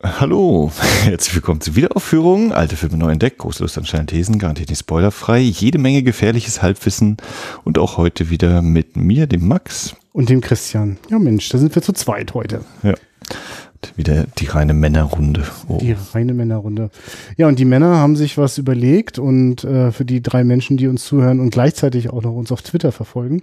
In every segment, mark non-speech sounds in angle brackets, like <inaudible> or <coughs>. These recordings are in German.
Hallo, <laughs> herzlich willkommen zur Wiederaufführung. Alte Filme neu entdeckt, große Lust an schnellen Thesen, garantiert nicht spoilerfrei, jede Menge gefährliches Halbwissen und auch heute wieder mit mir, dem Max. Und dem Christian. Ja Mensch, da sind wir zu zweit heute. Ja. Wieder die reine Männerrunde. Oh. Die reine Männerrunde. Ja, und die Männer haben sich was überlegt und äh, für die drei Menschen, die uns zuhören und gleichzeitig auch noch uns auf Twitter verfolgen,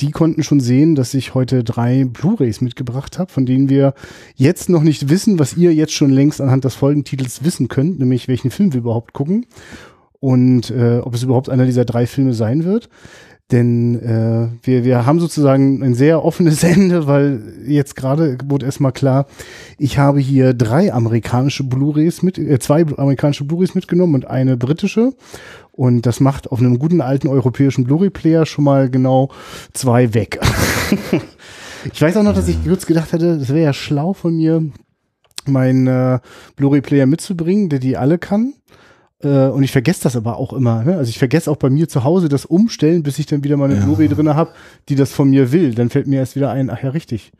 die konnten schon sehen, dass ich heute drei Blu-rays mitgebracht habe, von denen wir jetzt noch nicht wissen, was ihr jetzt schon längst anhand des Folgentitels wissen könnt, nämlich welchen Film wir überhaupt gucken und äh, ob es überhaupt einer dieser drei Filme sein wird. Denn äh, wir, wir haben sozusagen ein sehr offenes <laughs> Ende, weil jetzt gerade wurde erstmal klar, ich habe hier drei amerikanische Blu-rays mit, äh, zwei amerikanische Blu-rays mitgenommen und eine britische. Und das macht auf einem guten alten europäischen Blu-ray-Player schon mal genau zwei weg. <laughs> ich weiß auch noch, dass ich kurz gedacht hätte, das wäre ja schlau von mir, meinen äh, Blu-ray-Player mitzubringen, der die alle kann. Äh, und ich vergesse das aber auch immer. Ne? Also ich vergesse auch bei mir zu Hause das Umstellen, bis ich dann wieder mal eine ja. Blu-ray drin habe, die das von mir will. Dann fällt mir erst wieder ein, ach ja, richtig.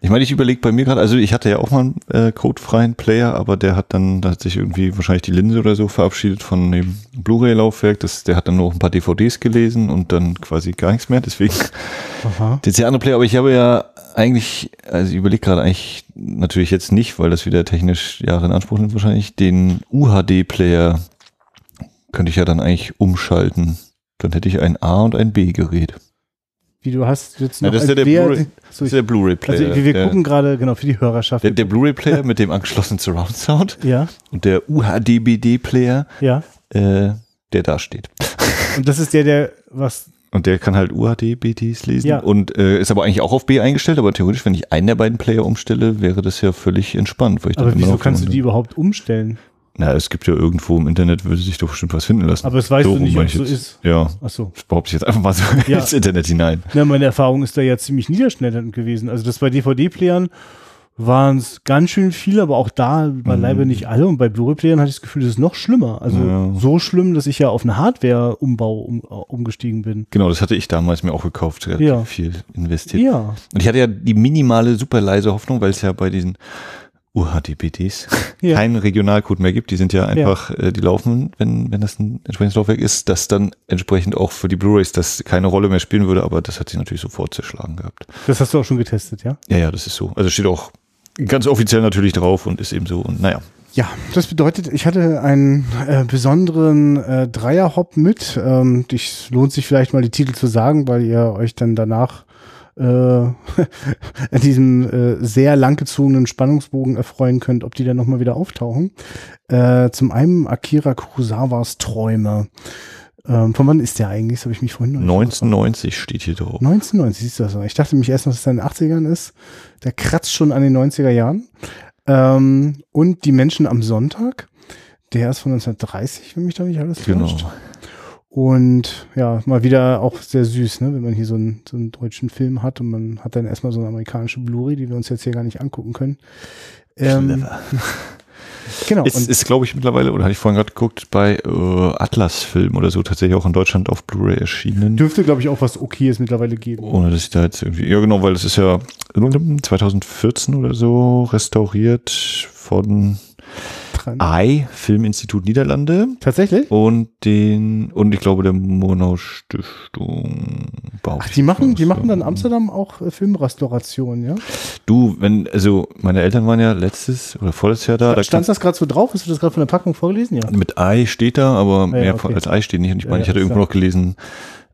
Ich meine, ich überlege bei mir gerade, also ich hatte ja auch mal einen äh, codefreien Player, aber der hat dann, da hat sich irgendwie wahrscheinlich die Linse oder so verabschiedet von dem Blu-ray-Laufwerk. Der hat dann noch ein paar DVDs gelesen und dann quasi gar nichts mehr. Deswegen Aha. <laughs> der andere Player, aber ich habe ja eigentlich, also ich überlege gerade eigentlich natürlich jetzt nicht, weil das wieder technisch Jahre in Anspruch nimmt wahrscheinlich, den UHD-Player könnte ich ja dann eigentlich umschalten. Dann hätte ich ein A- und ein B-Gerät. Wie du hast jetzt noch ja, das ist ja der Blu-ray-Player. Also wir gucken gerade, genau, für die Hörerschaft. Der, der Blu-ray-Player mit dem angeschlossenen Surround-Sound. Ja. Und der UHD-BD-Player, ja. Äh, der da steht. Und das ist der, der was und der kann halt UHD-BTs lesen ja. und äh, ist aber eigentlich auch auf B eingestellt, aber theoretisch, wenn ich einen der beiden Player umstelle, wäre das ja völlig entspannt. Weil ich aber wieso kannst du die überhaupt umstellen? Na, es gibt ja irgendwo im Internet, würde sich doch bestimmt was finden lassen. Aber das weißt so, du nicht, ob es so ist. Ja. Ach so. Das behaupte ich jetzt einfach mal so ja. ins Internet hinein. Na, meine Erfahrung ist da ja ziemlich niederschmetternd gewesen. Also das bei DVD-Playern waren es ganz schön viele, aber auch da beileibe mhm. nicht alle. Und bei Blu-ray-Playern hatte ich das Gefühl, das ist noch schlimmer. Also ja. so schlimm, dass ich ja auf einen Hardware-Umbau um, umgestiegen bin. Genau, das hatte ich damals mir auch gekauft, relativ ja. viel investiert. Ja. Und ich hatte ja die minimale, super leise Hoffnung, weil es ja bei diesen UHDPDs <laughs> ja. keinen Regionalcode mehr gibt. Die sind ja einfach, ja. äh, die laufen, wenn, wenn das ein entsprechendes Laufwerk ist, dass dann entsprechend auch für die Blu-rays das keine Rolle mehr spielen würde, aber das hat sich natürlich sofort zerschlagen gehabt. Das hast du auch schon getestet, ja? Ja, ja, das ist so. Also steht auch ganz offiziell natürlich drauf und ist eben so und naja. Ja, das bedeutet, ich hatte einen äh, besonderen äh, Dreierhop mit. Ähm, dich lohnt sich vielleicht mal die Titel zu sagen, weil ihr euch dann danach äh, <laughs> diesem äh, sehr langgezogenen Spannungsbogen erfreuen könnt, ob die dann nochmal wieder auftauchen. Äh, zum einen Akira Kurosawas Träume. Ähm, von wann ist der eigentlich? Das habe ich mich vorhin noch 1990 steht hier drauf. 1990, siehst du das? Ich dachte nämlich erst, dass es in den 80ern ist. Der kratzt schon an den 90er Jahren. Ähm, und Die Menschen am Sonntag. Der ist von 1930, wenn mich da nicht alles genau. Und ja, mal wieder auch sehr süß, ne, wenn man hier so einen, so einen deutschen Film hat und man hat dann erstmal so eine amerikanische Blu-ray, die wir uns jetzt hier gar nicht angucken können. Ähm, <laughs> Genau. Ist, ist glaube ich, mittlerweile, oder hatte ich vorhin gerade geguckt, bei äh, Atlas-Film oder so tatsächlich auch in Deutschland auf Blu-ray erschienen. Dürfte, glaube ich, auch was Okayes mittlerweile geben. Ohne dass ich da jetzt irgendwie, ja genau, weil es ist ja 2014 oder so restauriert von dran. I, Filminstitut Niederlande. Tatsächlich? Und den, und ich glaube der Monau Stiftung. Ach, die machen, die machen dann in Amsterdam auch äh, Filmrestauration, ja? Du, wenn, also meine Eltern waren ja letztes oder vorletztes Jahr da. Stand da das gerade so drauf? Hast du das gerade von der Packung vorgelesen? Ja. Mit I steht da, aber ja, mehr okay. als I steht nicht. Und ich meine, ja, ich hatte irgendwo noch gelesen,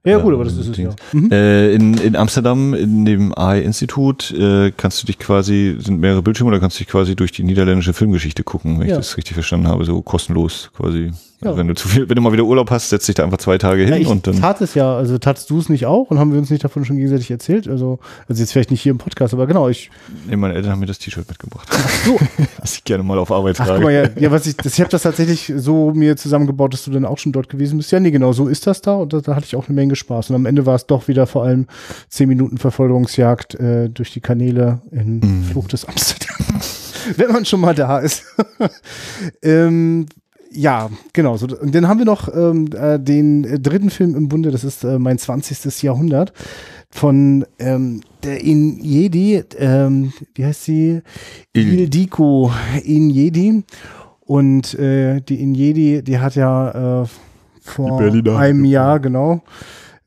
ja, gut, aber das ist es ja. Mhm. Äh, in, in Amsterdam, in dem AI-Institut, äh, kannst du dich quasi, sind mehrere Bildschirme, da kannst du dich quasi durch die niederländische Filmgeschichte gucken, wenn ja. ich das richtig verstanden habe, so kostenlos quasi. Ja. Also wenn du zu viel, wenn du mal wieder Urlaub hast, setz dich da einfach zwei Tage hin ja, und dann. tat es ja, also tatst du es nicht auch und haben wir uns nicht davon schon gegenseitig erzählt? Also, also jetzt vielleicht nicht hier im Podcast, aber genau, ich. Nee, meine Eltern haben mir das T-Shirt mitgebracht. Ach so. <laughs> was ich gerne mal auf Arbeit trage. Ach, guck mal, ja, ja, was ich, das, ich habe das tatsächlich so mir zusammengebaut, dass du dann auch schon dort gewesen bist. Ja, nee, genau, so ist das da und da, da hatte ich auch eine Menge Spaß. Und am Ende war es doch wieder vor allem zehn Minuten Verfolgungsjagd äh, durch die Kanäle in mm. Fluch des Amsterdam. <laughs> Wenn man schon mal da ist. <laughs> ähm, ja, genau. So, und dann haben wir noch ähm, äh, den dritten Film im Bunde, das ist äh, mein 20. Jahrhundert. von ähm, der Injedi, ähm, wie heißt sie? Il- Ildiko Injedi. Und äh, die Injedi, die hat ja äh, vor einem. Jahr, genau,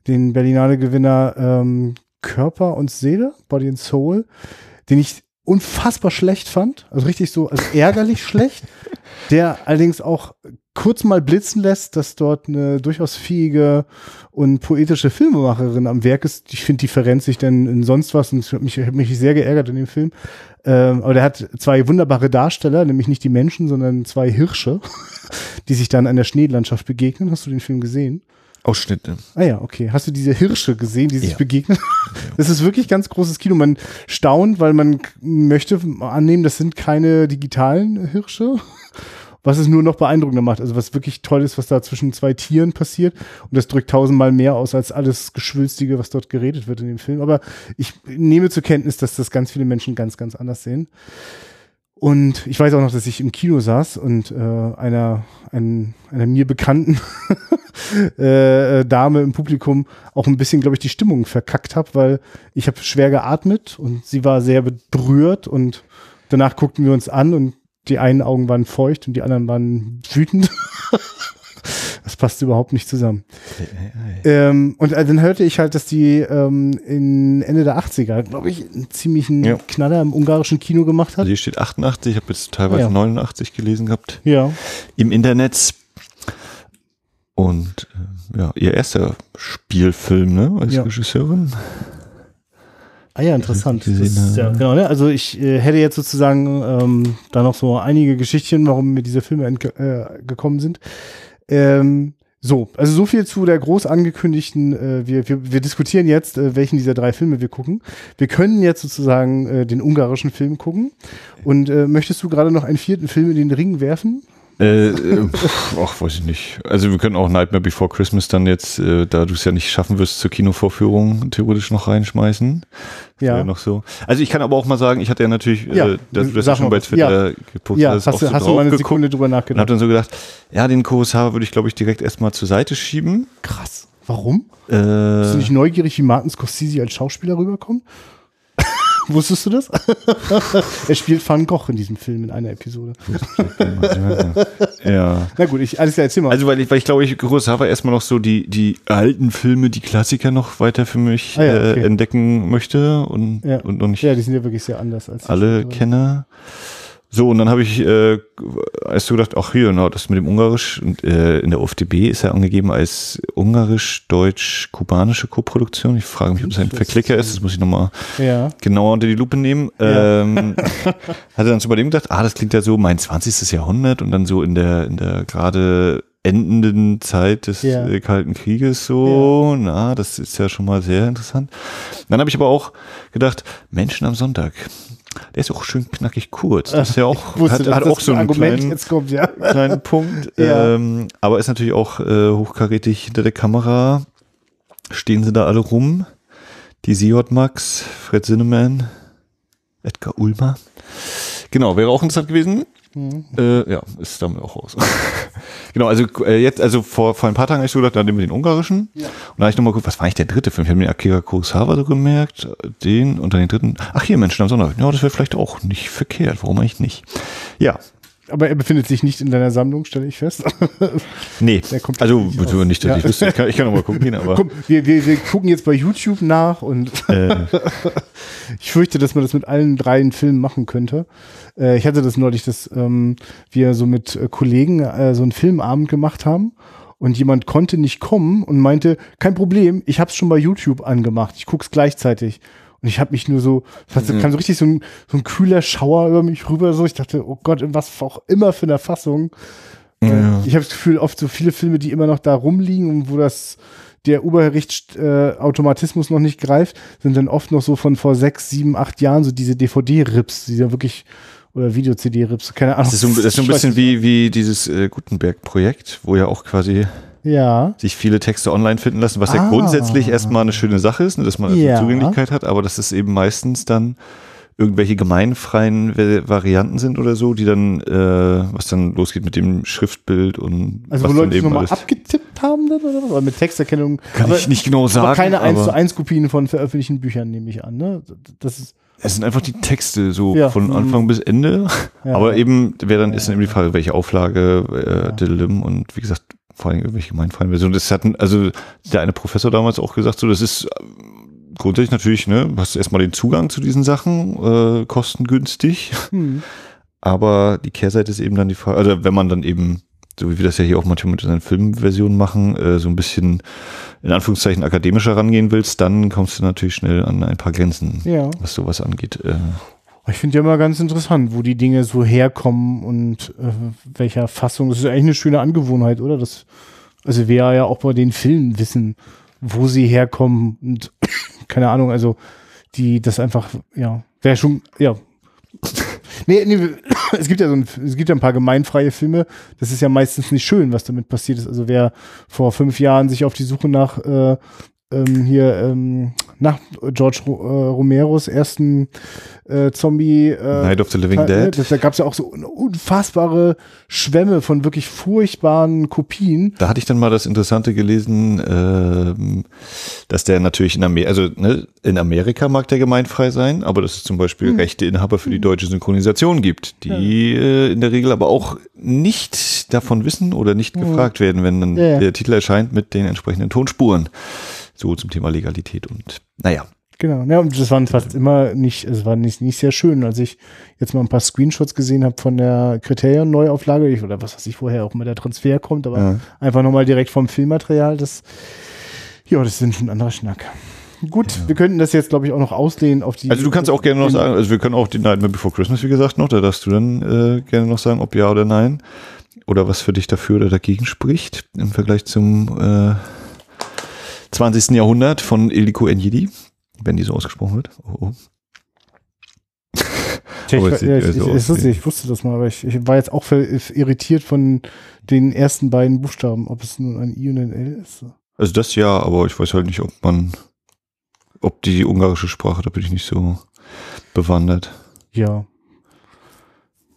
den Berlinale-Gewinner ähm, Körper und Seele, Body and Soul, den ich unfassbar schlecht fand, also richtig so, also ärgerlich schlecht, <laughs> der allerdings auch kurz mal blitzen lässt, dass dort eine durchaus fähige und poetische Filmemacherin am Werk ist. Ich finde, die verrennt sich dann in sonst was und ich habe mich, hab mich sehr geärgert in dem Film. Ähm, aber der hat zwei wunderbare Darsteller, nämlich nicht die Menschen, sondern zwei Hirsche, <laughs> die sich dann an der Schneelandschaft begegnen. Hast du den Film gesehen? Ausschnitte. Ah ja, okay. Hast du diese Hirsche gesehen, die sich Ja. begegnen? Das ist wirklich ganz großes Kino. Man staunt, weil man möchte annehmen, das sind keine digitalen Hirsche. Was es nur noch beeindruckender macht. Also was wirklich toll ist, was da zwischen zwei Tieren passiert. Und das drückt tausendmal mehr aus als alles Geschwülstige, was dort geredet wird in dem Film. Aber ich nehme zur Kenntnis, dass das ganz viele Menschen ganz, ganz anders sehen. Und ich weiß auch noch, dass ich im Kino saß und äh, einer, ein, einer mir bekannten <laughs> äh, äh, Dame im Publikum auch ein bisschen, glaube ich, die Stimmung verkackt habe, weil ich habe schwer geatmet und sie war sehr berührt und danach guckten wir uns an und die einen Augen waren feucht und die anderen waren wütend. <laughs> das passt überhaupt nicht zusammen. Ähm, und äh, dann hörte ich halt, dass die ähm, in Ende der 80er, glaube ich, einen ziemlichen Ja. Knaller im ungarischen Kino gemacht hat. Also hier steht 88, ich habe jetzt teilweise Ja. 89 gelesen gehabt Ja. im Internet. Und äh, ja, ihr erster Spielfilm, ne, als Ja. Regisseurin. Ah ja, interessant. Ist, ja, genau, ne? Also ich äh, hätte jetzt sozusagen ähm, da noch so einige Geschichtchen, warum mir diese Filme äh, gekommen sind. Ähm, so, also so viel zu der groß angekündigten, äh, wir, wir, wir diskutieren jetzt, äh, welchen dieser drei Filme wir gucken. Wir können jetzt sozusagen äh, den ungarischen Film gucken. Und äh, möchtest du gerade noch einen vierten Film in den Ring werfen? Äh, äh, pff, ach, weiß ich nicht. Also wir können auch Nightmare Before Christmas dann jetzt, äh, da du es ja nicht schaffen wirst, zur Kinovorführung theoretisch noch reinschmeißen. Das Ja. noch so. Also ich kann aber auch mal sagen, ich hatte ja natürlich, Ja, äh, dass du das ja schon mal bei. Twitter gepostet Ja, hast, hast, auch so hast du mal eine drauf Sekunde drüber Und habe nachgedacht? dann so gedacht, ja, den Kurosawa würde ich, glaube ich, direkt erstmal zur Seite schieben. Krass. Warum? Äh, Bist du nicht neugierig, wie Martin Scorsese als Schauspieler rüberkommt? <laughs> Wusstest du das? <laughs> er spielt Van Gogh in diesem Film in einer Episode. ja. Na gut, ich, alles klar, erzähl mal. Also weil ich, weil ich glaube, ich Kurosawa erstmal noch so die, die alten Filme, die Klassiker noch weiter für mich Ah ja, okay. äh, entdecken möchte und, Ja. und noch nicht ja, die sind ja wirklich sehr anders als alle kenne. So, und dann habe ich äh, erst so gedacht, ach hier, na, das mit dem Ungarisch, und, äh, in der OFDB ist er angegeben als ungarisch-deutsch-kubanische Koproduktion. Ich frage mich, ob das ein Verklicker ist, das muss ich nochmal Ja. genauer unter die Lupe nehmen. Ja. Ähm, hatte dann so bei dem gedacht, ah, das klingt ja so mein 20. Jahrhundert und dann so in der, in der gerade endenden Zeit des Ja. äh, Kalten Krieges so, na, das ist ja schon mal sehr interessant. Dann habe ich aber auch gedacht, Menschen am Sonntag. Der ist auch schön knackig kurz. Das ist ja auch, wusste, hat, hat auch so einen Argument kleinen, jetzt kommt, ja. <laughs> kleinen Punkt. Ja. Ähm, aber ist natürlich auch äh, hochkarätig hinter der Kamera. Stehen sie da alle rum. Die Siot Max, Fred Zinnemann, Edgar Ulmer. Genau, wäre auch interessant gewesen. Mhm. Äh, ja, ist damit auch raus. <laughs> genau, also äh, jetzt, also vor, vor ein paar Tagen habe ich so gedacht, dann nehmen wir den ungarischen. Und da habe ich nochmal geguckt, was war eigentlich der dritte Film? Ich habe mir Akira Kurosawa so gemerkt, den und dann den dritten. Ach hier, Menschen am Sonntag. Ja, das wäre vielleicht auch nicht verkehrt. Warum eigentlich nicht? Ja, Aber er befindet sich nicht in deiner Sammlung, stelle ich fest. <laughs> nee. Der kommt Also nicht nicht, dass Ja. ich wüsste. Ich kann, ich kann noch mal gucken aber Komm, wir, wir, wir gucken jetzt bei YouTube nach und äh, <laughs> ich fürchte, dass man das mit allen dreien Filmen machen könnte. Äh, ich hatte das neulich, dass ähm, wir so mit äh, Kollegen äh, so einen Filmabend gemacht haben und jemand konnte nicht kommen und meinte, kein Problem, ich habe es schon bei YouTube angemacht, ich guck's gleichzeitig. Und ich habe mich nur so, es hat- Mhm. kam so richtig so ein, so ein kühler Schauer über mich rüber. So, ich dachte, oh Gott, in was auch immer für eine Fassung. Ja. Ich habe das Gefühl, oft so viele Filme, die immer noch da rumliegen und wo das der Urheberrechtsautomatismus äh, Automatismus noch nicht greift, sind dann oft noch so von vor sechs, sieben, acht Jahren so diese DVD-Rips, die da wirklich oder Video-CD-Rips, keine Ahnung. das ist so, ein- das ist so ein bisschen wie, wie dieses äh, Gutenberg-Projekt, wo ja auch quasi Ja, sich viele Texte online finden lassen, was ja Ah. grundsätzlich erstmal eine schöne Sache ist, ne, dass man also Ja. Zugänglichkeit hat, aber dass es eben meistens dann irgendwelche gemeinfreien Va- Varianten sind oder so, die dann, äh, was dann losgeht mit dem Schriftbild und also was wo dann Leute eben nochmal alles. abgetippt haben dann oder? Oder mit Texterkennung. Kann aber, ich nicht genau sagen. aber keine 1 aber- zu 1 Kopien von veröffentlichten Büchern, nehme ich an. Ne? Das ist, Es sind einfach die Texte so Ja. von Mhm. Anfang bis Ende. ja. Aber eben, wäre dann ist dann eben die Frage, welche Auflage, äh, Ja. Diddlim und wie gesagt, vor allem irgendwelche gemeinfreien Versionen. Das hatten, also der eine Professor damals auch gesagt, so, das ist grundsätzlich natürlich, ne, du hast erstmal den Zugang zu diesen Sachen, äh, kostengünstig. hm. Aber die Kehrseite ist eben dann die Frage, also wenn man dann eben, wie wir das ja hier auch manchmal mit seinen Filmversionen machen, äh, so ein bisschen in Anführungszeichen akademischer rangehen willst, dann kommst du natürlich schnell an ein paar Grenzen, ja. was sowas angeht. Äh, Ich finde ja immer ganz interessant, wo die Dinge so herkommen und äh, welcher Fassung. Das ist eigentlich eine schöne Angewohnheit, oder? Das, also wir ja auch bei den Filmen wissen, wo sie herkommen und <coughs> keine Ahnung, also die das einfach, ja, wäre schon, ja. Nee, nee, <coughs> es gibt ja so ein, es gibt ja ein paar gemeinfreie Filme. Das ist ja meistens nicht schön, was damit passiert ist. Also wer vor fünf Jahren sich auf die Suche nach äh, ähm, hier ähm, nach George äh, Romeros ersten äh, Zombie äh, Night of the Living Teil, ne? Dead. Das, da gab es ja auch so eine unfassbare Schwämme von wirklich furchtbaren Kopien. Da hatte ich dann mal das Interessante gelesen, ähm, dass der natürlich in Amerika, also ne, in Amerika mag der gemeinfrei sein, aber dass es zum Beispiel Hm. Rechteinhaber für die deutsche Synchronisation gibt, die äh, in der Regel aber auch nicht davon wissen oder nicht gefragt werden, wenn dann Hm. Ja, ja. der Titel erscheint mit den entsprechenden Tonspuren. So zum Thema Legalität und naja. Genau, ja, und das waren fast immer nicht, es war nicht, nicht sehr schön. Als ich jetzt mal ein paar Screenshots gesehen habe von der Kriterien-Neuauflage, ich- oder was weiß ich vorher auch mal der Transfer kommt, aber Ja. einfach nochmal direkt vom Filmmaterial, das, ja, das sind schon ein anderer Schnack. Gut, wir könnten das jetzt, glaube ich, auch noch auslehnen auf die. Also du kannst auch gerne noch sagen, also wir können auch die Nightmare Before Christmas, wie gesagt, noch, da darfst du dann äh, gerne noch sagen, ob ja oder nein. Oder was für dich dafür oder dagegen spricht im Vergleich zum äh, 20. Jahrhundert von Illico Enyedi, wenn die so ausgesprochen wird. Oh, oh. Ich, ich, so ich, ich, wusste, ich wusste das mal, aber ich, war jetzt auch irritiert von den ersten beiden Buchstaben, ob es nun ein I und ein L ist. Also das ja, aber ich weiß halt nicht, ob man, ob die ungarische Sprache, da bin ich nicht so bewandert. Ja.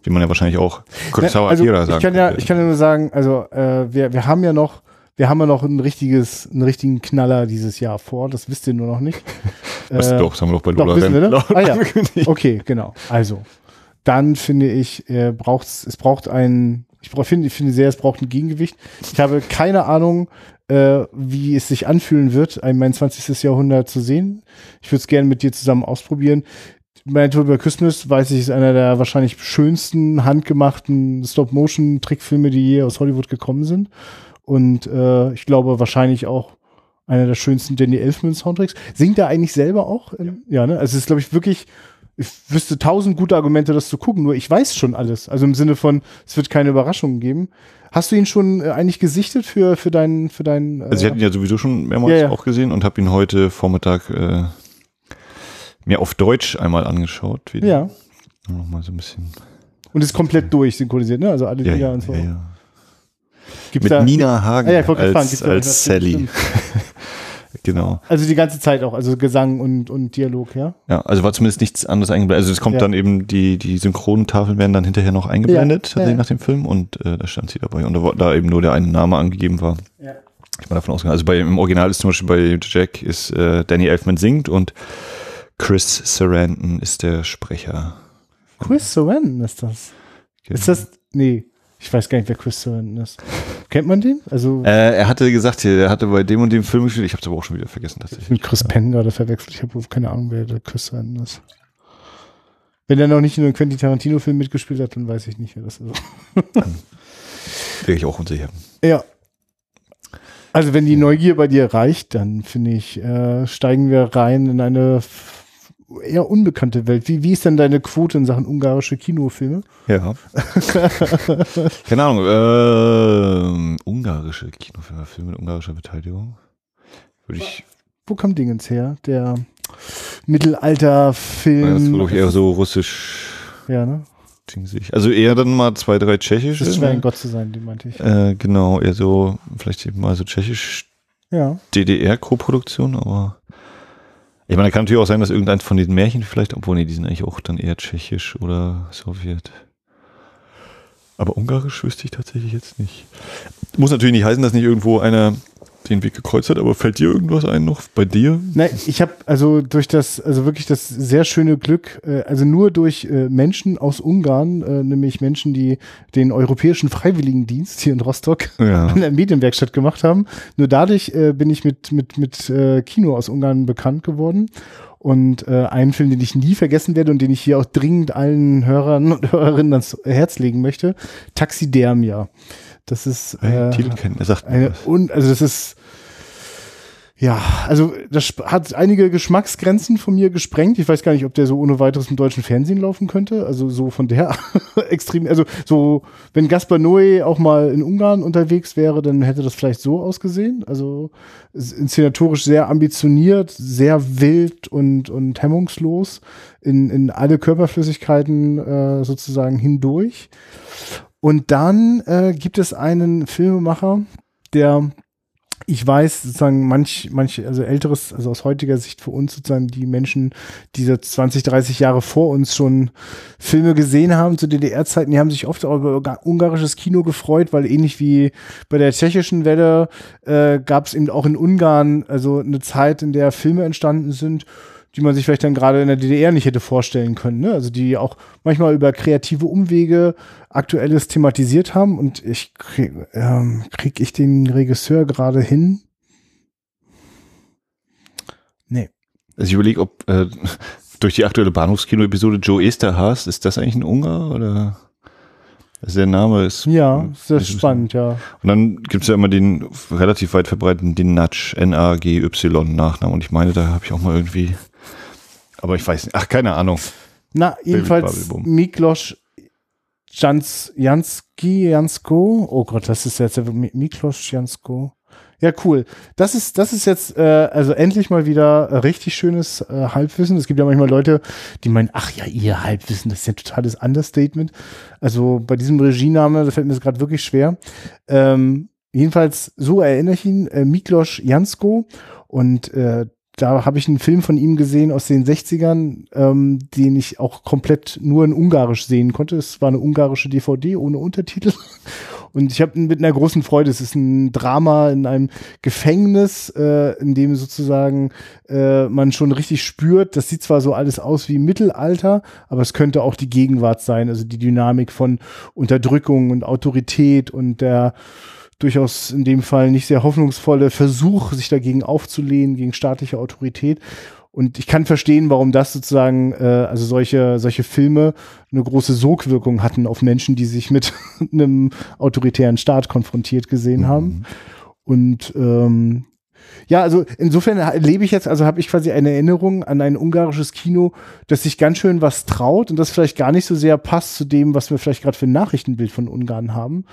Wie man ja wahrscheinlich auch Kurosawa also, Akira ich sagen kann ja, könnte. ich kann ja nur sagen, also äh, wir, wir haben ja noch, wir haben ja noch ein richtiges, einen richtigen Knaller dieses Jahr vor. Das wisst ihr nur noch nicht. <laughs> Was, Äh, doch, das haben wir doch bei doch, Lola wir, ne? Rempler Ah, ja. Okay, genau. Also, dann finde ich, äh, braucht's, es braucht ein, ich brauch, finde, ich finde sehr, es braucht ein Gegengewicht. Ich habe keine Ahnung, äh, wie es sich anfühlen wird, ein mein 20. Jahrhundert zu sehen. Ich würde es gerne mit dir zusammen ausprobieren. Mein Tour über Christmas, weiß ich, ist einer der wahrscheinlich schönsten handgemachten Stop-Motion-Trickfilme, die je aus Hollywood gekommen sind. Und äh, ich glaube wahrscheinlich auch einer der schönsten Danny Elfman-Soundtracks. Singt er eigentlich selber auch? Ähm, Ja, ne? Also es ist, glaube ich, wirklich ich wüsste tausend gute Argumente, das zu gucken, nur ich weiß schon alles. Also im Sinne von, es wird keine Überraschungen geben. Hast du ihn schon äh, eigentlich gesichtet für, für deinen, für deinen, äh, Also ich hatte ihn ja sowieso schon mehrmals Ja, ja. auch gesehen und habe ihn heute Vormittag äh, mir auf Deutsch einmal angeschaut. Wieder. ja. Nochmal so ein bisschen. Und ist komplett durch synchronisiert, ne? Also alle Ja, Lieder ja, und so. ja, ja. Gibt's Mit da, Nina Hagen Ah, ja, gerade fragen, als, als Sally. <laughs> Genau. Also die ganze Zeit auch, also Gesang und, und Dialog, ja? Ja, also war zumindest nichts anderes eingeblendet. Also es kommt Ja. dann eben, die, die Synchrontafeln werden dann hinterher noch eingeblendet, Ja, ja. nach dem Film und äh, da stand sie dabei. Und da, da eben nur der eine Name angegeben war. Ja. Ich bin davon ausgegangen. Also bei, im Original ist zum Beispiel bei Jack ist äh, Danny Elfman singt und Chris Sarandon ist der Sprecher. Chris Sarandon ist das. Ist das, nee, ich weiß gar nicht, wer Chris Sarandon ist. Kennt man den? Also, Äh, er hatte gesagt, hier, er hatte bei dem und dem Film gespielt. Ich habe es aber auch schon wieder vergessen tatsächlich. mit Chris Penn gerade verwechselt. Ich habe keine Ahnung, wer der Chris Sarandon ist. Wenn er noch nicht in einem Quentin Tarantino-Film mitgespielt hat, dann weiß ich nicht, wer das ist. <laughs> Wäre ich auch unsicher. Ja. Also wenn die Neugier bei dir reicht, dann finde ich, äh, steigen wir rein in eine eher unbekannte Welt. Wie, wie ist denn deine Quote in Sachen ungarische Kinofilme? Ja. <laughs> Keine Ahnung. Äh, ungarische Kinofilme, Filme mit ungarischer Beteiligung. Würde ich. Wo kam Dingens her? Der Mittelalterfilm. Das würde ich eher so russisch. Ja, ne? Also eher dann mal zwei, drei tschechische. Das ist schwer, ein Gott zu sein, die meinte ich. Äh, genau, eher so, vielleicht eben mal so tschechisch Ja. DDR-Koproduktion, aber ich meine, kann natürlich auch sein, dass irgendeins von diesen Märchen vielleicht, obwohl nee, die sind eigentlich auch dann eher tschechisch oder Sowjet. Aber Ungarisch wüsste ich tatsächlich jetzt nicht. Muss natürlich nicht heißen, dass nicht irgendwo einer den Weg gekreuzt hat, aber fällt dir irgendwas ein noch bei dir? Nein, ich habe also durch das, also wirklich das sehr schöne Glück, äh, also nur durch äh, Menschen aus Ungarn, äh, nämlich Menschen, die den Europäischen Freiwilligendienst hier in Rostock Ja. <laughs> in der Medienwerkstatt gemacht haben. Nur dadurch äh, bin ich mit, mit, mit äh, Kino aus Ungarn bekannt geworden. Und äh, einen Film, den ich nie vergessen werde und den ich hier auch dringend allen Hörern und Hörerinnen ans Herz legen möchte, Taxidermia. Das ist äh, Titel kennen, er sagt eine, und, also das ist, ja, also das hat einige Geschmacksgrenzen von mir gesprengt. Ich weiß gar nicht, ob der so ohne weiteres im deutschen Fernsehen laufen könnte. Also so von der <laughs> extrem, also so, wenn Gaspar Noé auch mal in Ungarn unterwegs wäre, dann hätte das vielleicht so ausgesehen. Also inszenatorisch sehr ambitioniert, sehr wild und, und hemmungslos in, in alle Körperflüssigkeiten äh, sozusagen hindurch. Und dann äh, gibt es einen Filmemacher, der ich weiß, sozusagen manch, manch, also älteres, also aus heutiger Sicht für uns sozusagen die Menschen, die so 20, 30 Jahre vor uns schon Filme gesehen haben zu DDR-Zeiten, die haben sich oft auch über ungarisches Kino gefreut, weil ähnlich wie bei der tschechischen Welle äh, gab es eben auch in Ungarn also eine Zeit, in der Filme entstanden sind, die man sich vielleicht dann gerade in der DDR nicht hätte vorstellen können. Ne? Also die auch manchmal über kreative Umwege Aktuelles thematisiert haben. Und ich krieg, ähm, krieg ich den Regisseur gerade hin? Nee. Also ich überlege, ob äh, durch die aktuelle Bahnhofskino-Episode Joe Esterhaas, ist das eigentlich ein Ungar oder? Also der Name ist. Ja, das ist spannend, ja. Und dann gibt's ja immer den relativ weit verbreiteten den Natsch, N-A-G-Y Nachnamen. Und ich meine, da habe ich auch mal irgendwie. Aber ich weiß nicht. Ach, keine Ahnung. Na, jedenfalls. Miklos Jans, Janski, Jansko. Oh Gott, das ist jetzt Mi- Miklos Jansko. Ja, cool. Das ist, das ist jetzt äh, also endlich mal wieder äh, richtig schönes äh, Halbwissen. Es gibt ja manchmal Leute, die meinen, ach ja, ihr Halbwissen, das ist ja ein totales Understatement. Also bei diesem Regiename, da fällt mir das gerade wirklich schwer. Ähm, jedenfalls, so erinnere ich ihn, äh, Miklos Jansko. Und äh, da habe ich einen Film von ihm gesehen aus den 60ern, ähm, den ich auch komplett nur in Ungarisch sehen konnte. Es war eine ungarische DVD ohne Untertitel. <laughs> Und ich habe mit einer großen Freude, es ist ein Drama in einem Gefängnis, äh, in dem sozusagen äh, man schon richtig spürt, das sieht zwar so alles aus wie Mittelalter, aber es könnte auch die Gegenwart sein, also die Dynamik von Unterdrückung und Autorität und der durchaus in dem Fall nicht sehr hoffnungsvolle Versuch, sich dagegen aufzulehnen, gegen staatliche Autorität. Und ich kann verstehen, warum das sozusagen, äh, also solche, solche Filme eine große Sogwirkung hatten auf Menschen, die sich mit <laughs> einem autoritären Staat konfrontiert gesehen haben. Und ähm, ja, also insofern lebe ich jetzt, also habe ich quasi eine Erinnerung an ein ungarisches Kino, das sich ganz schön was traut und das vielleicht gar nicht so sehr passt zu dem, was wir vielleicht gerade für ein Nachrichtenbild von Ungarn haben.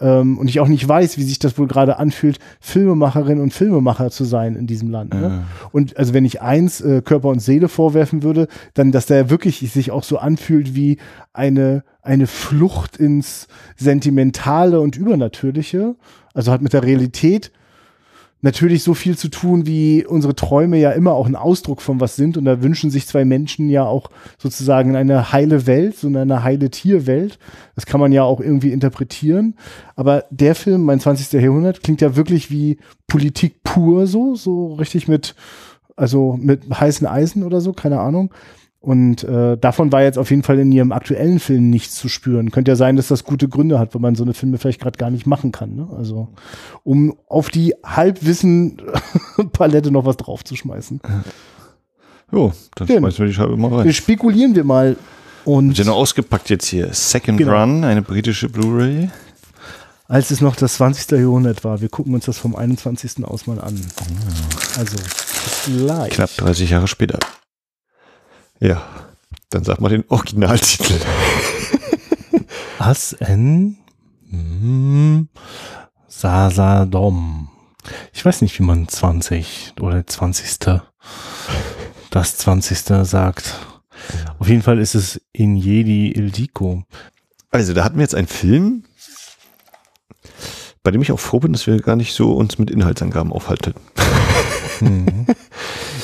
Ähm, und ich auch nicht weiß, wie sich das wohl gerade anfühlt, Filmemacherin und Filmemacher zu sein in diesem Land. Ne? Und also wenn ich eins äh, Körper und Seele vorwerfen würde, dann, dass der wirklich sich auch so anfühlt wie eine, eine Flucht ins Sentimentale und Übernatürliche. Also hat mit der Realität natürlich so viel zu tun, wie unsere Träume ja immer auch ein Ausdruck von was sind. Und da wünschen sich zwei Menschen ja auch sozusagen eine heile Welt, so eine heile Tierwelt. Das kann man ja auch irgendwie interpretieren. Aber der Film, mein 20. Jahrhundert, klingt ja wirklich wie Politik pur so, so richtig mit, also mit heißen Eisen oder so, keine Ahnung. Und äh, davon war jetzt auf jeden Fall in ihrem aktuellen Film nichts zu spüren. Könnte ja sein, dass das gute Gründe hat, weil man so eine Filme vielleicht gerade gar nicht machen kann. Ne? Also um auf die Halbwissen-Palette noch was draufzuschmeißen. Jo, dann Schön. schmeißen wir die Scheibe mal Wir rein. spekulieren wir mal. Und Wird ja noch ausgepackt jetzt hier. Second Genau. Run, eine britische Blu-ray. als es noch das 20. Jahrhundert war, wir gucken uns das vom 21. aus mal an. Also, bis gleich. Knapp 30 Jahre später. Ja, dann sag mal den Originaltitel. <laughs> As en mm, Sasadom. Ich weiß nicht, wie man 20 oder 20. das 20. sagt. Auf jeden Fall ist es in Jedi Ildiko. Also, da hatten wir jetzt einen Film, bei dem ich auch froh bin, dass wir gar nicht so uns mit Inhaltsangaben aufhalten. Mhm. <laughs>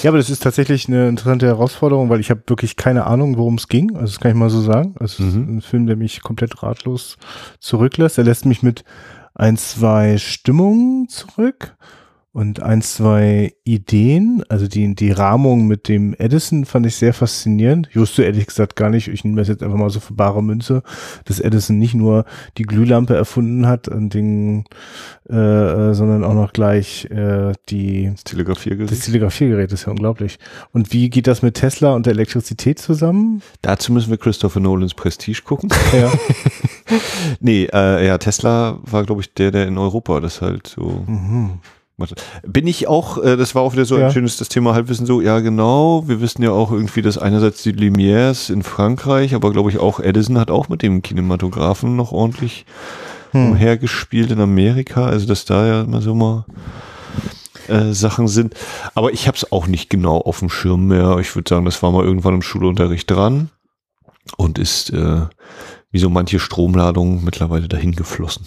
Ja, aber das ist tatsächlich eine interessante Herausforderung, weil ich habe wirklich keine Ahnung, worum es ging. Also das kann ich mal so sagen. Es ist Mhm. ein Film, der mich komplett ratlos zurücklässt. Er lässt mich mit ein, zwei Stimmungen zurück und ein, zwei Ideen. Also die, die Rahmung mit dem Edison fand ich sehr faszinierend. Ich wusste ehrlich gesagt gar nicht, ich nehme das jetzt einfach mal so für bare Münze, dass Edison nicht nur die Glühlampe erfunden hat, und den, äh, äh, sondern auch noch gleich äh, die Das Telegrafiergerät. das Telegrafiergerät ist ja unglaublich. Und wie geht das mit Tesla und der Elektrizität zusammen? Dazu müssen wir Christopher Nolans Prestige gucken. <laughs> Ja. nee, äh, ja, Tesla war, glaube ich, der, der in Europa das halt so mhm. Bin ich auch, äh, das war auch wieder so Ja. ein schönes das Thema Halbwissen so, ja genau, wir wissen ja auch irgendwie, dass einerseits die Lumières in Frankreich, aber glaube ich auch Edison hat auch mit dem Kinematographen noch ordentlich Hm. umhergespielt in Amerika, also dass da ja immer so mal äh, Sachen sind. Aber ich habe es auch nicht genau auf dem Schirm mehr. Ich würde sagen, das war mal irgendwann im Schulunterricht dran und ist äh, wie so manche Stromladungen mittlerweile dahin geflossen.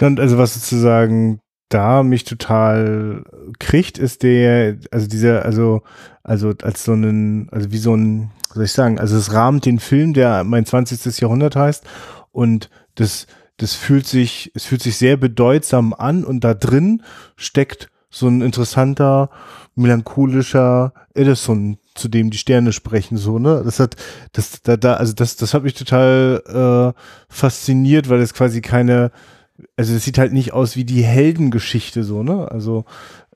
Und also was sozusagen da mich total kriegt, ist der, also dieser, also, also als so einen, also wie so ein, soll ich sagen, also es rahmt den Film, der mein 20. Jahrhundert heißt und das, das fühlt sich, es fühlt sich sehr bedeutsam an und da drin steckt so ein interessanter, melancholischer Edison, zu dem die Sterne sprechen, so, ne? Das hat, das, da, da, also das, das hat mich total äh, fasziniert, weil es quasi keine, also es sieht halt nicht aus wie die Heldengeschichte, so, ne? Also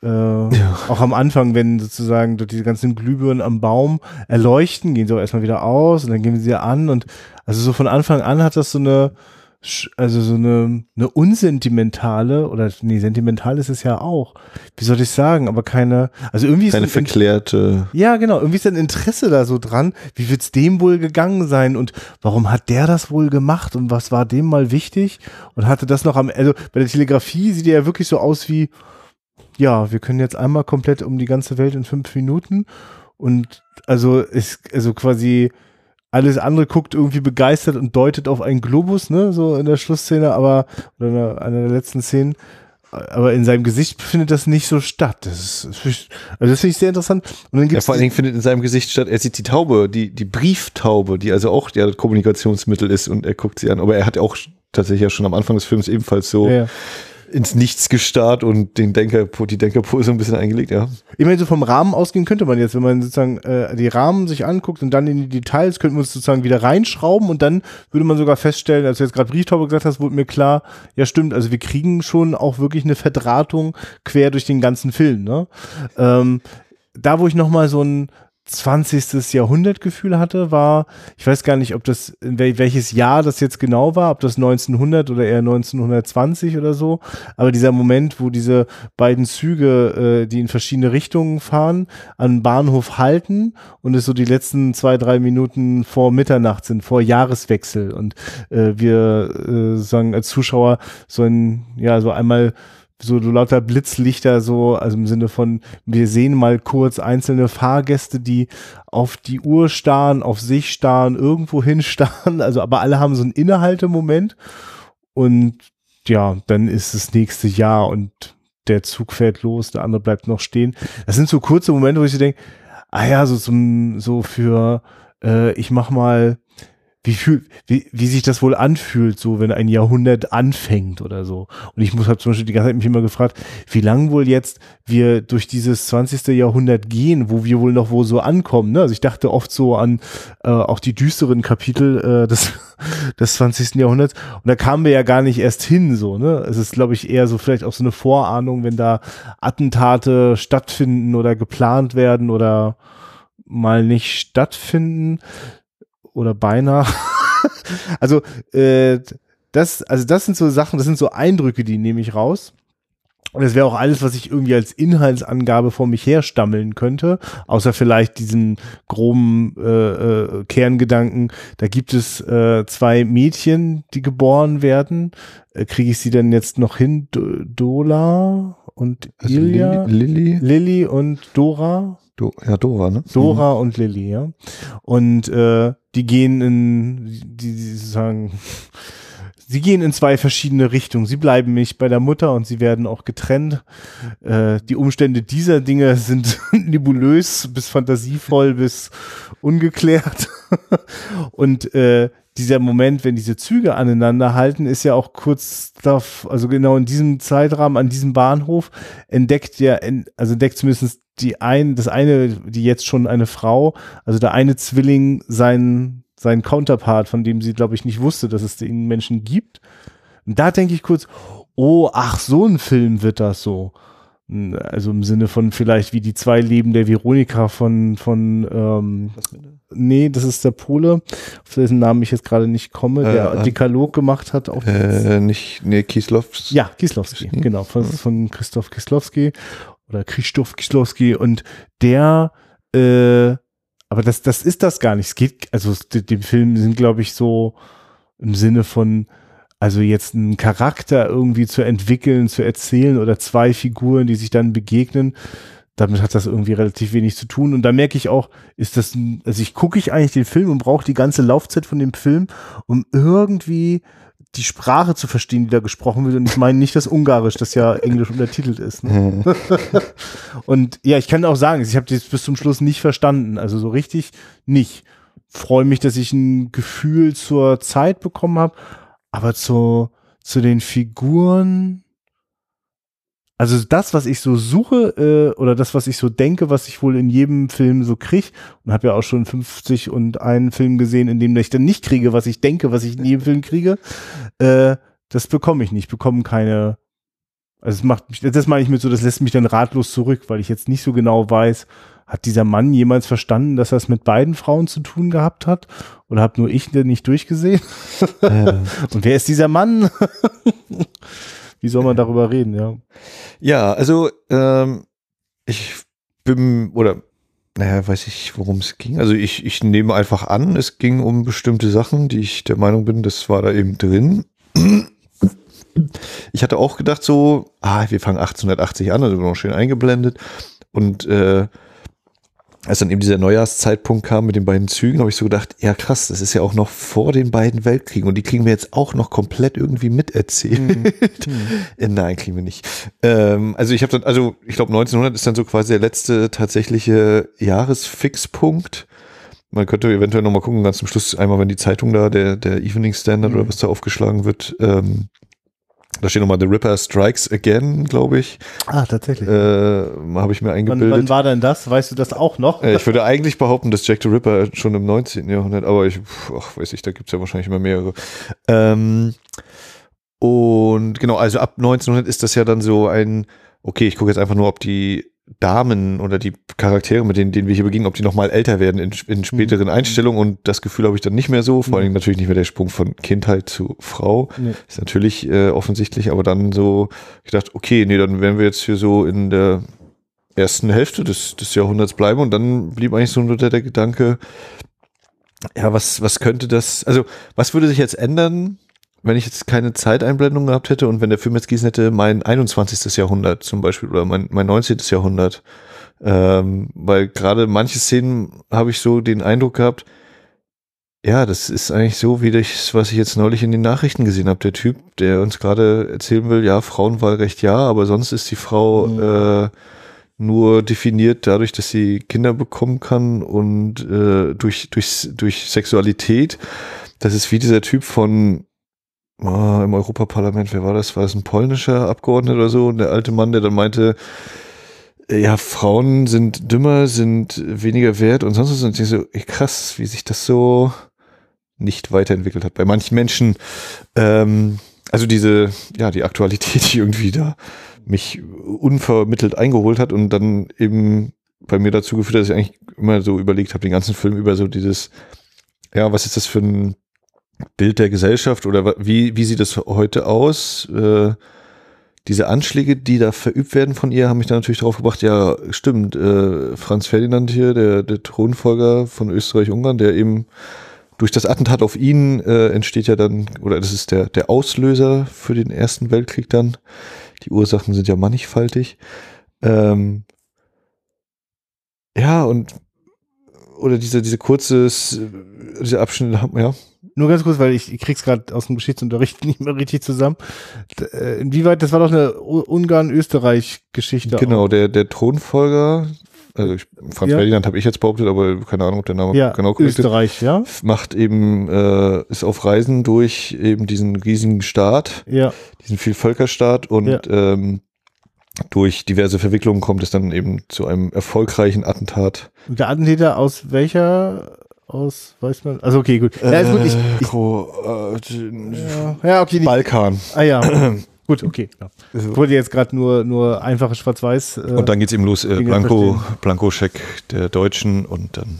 äh, auch am Anfang, wenn sozusagen dort diese ganzen Glühbirnen am Baum erleuchten, gehen sie auch erstmal wieder aus und dann gehen sie an und also so von Anfang an hat das so eine also so eine, eine unsentimentale oder nee, sentimental ist es ja auch. Wie soll ich sagen, aber keine, also irgendwie ist Keine ein- verklärte ja, genau. Irgendwie ist ein Interesse da so dran. Wie wird's dem wohl gegangen sein und warum hat der das wohl gemacht und was war dem mal wichtig und hatte das noch am, also bei der Telegrafie sieht er ja wirklich so aus wie, ja, wir können jetzt einmal komplett um die ganze Welt in fünf Minuten und also ist, also quasi alles andere guckt irgendwie begeistert und deutet auf einen Globus, ne, so in der Schlussszene, aber, oder in einer, einer der letzten Szenen. Aber in seinem Gesicht findet das nicht so statt. Das ist, also das finde ich sehr interessant. Und dann Ja, gibt's vor allen Dingen findet in seinem Gesicht statt, er sieht die Taube, die, die Brieftaube, die also auch ja das Kommunikationsmittel ist und er guckt sie an. Aber er hat auch tatsächlich ja schon am Anfang des Films ebenfalls so Ja, ja. Ins Nichts gestarrt und den Denker, die Denkerpose ein bisschen eingelegt, ja. Ich meine, so vom Rahmen ausgehen könnte man jetzt, wenn man sozusagen äh, die Rahmen sich anguckt und dann in die Details, könnten wir uns sozusagen wieder reinschrauben und dann würde man sogar feststellen, als du jetzt gerade Brieftaube gesagt hast, wurde mir klar, ja stimmt, also wir kriegen schon auch wirklich eine Verdrahtung quer durch den ganzen Film. Ne? Ähm, da, wo ich nochmal so ein 20. Jahrhundertgefühl hatte, war, ich weiß gar nicht, ob das, welches Jahr das jetzt genau war, ob das 1900 oder eher 1920 oder so, aber dieser Moment, wo diese beiden Züge, äh, die in verschiedene Richtungen fahren, an Bahnhof halten und es so die letzten zwei, drei Minuten vor Mitternacht sind, vor Jahreswechsel und äh, wir äh, sagen als Zuschauer so ein, ja, so einmal so lauter Blitzlichter so, also im Sinne von, wir sehen mal kurz einzelne Fahrgäste, die auf die Uhr starren, auf sich starren, irgendwo hin starren, also aber alle haben so einen Innehaltemoment und ja, dann ist das nächste Jahr und der Zug fährt los, der andere bleibt noch stehen. Das sind so kurze Momente, wo ich so denke, ah ja, so zum, so für, äh, ich mach mal, wie, fühl, wie, wie sich das wohl anfühlt, so wenn ein Jahrhundert anfängt oder so. Und ich muss halt zum Beispiel die ganze Zeit mich immer gefragt, wie lang wohl jetzt wir durch dieses 20. Jahrhundert gehen, wo wir wohl noch wo so ankommen. Ne? Also ich dachte oft so an äh, auch die düsteren Kapitel äh, des, <laughs> des 20. Jahrhunderts. Und da kamen wir ja gar nicht erst hin, so, ne? Es ist, glaube ich, eher so vielleicht auch so eine Vorahnung, wenn da Attentate stattfinden oder geplant werden oder mal nicht stattfinden oder beinahe. <laughs> also äh, das, also das sind so Sachen, das sind so Eindrücke, die nehme ich raus. Und das wäre auch alles, was ich irgendwie als Inhaltsangabe vor mich herstammeln könnte, außer vielleicht diesen groben äh, äh, Kerngedanken. Da gibt es äh, zwei Mädchen, die geboren werden. Äh, Kriege ich sie denn jetzt noch hin? Do Dola und Also Ilja? Lilly, Lilly und Dora? Do, ja, Dora, ne? Dora und Lilly, ja. Und äh, die gehen in, die, die sagen, <laughs> sie gehen in zwei verschiedene Richtungen. Sie bleiben nicht bei der Mutter und sie werden auch getrennt. Äh, die Umstände dieser Dinge sind <laughs> nebulös bis fantasievoll bis ungeklärt. <laughs> und äh, dieser Moment, wenn diese Züge aneinander halten, ist ja auch kurz darauf, also genau in diesem Zeitrahmen an diesem Bahnhof entdeckt ja, also entdeckt zumindest die ein, das eine, die jetzt schon eine Frau, also der eine Zwilling seinen seinen Counterpart, von dem sie, glaube ich, nicht wusste, dass es den Menschen gibt. Und da denke ich kurz, oh, ach, so ein Film wird das so. Also im Sinne von vielleicht wie die zwei Leben der Veronika von, von ähm, nee, das ist der Pole, auf dessen Namen ich jetzt gerade nicht komme, der äh, Dekalog gemacht hat. Auf äh, nicht, nee, Kieslowski. Ja, Kieslowski, genau, von, von Christoph Kieslowski oder Christoph Kieslowski und der äh, aber das, das ist das gar nicht. Es geht, also die Filme sind, glaube ich, so im Sinne von, also jetzt einen Charakter irgendwie zu entwickeln, zu erzählen oder zwei Figuren, die sich dann begegnen. Damit hat das irgendwie relativ wenig zu tun. Und da merke ich auch, ist das, also ich gucke ich eigentlich den Film und brauche die ganze Laufzeit von dem Film, um irgendwie die Sprache zu verstehen, die da gesprochen wird. Und ich meine nicht das Ungarisch, das ja englisch untertitelt ist. Ne? und ja, ich kann auch sagen, ich habe das bis zum Schluss nicht verstanden. Also so richtig nicht. Freue mich, dass ich ein Gefühl zur Zeit bekommen habe, aber zu, zu den Figuren also das, was ich so suche äh, oder das, was ich so denke, was ich wohl in jedem Film so kriege und habe ja auch schon 50 und einen Film gesehen, in dem ich dann nicht kriege, was ich denke, was ich in jedem Film kriege, äh, das bekomme ich nicht. Ich bekomme keine, also das macht mich, das meine ich mit so, das lässt mich dann ratlos zurück, weil ich jetzt nicht so genau weiß, hat dieser Mann jemals verstanden, dass er es mit beiden Frauen zu tun gehabt hat? Oder habe nur ich denn nicht durchgesehen? Äh. <laughs> und wer ist dieser Mann? <laughs> Wie soll man darüber reden, ja? Ja, also ähm, ich bin, oder naja, weiß ich, worum es ging. Also ich, ich nehme einfach an, es ging um bestimmte Sachen, die ich der Meinung bin, das war da eben drin. Ich hatte auch gedacht so, ah, wir fangen 1880 an, also noch schön eingeblendet. Und äh, als dann eben dieser Neujahrszeitpunkt kam mit den beiden Zügen, habe ich so gedacht, ja krass, das ist ja auch noch vor den beiden Weltkriegen und die kriegen wir jetzt auch noch komplett irgendwie miterzählt. Mhm. <laughs> mhm. Nein, kriegen wir nicht. Ähm, also ich habe dann, also ich glaube 1900 ist dann so quasi der letzte tatsächliche Jahresfixpunkt. Man könnte eventuell nochmal gucken, ganz zum Schluss einmal, wenn die Zeitung da, der, der Evening Standard mhm. oder was da aufgeschlagen wird, ähm, da steht nochmal The Ripper Strikes Again, glaube ich. Ah, tatsächlich. Äh, Habe ich mir eingebildet. Wann, wann, war denn das? Weißt du das auch noch? Äh, ich würde eigentlich behaupten, dass Jack the Ripper schon im 19. Jahrhundert, aber ich, ach, weiß ich, da gibt's ja wahrscheinlich immer mehrere. Ähm, und genau, also ab 1900 ist das ja dann so ein, okay, ich gucke jetzt einfach nur, ob die Damen oder die Charaktere, mit denen, denen wir hier begegnen, ob die noch mal älter werden in, in späteren mhm. Einstellungen und das Gefühl habe ich dann nicht mehr so, vor mhm. allem natürlich nicht mehr der Sprung von Kindheit zu Frau, nee. ist natürlich äh, offensichtlich, aber dann so, ich dachte, okay, nee, dann werden wir jetzt hier so in der ersten Hälfte des, des Jahrhunderts bleiben und dann blieb eigentlich so nur der, der Gedanke, ja, was, was könnte das, also was würde sich jetzt ändern, wenn ich jetzt keine Zeiteinblendung gehabt hätte und wenn der Film jetzt gießen hätte, mein 21. Jahrhundert zum Beispiel oder mein, mein 19. Jahrhundert. Ähm, weil gerade manche Szenen habe ich so den Eindruck gehabt, ja, das ist eigentlich so, wie das, was ich jetzt neulich in den Nachrichten gesehen habe. Der Typ, der uns gerade erzählen will, ja, Frauenwahlrecht ja, aber sonst ist die Frau mhm. äh, nur definiert dadurch, dass sie Kinder bekommen kann und äh, durch, durch, durch Sexualität. Das ist wie dieser Typ von oh, im Europaparlament, wer war das? War es ein polnischer Abgeordneter oder so? Und der alte Mann, der dann meinte, ja, Frauen sind dümmer, sind weniger wert und sonst was. Und ich so, ey, krass, wie sich das so nicht weiterentwickelt hat. Bei manchen Menschen, ähm, also diese, ja, die Aktualität, <laughs> die irgendwie da mich unvermittelt eingeholt hat und dann eben bei mir dazu geführt, dass ich eigentlich immer so überlegt habe, den ganzen Film über so dieses, ja, was ist das für ein Bild der Gesellschaft oder wie, wie sieht es heute aus? Äh, diese Anschläge, die da verübt werden von ihr, haben mich dann natürlich darauf gebracht, ja, stimmt, äh, Franz Ferdinand hier, der, der Thronfolger von Österreich-Ungarn, der eben durch das Attentat auf ihn äh, entsteht ja dann, oder das ist der, der Auslöser für den Ersten Weltkrieg dann. Die Ursachen sind ja mannigfaltig. Ähm, ja, und oder diese, diese kurzes, diese Abschnitte, ja, nur ganz kurz, weil ich, ich krieg's gerade aus dem Geschichtsunterricht <laughs> nicht mehr richtig zusammen. Äh, inwieweit, das war doch eine Ungarn-Österreich-Geschichte. Genau, der, der Thronfolger, also ich, Franz Ja. Ferdinand habe ich jetzt behauptet, aber keine Ahnung, ob der Name Ja, genau korrekt ist. Österreich, ja. Macht eben, äh, ist auf Reisen durch eben diesen riesigen Staat, Ja, diesen Vielvölkerstaat und Ja. ähm, durch diverse Verwicklungen kommt es dann eben zu einem erfolgreichen Attentat. Und der Attentäter aus welcher, aus, weiß man, also okay, gut. Ja, gut, ich, ich, Gro- äh, ja, okay, die, Balkan. ah ja, gut, okay. Ja. Ich wollte jetzt gerade nur, nur einfache Schwarz-Weiß. Äh, Und dann geht's eben los, äh, Blanco. Blankoscheck der Deutschen und dann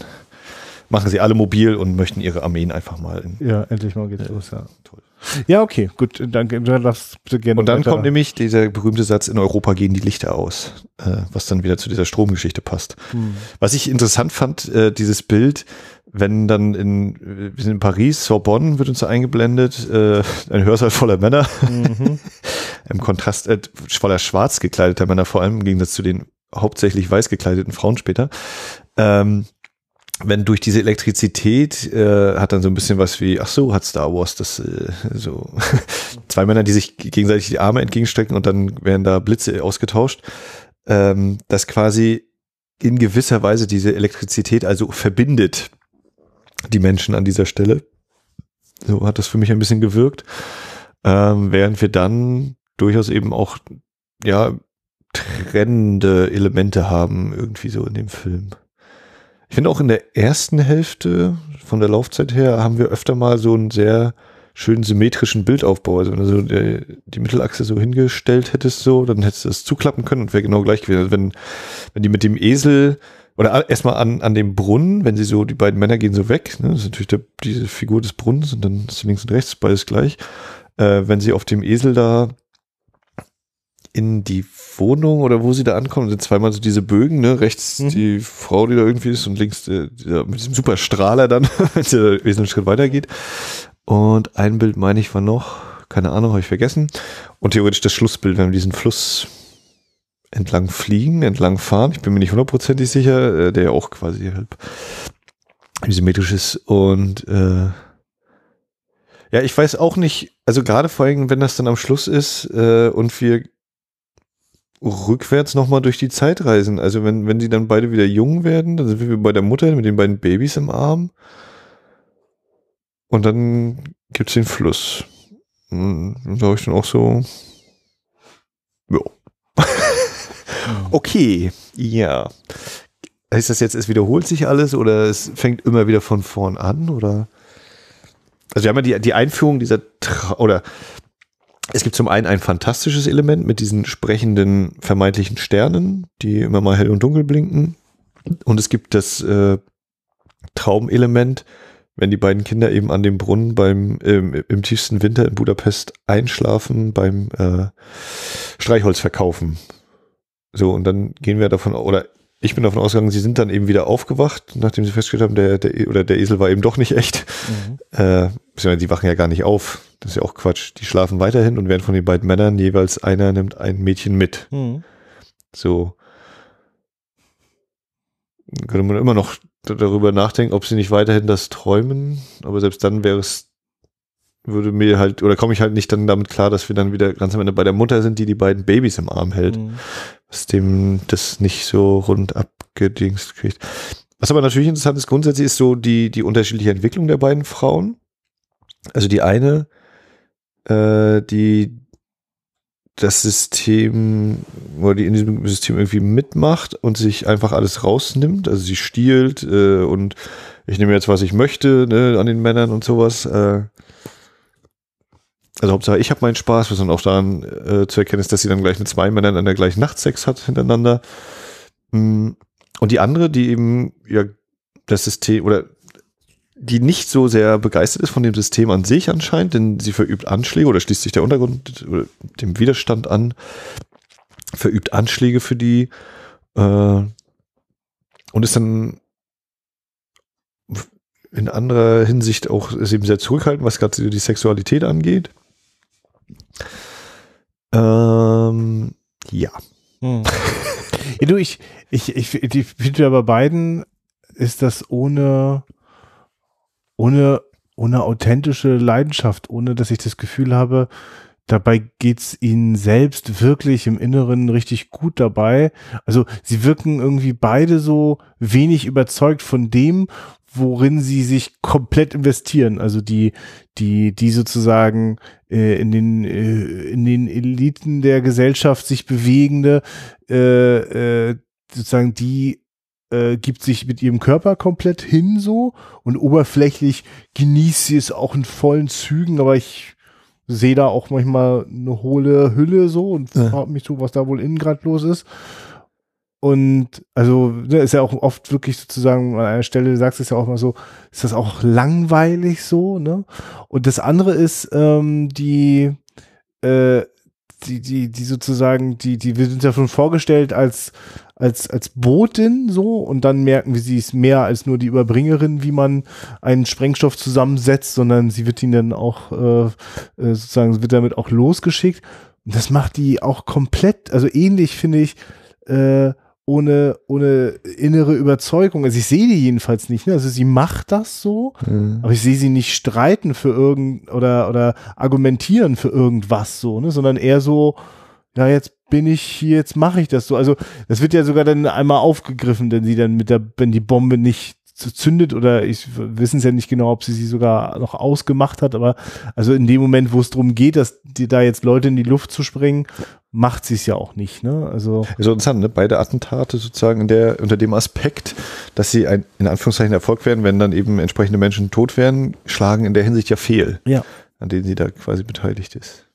machen sie alle mobil und möchten ihre Armeen einfach mal in. ja, endlich mal geht's los, ja. Toll. Ja, okay, gut, danke. Darfst gerne Und dann weiter- kommt nämlich dieser berühmte Satz, in Europa gehen die Lichter aus, äh, was dann wieder zu dieser Stromgeschichte passt. Hm. Was ich interessant fand, äh, dieses Bild, wenn dann in, wir sind in Paris, Sorbonne wird uns da eingeblendet, äh, ein Hörsaal voller Männer, Mhm. <laughs> im Kontrast, äh, voller schwarz gekleideter Männer, vor allem im Gegensatz zu den hauptsächlich weiß gekleideten Frauen später. Ähm, wenn durch diese Elektrizität äh, hat dann so ein bisschen was wie, ach so, hat Star Wars das äh, so <laughs> zwei Männer, die sich gegenseitig die Arme entgegenstrecken und dann werden da Blitze ausgetauscht, ähm, dass quasi in gewisser Weise diese Elektrizität also verbindet die Menschen an dieser Stelle. So hat das für mich ein bisschen gewirkt. Ähm, während wir dann durchaus eben auch, ja, trennende Elemente haben, irgendwie so in dem Film. Ich finde auch in der ersten Hälfte von der Laufzeit her haben wir öfter mal so einen sehr schönen symmetrischen Bildaufbau. Also wenn du so der, die Mittelachse so hingestellt hättest, so, dann hättest du das zuklappen können und wäre genau gleich gewesen. Also wenn, wenn die mit dem Esel oder erstmal an, an dem Brunnen, wenn sie so, die beiden Männer gehen so weg, ne, das ist natürlich der, diese Figur des Brunnens und dann ist links und rechts beides gleich. Äh, wenn sie auf dem Esel da in die Wohnung oder wo sie da ankommen, sind zweimal so diese Bögen, ne? Rechts Mhm. die Frau, die da irgendwie ist und links der, dieser, mit diesem super Strahler dann, <laughs> wenn der Esel einen Schritt weitergeht. Und ein Bild meine ich war noch, keine Ahnung, habe ich vergessen. Und theoretisch das Schlussbild, wenn wir diesen Fluss entlang fliegen, entlang fahren. Ich bin mir nicht hundertprozentig sicher, äh, der ja auch quasi halb symmetrisch ist. Und äh, ja, ich weiß auch nicht, also gerade vor allem, wenn das dann am Schluss ist äh, und wir rückwärts nochmal durch die Zeit reisen. Also wenn, wenn die dann beide wieder jung werden, dann sind wir bei der Mutter mit den beiden Babys im Arm. Und dann gibt's den Fluss. Da habe ich dann auch so, ja. Okay, ja. Heißt das jetzt, es wiederholt sich alles oder es fängt immer wieder von vorn an oder? Also wir haben ja die, die Einführung dieser Tra oder es gibt zum einen ein fantastisches Element mit diesen sprechenden vermeintlichen Sternen, die immer mal hell und dunkel blinken. Und es gibt das äh, Traumelement, wenn die beiden Kinder eben an dem Brunnen beim ähm, im tiefsten Winter in Budapest einschlafen beim äh, Streichholz verkaufen. So, und dann gehen wir davon, oder ich bin davon ausgegangen, sie sind dann eben wieder aufgewacht, nachdem sie festgestellt haben, der, der, oder der Esel war eben doch nicht echt. Mhm. Äh, die wachen ja gar nicht auf. Das ist ja auch Quatsch. Die schlafen weiterhin und werden von den beiden Männern jeweils einer nimmt ein Mädchen mit. Mhm. So. Könnte man immer noch darüber nachdenken, ob sie nicht weiterhin das träumen, aber selbst dann wäre es, würde mir halt, oder komme ich halt nicht dann damit klar, dass wir dann wieder ganz am Ende bei der Mutter sind, die die beiden Babys im Arm hält, Mhm. was dem das nicht so rund abgedingst kriegt. Was aber natürlich interessant ist, grundsätzlich ist so die, die unterschiedliche Entwicklung der beiden Frauen. Also die eine, äh, die das System oder die in diesem System irgendwie mitmacht und sich einfach alles rausnimmt. Also sie stiehlt äh, und ich nehme jetzt, was ich möchte, ne, an den Männern und sowas. Äh, also Hauptsache, ich habe meinen Spaß, was dann auch daran äh, zu erkennen ist, dass sie dann gleich mit zwei Männern an der gleichen Nacht Sex hat hintereinander. Mm, Und die andere, die eben ja das System oder die nicht so sehr begeistert ist von dem System an sich anscheinend, denn sie verübt Anschläge oder schließt sich der Untergrund oder dem Widerstand an, verübt Anschläge für die äh, und ist dann in anderer Hinsicht auch ist eben sehr zurückhaltend, was gerade die Sexualität angeht. Ähm, ja. Hm. <laughs> ja, du, ich, ich, ich, ich finde bei beiden ist das ohne, ohne ohne authentische Leidenschaft, ohne dass ich das Gefühl habe, dabei geht's ihnen selbst wirklich im Inneren richtig gut dabei. Also sie wirken irgendwie beide so wenig überzeugt von dem, worin sie sich komplett investieren. Also die, die, die sozusagen äh, in den äh, in den Eliten der Gesellschaft sich bewegende, äh, äh, sozusagen die äh, gibt sich mit ihrem Körper komplett hin so und oberflächlich genießt sie es auch in vollen Zügen, aber ich sehe da auch manchmal eine hohle Hülle so und ja. frage mich so, was da wohl innen gerade los ist. Und also ne, ist ja auch oft wirklich sozusagen an einer Stelle, du sagst es ja auch mal so, ist das auch langweilig so, ne? Und das andere ist, ähm, die, äh, die, die, die sozusagen, die, die, wir sind ja schon vorgestellt als, als, als Botin so und dann merken wir, sie ist mehr als nur die Überbringerin, wie man einen Sprengstoff zusammensetzt, sondern sie wird ihn dann auch, äh, äh sozusagen, wird damit auch losgeschickt. Und das macht die auch komplett, also ähnlich finde ich, äh, ohne, ohne innere Überzeugung. Also ich sehe die jedenfalls nicht. Ne? Also sie macht das so, mhm. aber ich sehe sie nicht streiten für irgend oder, oder argumentieren für irgendwas so, ne? sondern eher so, ja, jetzt bin ich hier, jetzt mache ich das so. Also das wird ja sogar dann einmal aufgegriffen, wenn sie dann mit der, wenn die Bombe nicht zündet oder ich wissen es ja nicht genau, ob sie sie sogar noch ausgemacht hat, aber also in dem Moment, wo es darum geht, dass die da jetzt Leute in die Luft zu springen, macht sie es ja auch nicht, ne? Also so interessant, ne? Beide Attentate sozusagen in der unter dem Aspekt, dass sie ein in Anführungszeichen Erfolg werden, wenn dann eben entsprechende Menschen tot werden, schlagen in der Hinsicht ja fehl, ja. an denen sie da quasi beteiligt ist.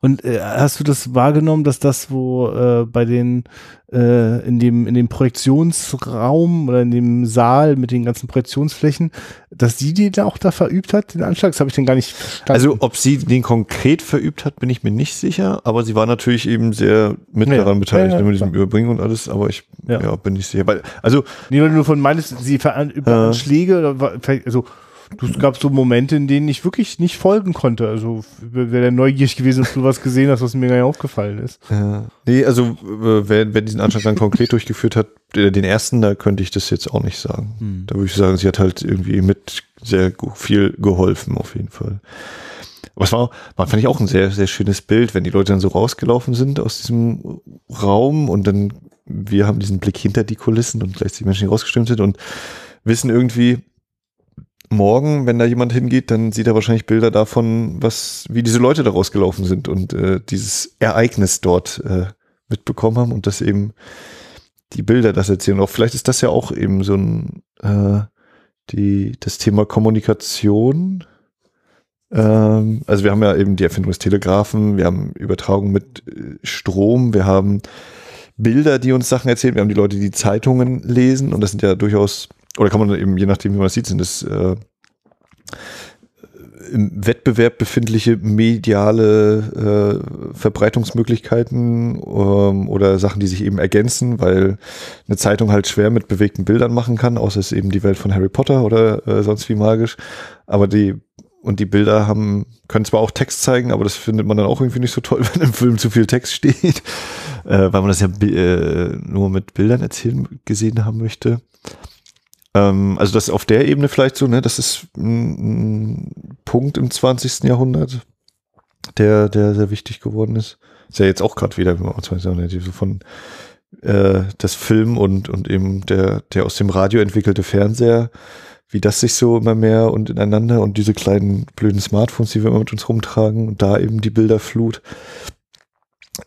Und äh, hast du das wahrgenommen, dass das, wo äh, bei den äh, in dem in dem Projektionsraum oder in dem Saal mit den ganzen Projektionsflächen, dass die den da auch da verübt hat, den Anschlag? Das habe ich denn gar nicht verstanden. Also ob sie den konkret verübt hat, bin ich mir nicht sicher, aber sie war natürlich eben sehr mit daran ja, beteiligt, ja, ja, mit diesem Überbringen und alles, aber ich ja. bin nicht sicher. Weil, also nee, weil du nur von meinst, sie verübt äh, Anschläge oder also es gab so Momente, in denen ich wirklich nicht folgen konnte. Also wäre der neugierig gewesen, dass du was gesehen hast, was mir gar nicht aufgefallen ist. Ja. Nee, also wer, wer diesen Anschlag dann konkret durchgeführt hat, den ersten, da könnte ich das jetzt auch nicht sagen. Hm. Da würde ich sagen, sie hat halt irgendwie mit sehr viel geholfen, auf jeden Fall. Aber es war, war, fand ich auch ein sehr, sehr schönes Bild, wenn die Leute dann so rausgelaufen sind aus diesem Raum und dann wir haben diesen Blick hinter die Kulissen und gleichzeitig Menschen, die rausgestimmt sind und wissen irgendwie, morgen, wenn da jemand hingeht, dann sieht er wahrscheinlich Bilder davon, was, wie diese Leute da rausgelaufen sind und äh, dieses Ereignis dort äh, mitbekommen haben und dass eben die Bilder das erzählen. Auch vielleicht ist das ja auch eben so ein äh, die das Thema Kommunikation. Ähm, also wir haben ja eben die Erfindung des Telegraphen, wir haben Übertragung mit äh, Strom, wir haben Bilder, die uns Sachen erzählen, wir haben die Leute, die Zeitungen lesen und das sind ja durchaus oder kann man eben, je nachdem, wie man es sieht, sind es äh, im Wettbewerb befindliche mediale äh, Verbreitungsmöglichkeiten ähm, oder Sachen, die sich eben ergänzen, weil eine Zeitung halt schwer mit bewegten Bildern machen kann, außer es ist eben die Welt von Harry Potter oder äh, sonst wie magisch. Aber die und die Bilder haben, können zwar auch Text zeigen, aber das findet man dann auch irgendwie nicht so toll, <laughs> wenn im Film zu viel Text steht, äh, weil man das ja äh, nur mit Bildern erzählen gesehen haben möchte. Ähm, also das auf der Ebene vielleicht so, ne, das ist ein, Punkt im 20. Jahrhundert, der, der sehr wichtig geworden ist. Ist ja jetzt auch gerade wieder, so von äh, das Film und, und eben der, der aus dem Radio entwickelte Fernseher, wie das sich so immer mehr und ineinander und diese kleinen blöden Smartphones, die wir immer mit uns rumtragen und da eben die Bilderflut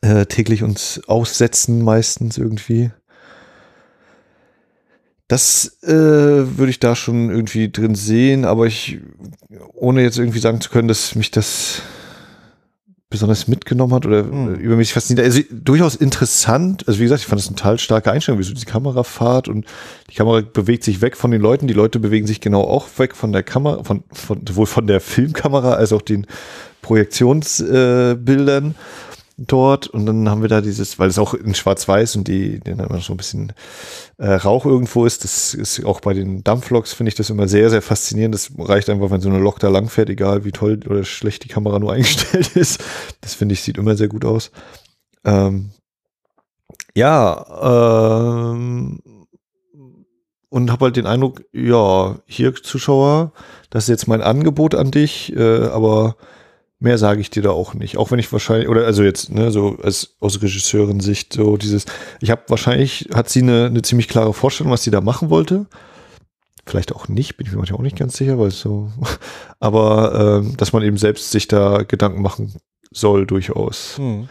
äh, täglich uns aussetzen meistens irgendwie. Das äh, würde ich da schon irgendwie drin sehen, aber ich, ohne jetzt irgendwie sagen zu können, dass mich das besonders mitgenommen hat oder mhm. über mich fasziniert. Also durchaus interessant. Also wie gesagt, ich fand das eine total starke Einstellung, wie so die Kamerafahrt und die Kamera bewegt sich weg von den Leuten. Die Leute bewegen sich genau auch weg von der Kamera, von, von sowohl von der Filmkamera als auch den Projektionsbildern. Äh, dort und dann haben wir da dieses, weil es auch in Schwarz-Weiß und die, dann immer so ein bisschen äh, Rauch irgendwo ist, das ist auch bei den Dampfloks finde ich das immer sehr, sehr faszinierend. Das reicht einfach, wenn so eine Lok da langfährt, egal wie toll oder schlecht die Kamera nur <laughs> eingestellt ist. Das finde ich, sieht immer sehr gut aus. Ähm, ja, ähm, und habe halt den Eindruck, ja, hier Zuschauer, das ist jetzt mein Angebot an dich, äh, aber mehr sage ich dir da auch nicht. Auch wenn ich wahrscheinlich, oder also jetzt, ne, so als aus Regisseurin-Sicht, so dieses, ich habe wahrscheinlich, hat sie eine, eine ziemlich klare Vorstellung, was sie da machen wollte. Vielleicht auch nicht, bin ich mir manchmal auch nicht ganz sicher, weil so, <laughs> aber äh, dass man eben selbst sich da Gedanken machen soll, durchaus. Hm.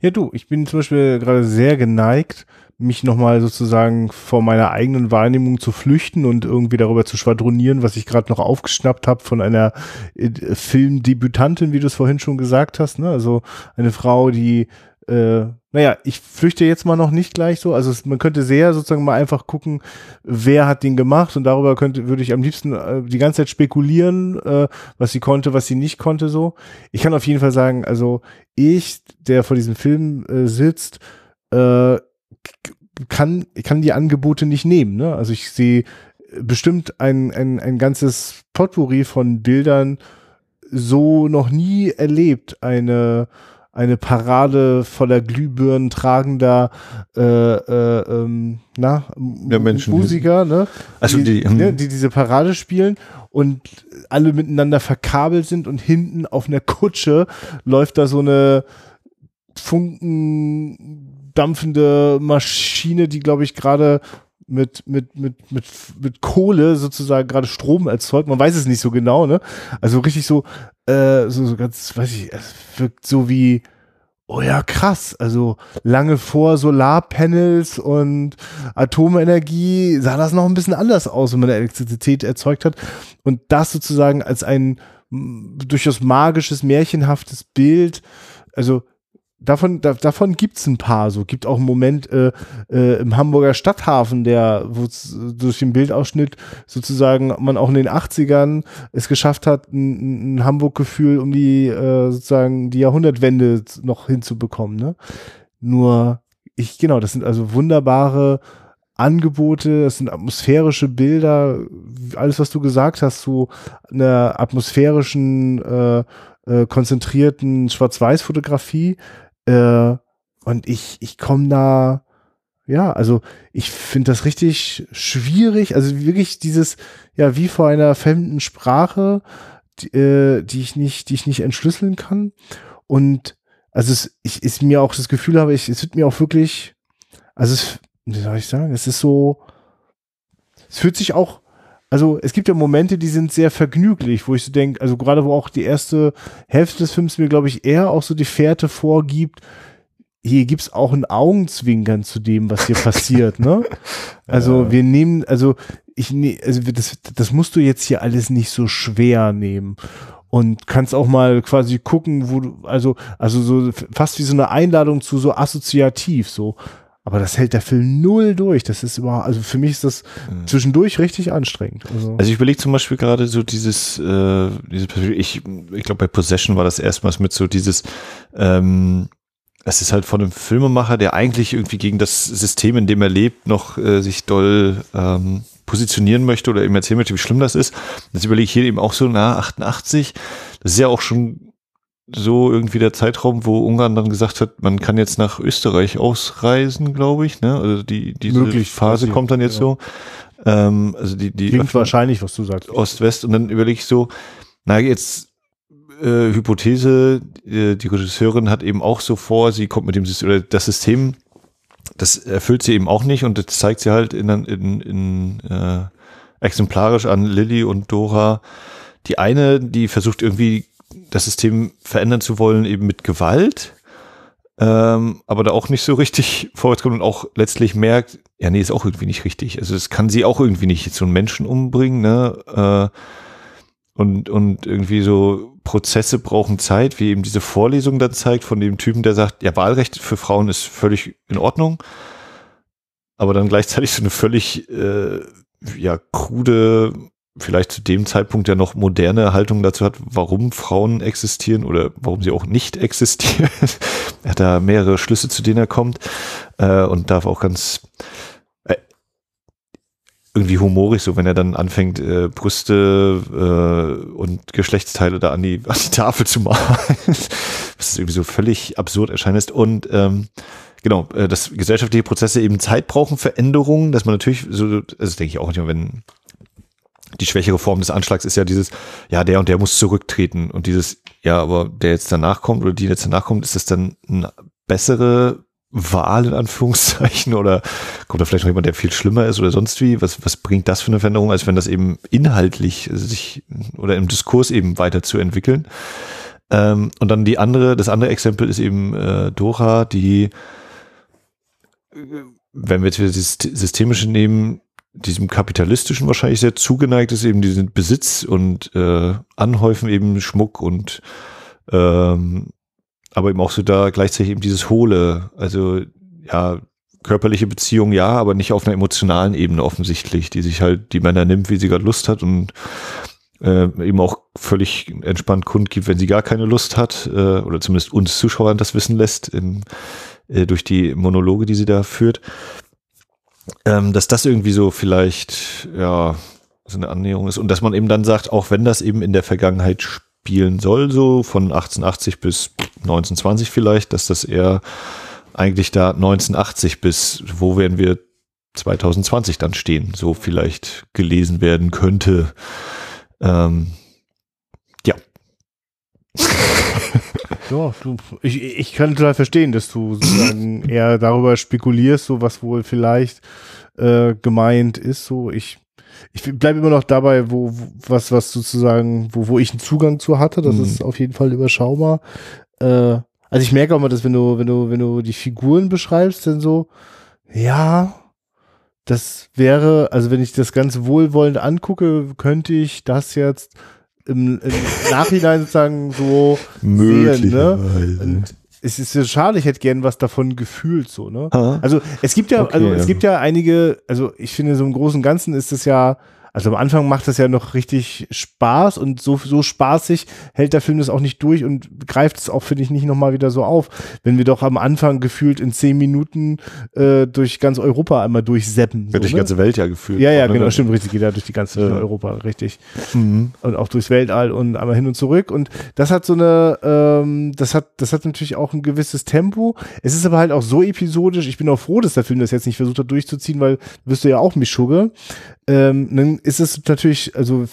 Ja, du, ich bin zum Beispiel gerade sehr geneigt, mich nochmal sozusagen vor meiner eigenen Wahrnehmung zu flüchten und irgendwie darüber zu schwadronieren, was ich gerade noch aufgeschnappt habe von einer äh, Filmdebütantin, wie du es vorhin schon gesagt hast. Ne? Also eine Frau, die äh, naja, ich flüchte jetzt mal noch nicht gleich so. Also es, man könnte sehr sozusagen mal einfach gucken, wer hat den gemacht und darüber könnte, würde ich am liebsten äh, die ganze Zeit spekulieren, äh, was sie konnte, was sie nicht konnte so. Ich kann auf jeden Fall sagen, also ich, der vor diesem Film äh, sitzt, äh, kann, kann die Angebote nicht nehmen. Ne? Also ich sehe bestimmt ein, ein, ein ganzes Potpourri von Bildern so noch nie erlebt. Eine, eine Parade voller Glühbirnen tragender äh, äh, ähm, na, ja, Musiker, ne? Also die, die, ne, die diese Parade spielen und alle miteinander verkabelt sind und hinten auf einer Kutsche läuft da so eine Funken dampfende Maschine, die, glaube ich, gerade mit, mit, mit, mit, mit Kohle sozusagen gerade Strom erzeugt. Man weiß es nicht so genau, ne? Also richtig so, äh, so, so ganz, weiß ich, es wirkt so wie, oh ja, krass. Also lange vor Solarpanels und Atomenergie sah das noch ein bisschen anders aus, wenn man Elektrizität erzeugt hat. Und das sozusagen als ein durchaus magisches, märchenhaftes Bild, also davon, da, davon gibt's ein paar. So gibt auch einen Moment äh, äh, im Hamburger Stadthafen, der wo durch den Bildausschnitt sozusagen man auch in den 80ern es geschafft hat, ein, ein Hamburg-Gefühl um die äh, sozusagen die Jahrhundertwende noch hinzubekommen. Ne? Nur ich genau, das sind also wunderbare Angebote, das sind atmosphärische Bilder, alles was du gesagt hast, so einer atmosphärischen äh, äh, konzentrierten Schwarz-Weiß-Fotografie, äh, und ich, ich komme da, ja, also ich finde das richtig schwierig. Also wirklich dieses, ja, wie vor einer fremden Sprache, die, äh, die ich nicht, die ich nicht entschlüsseln kann. Und also es, ich, ist mir auch das Gefühl habe, ich, es wird mir auch wirklich, also es, wie soll ich sagen, es ist so, es fühlt sich auch also es gibt ja Momente, die sind sehr vergnüglich, wo ich so denke, also gerade wo auch die erste Hälfte des Films mir, glaube ich, eher auch so die Fährte vorgibt, hier gibt's auch ein Augenzwinkern zu dem, was hier passiert, ne? <laughs> Also ja. wir nehmen, also ich ne, also das, das musst du jetzt hier alles nicht so schwer nehmen und kannst auch mal quasi gucken, wo du, also, also so fast wie so eine Einladung zu so assoziativ, so, aber das hält der Film null durch. Das ist überhaupt, also für mich ist das mhm. zwischendurch richtig anstrengend. Also, also ich überlege zum Beispiel gerade so dieses, äh, dieses ich, ich glaube bei Possession war das erstmals mit so dieses, ähm, es ist halt von einem Filmemacher, der eigentlich irgendwie gegen das System, in dem er lebt, noch äh, sich doll ähm, positionieren möchte oder ihm erzählen möchte, wie schlimm das ist. Das überlege ich hier eben auch so, na, 88, das ist ja auch schon so irgendwie der Zeitraum, wo Ungarn dann gesagt hat, man kann jetzt nach Österreich ausreisen, glaube ich. Ne? Also die diese Möglich, Phase kommt dann jetzt ja. so. Ähm, also die die klingt wahrscheinlich, was du sagst. Ost-West und dann überlege ich so, na jetzt äh, Hypothese, äh, die Regisseurin hat eben auch so vor, sie kommt mit dem System oder das System, das erfüllt sie eben auch nicht und das zeigt sie halt in, in, in äh, exemplarisch an Lilly und Dora. Die eine, die versucht irgendwie das System verändern zu wollen, eben mit Gewalt, ähm, aber da auch nicht so richtig vorwärts kommt und auch letztlich merkt, ja, nee, ist auch irgendwie nicht richtig. Also es kann sie auch irgendwie nicht so einen Menschen umbringen, ne? Äh, und, und irgendwie so Prozesse brauchen Zeit, wie eben diese Vorlesung dann zeigt von dem Typen, der sagt, ja, Wahlrecht für Frauen ist völlig in Ordnung, aber dann gleichzeitig so eine völlig äh, ja krude vielleicht zu dem Zeitpunkt ja noch moderne Haltung dazu hat, warum Frauen existieren oder warum sie auch nicht existieren. <laughs> er hat da mehrere Schlüsse, zu denen er kommt äh, und darf auch ganz äh, irgendwie humorig, so wenn er dann anfängt, äh, Brüste äh, und Geschlechtsteile da an die, an die Tafel zu malen, <laughs> was irgendwie so völlig absurd erscheint ist. Und ähm, genau, äh, dass gesellschaftliche Prozesse eben Zeit brauchen für Änderungen, dass man natürlich, so, das denke ich auch nicht, wenn die schwächere Form des Anschlags ist ja dieses, ja, der und der muss zurücktreten und dieses, ja, aber der jetzt danach kommt oder die jetzt danach kommt, ist das dann eine bessere Wahl in Anführungszeichen oder kommt da vielleicht noch jemand, der viel schlimmer ist oder sonst wie? Was, was bringt das für eine Veränderung, als wenn das eben inhaltlich sich oder im Diskurs eben weiterzuentwickeln? Ähm, und dann die andere, das andere Exempel ist eben äh, Dora, die, wenn wir jetzt wieder dieses Systemische nehmen, diesem kapitalistischen wahrscheinlich sehr zugeneigt ist, eben diesen Besitz und äh, Anhäufen eben Schmuck und ähm, aber eben auch so da gleichzeitig eben dieses Hohle, also ja, körperliche Beziehung ja, aber nicht auf einer emotionalen Ebene offensichtlich, die sich halt die Männer nimmt, wie sie gerade Lust hat und äh, eben auch völlig entspannt kundgibt, wenn sie gar keine Lust hat, äh, oder zumindest uns Zuschauern das wissen lässt, in, äh, durch die Monologe, die sie da führt. Ähm, dass das irgendwie so vielleicht, ja, so eine Annäherung ist und dass man eben dann sagt, auch wenn das eben in der Vergangenheit spielen soll, so von 1880 bis 1920 vielleicht, dass das eher eigentlich da 1980 bis, wo werden wir 2020 dann stehen, so vielleicht gelesen werden könnte. Ähm, ja. <laughs> ja, du, ich, ich kann total verstehen, dass du sozusagen <laughs> eher darüber spekulierst, so was wohl vielleicht äh, gemeint ist. So, ich ich bleibe immer noch dabei, wo, was, was sozusagen, wo, wo ich einen Zugang zu hatte. Das mhm. ist auf jeden Fall überschaubar. Äh, also ich merke auch mal, dass wenn du, wenn du, wenn du die Figuren beschreibst, dann so, ja, das wäre, also wenn ich das ganz wohlwollend angucke, könnte ich das jetzt im, im Nachhinein sozusagen so sehen, ne? Und es ist ja schade, ich hätte gern was davon gefühlt, so, ne? Ha? Also es gibt ja, okay, also es gibt ja einige, also ich finde, so im Großen und Ganzen ist es ja also am Anfang macht das ja noch richtig Spaß und so, so spaßig hält der Film das auch nicht durch und greift es auch, finde ich, nicht nochmal wieder so auf. Wenn wir doch am Anfang gefühlt in zehn Minuten äh, durch ganz Europa einmal durchseppen. So, durch die ne? ganze Welt ja gefühlt. Ja, ja, genau, stimmt, richtig, geht ja durch die ganze ja. Europa, richtig. Mhm. Und auch durchs Weltall und einmal hin und zurück. Und das hat so eine, ähm, das hat, das hat natürlich auch ein gewisses Tempo. Es ist aber halt auch so episodisch. Ich bin auch froh, dass der Film das jetzt nicht versucht hat durchzuziehen, weil wirst du ja auch Mischugge ähm, ist es natürlich, also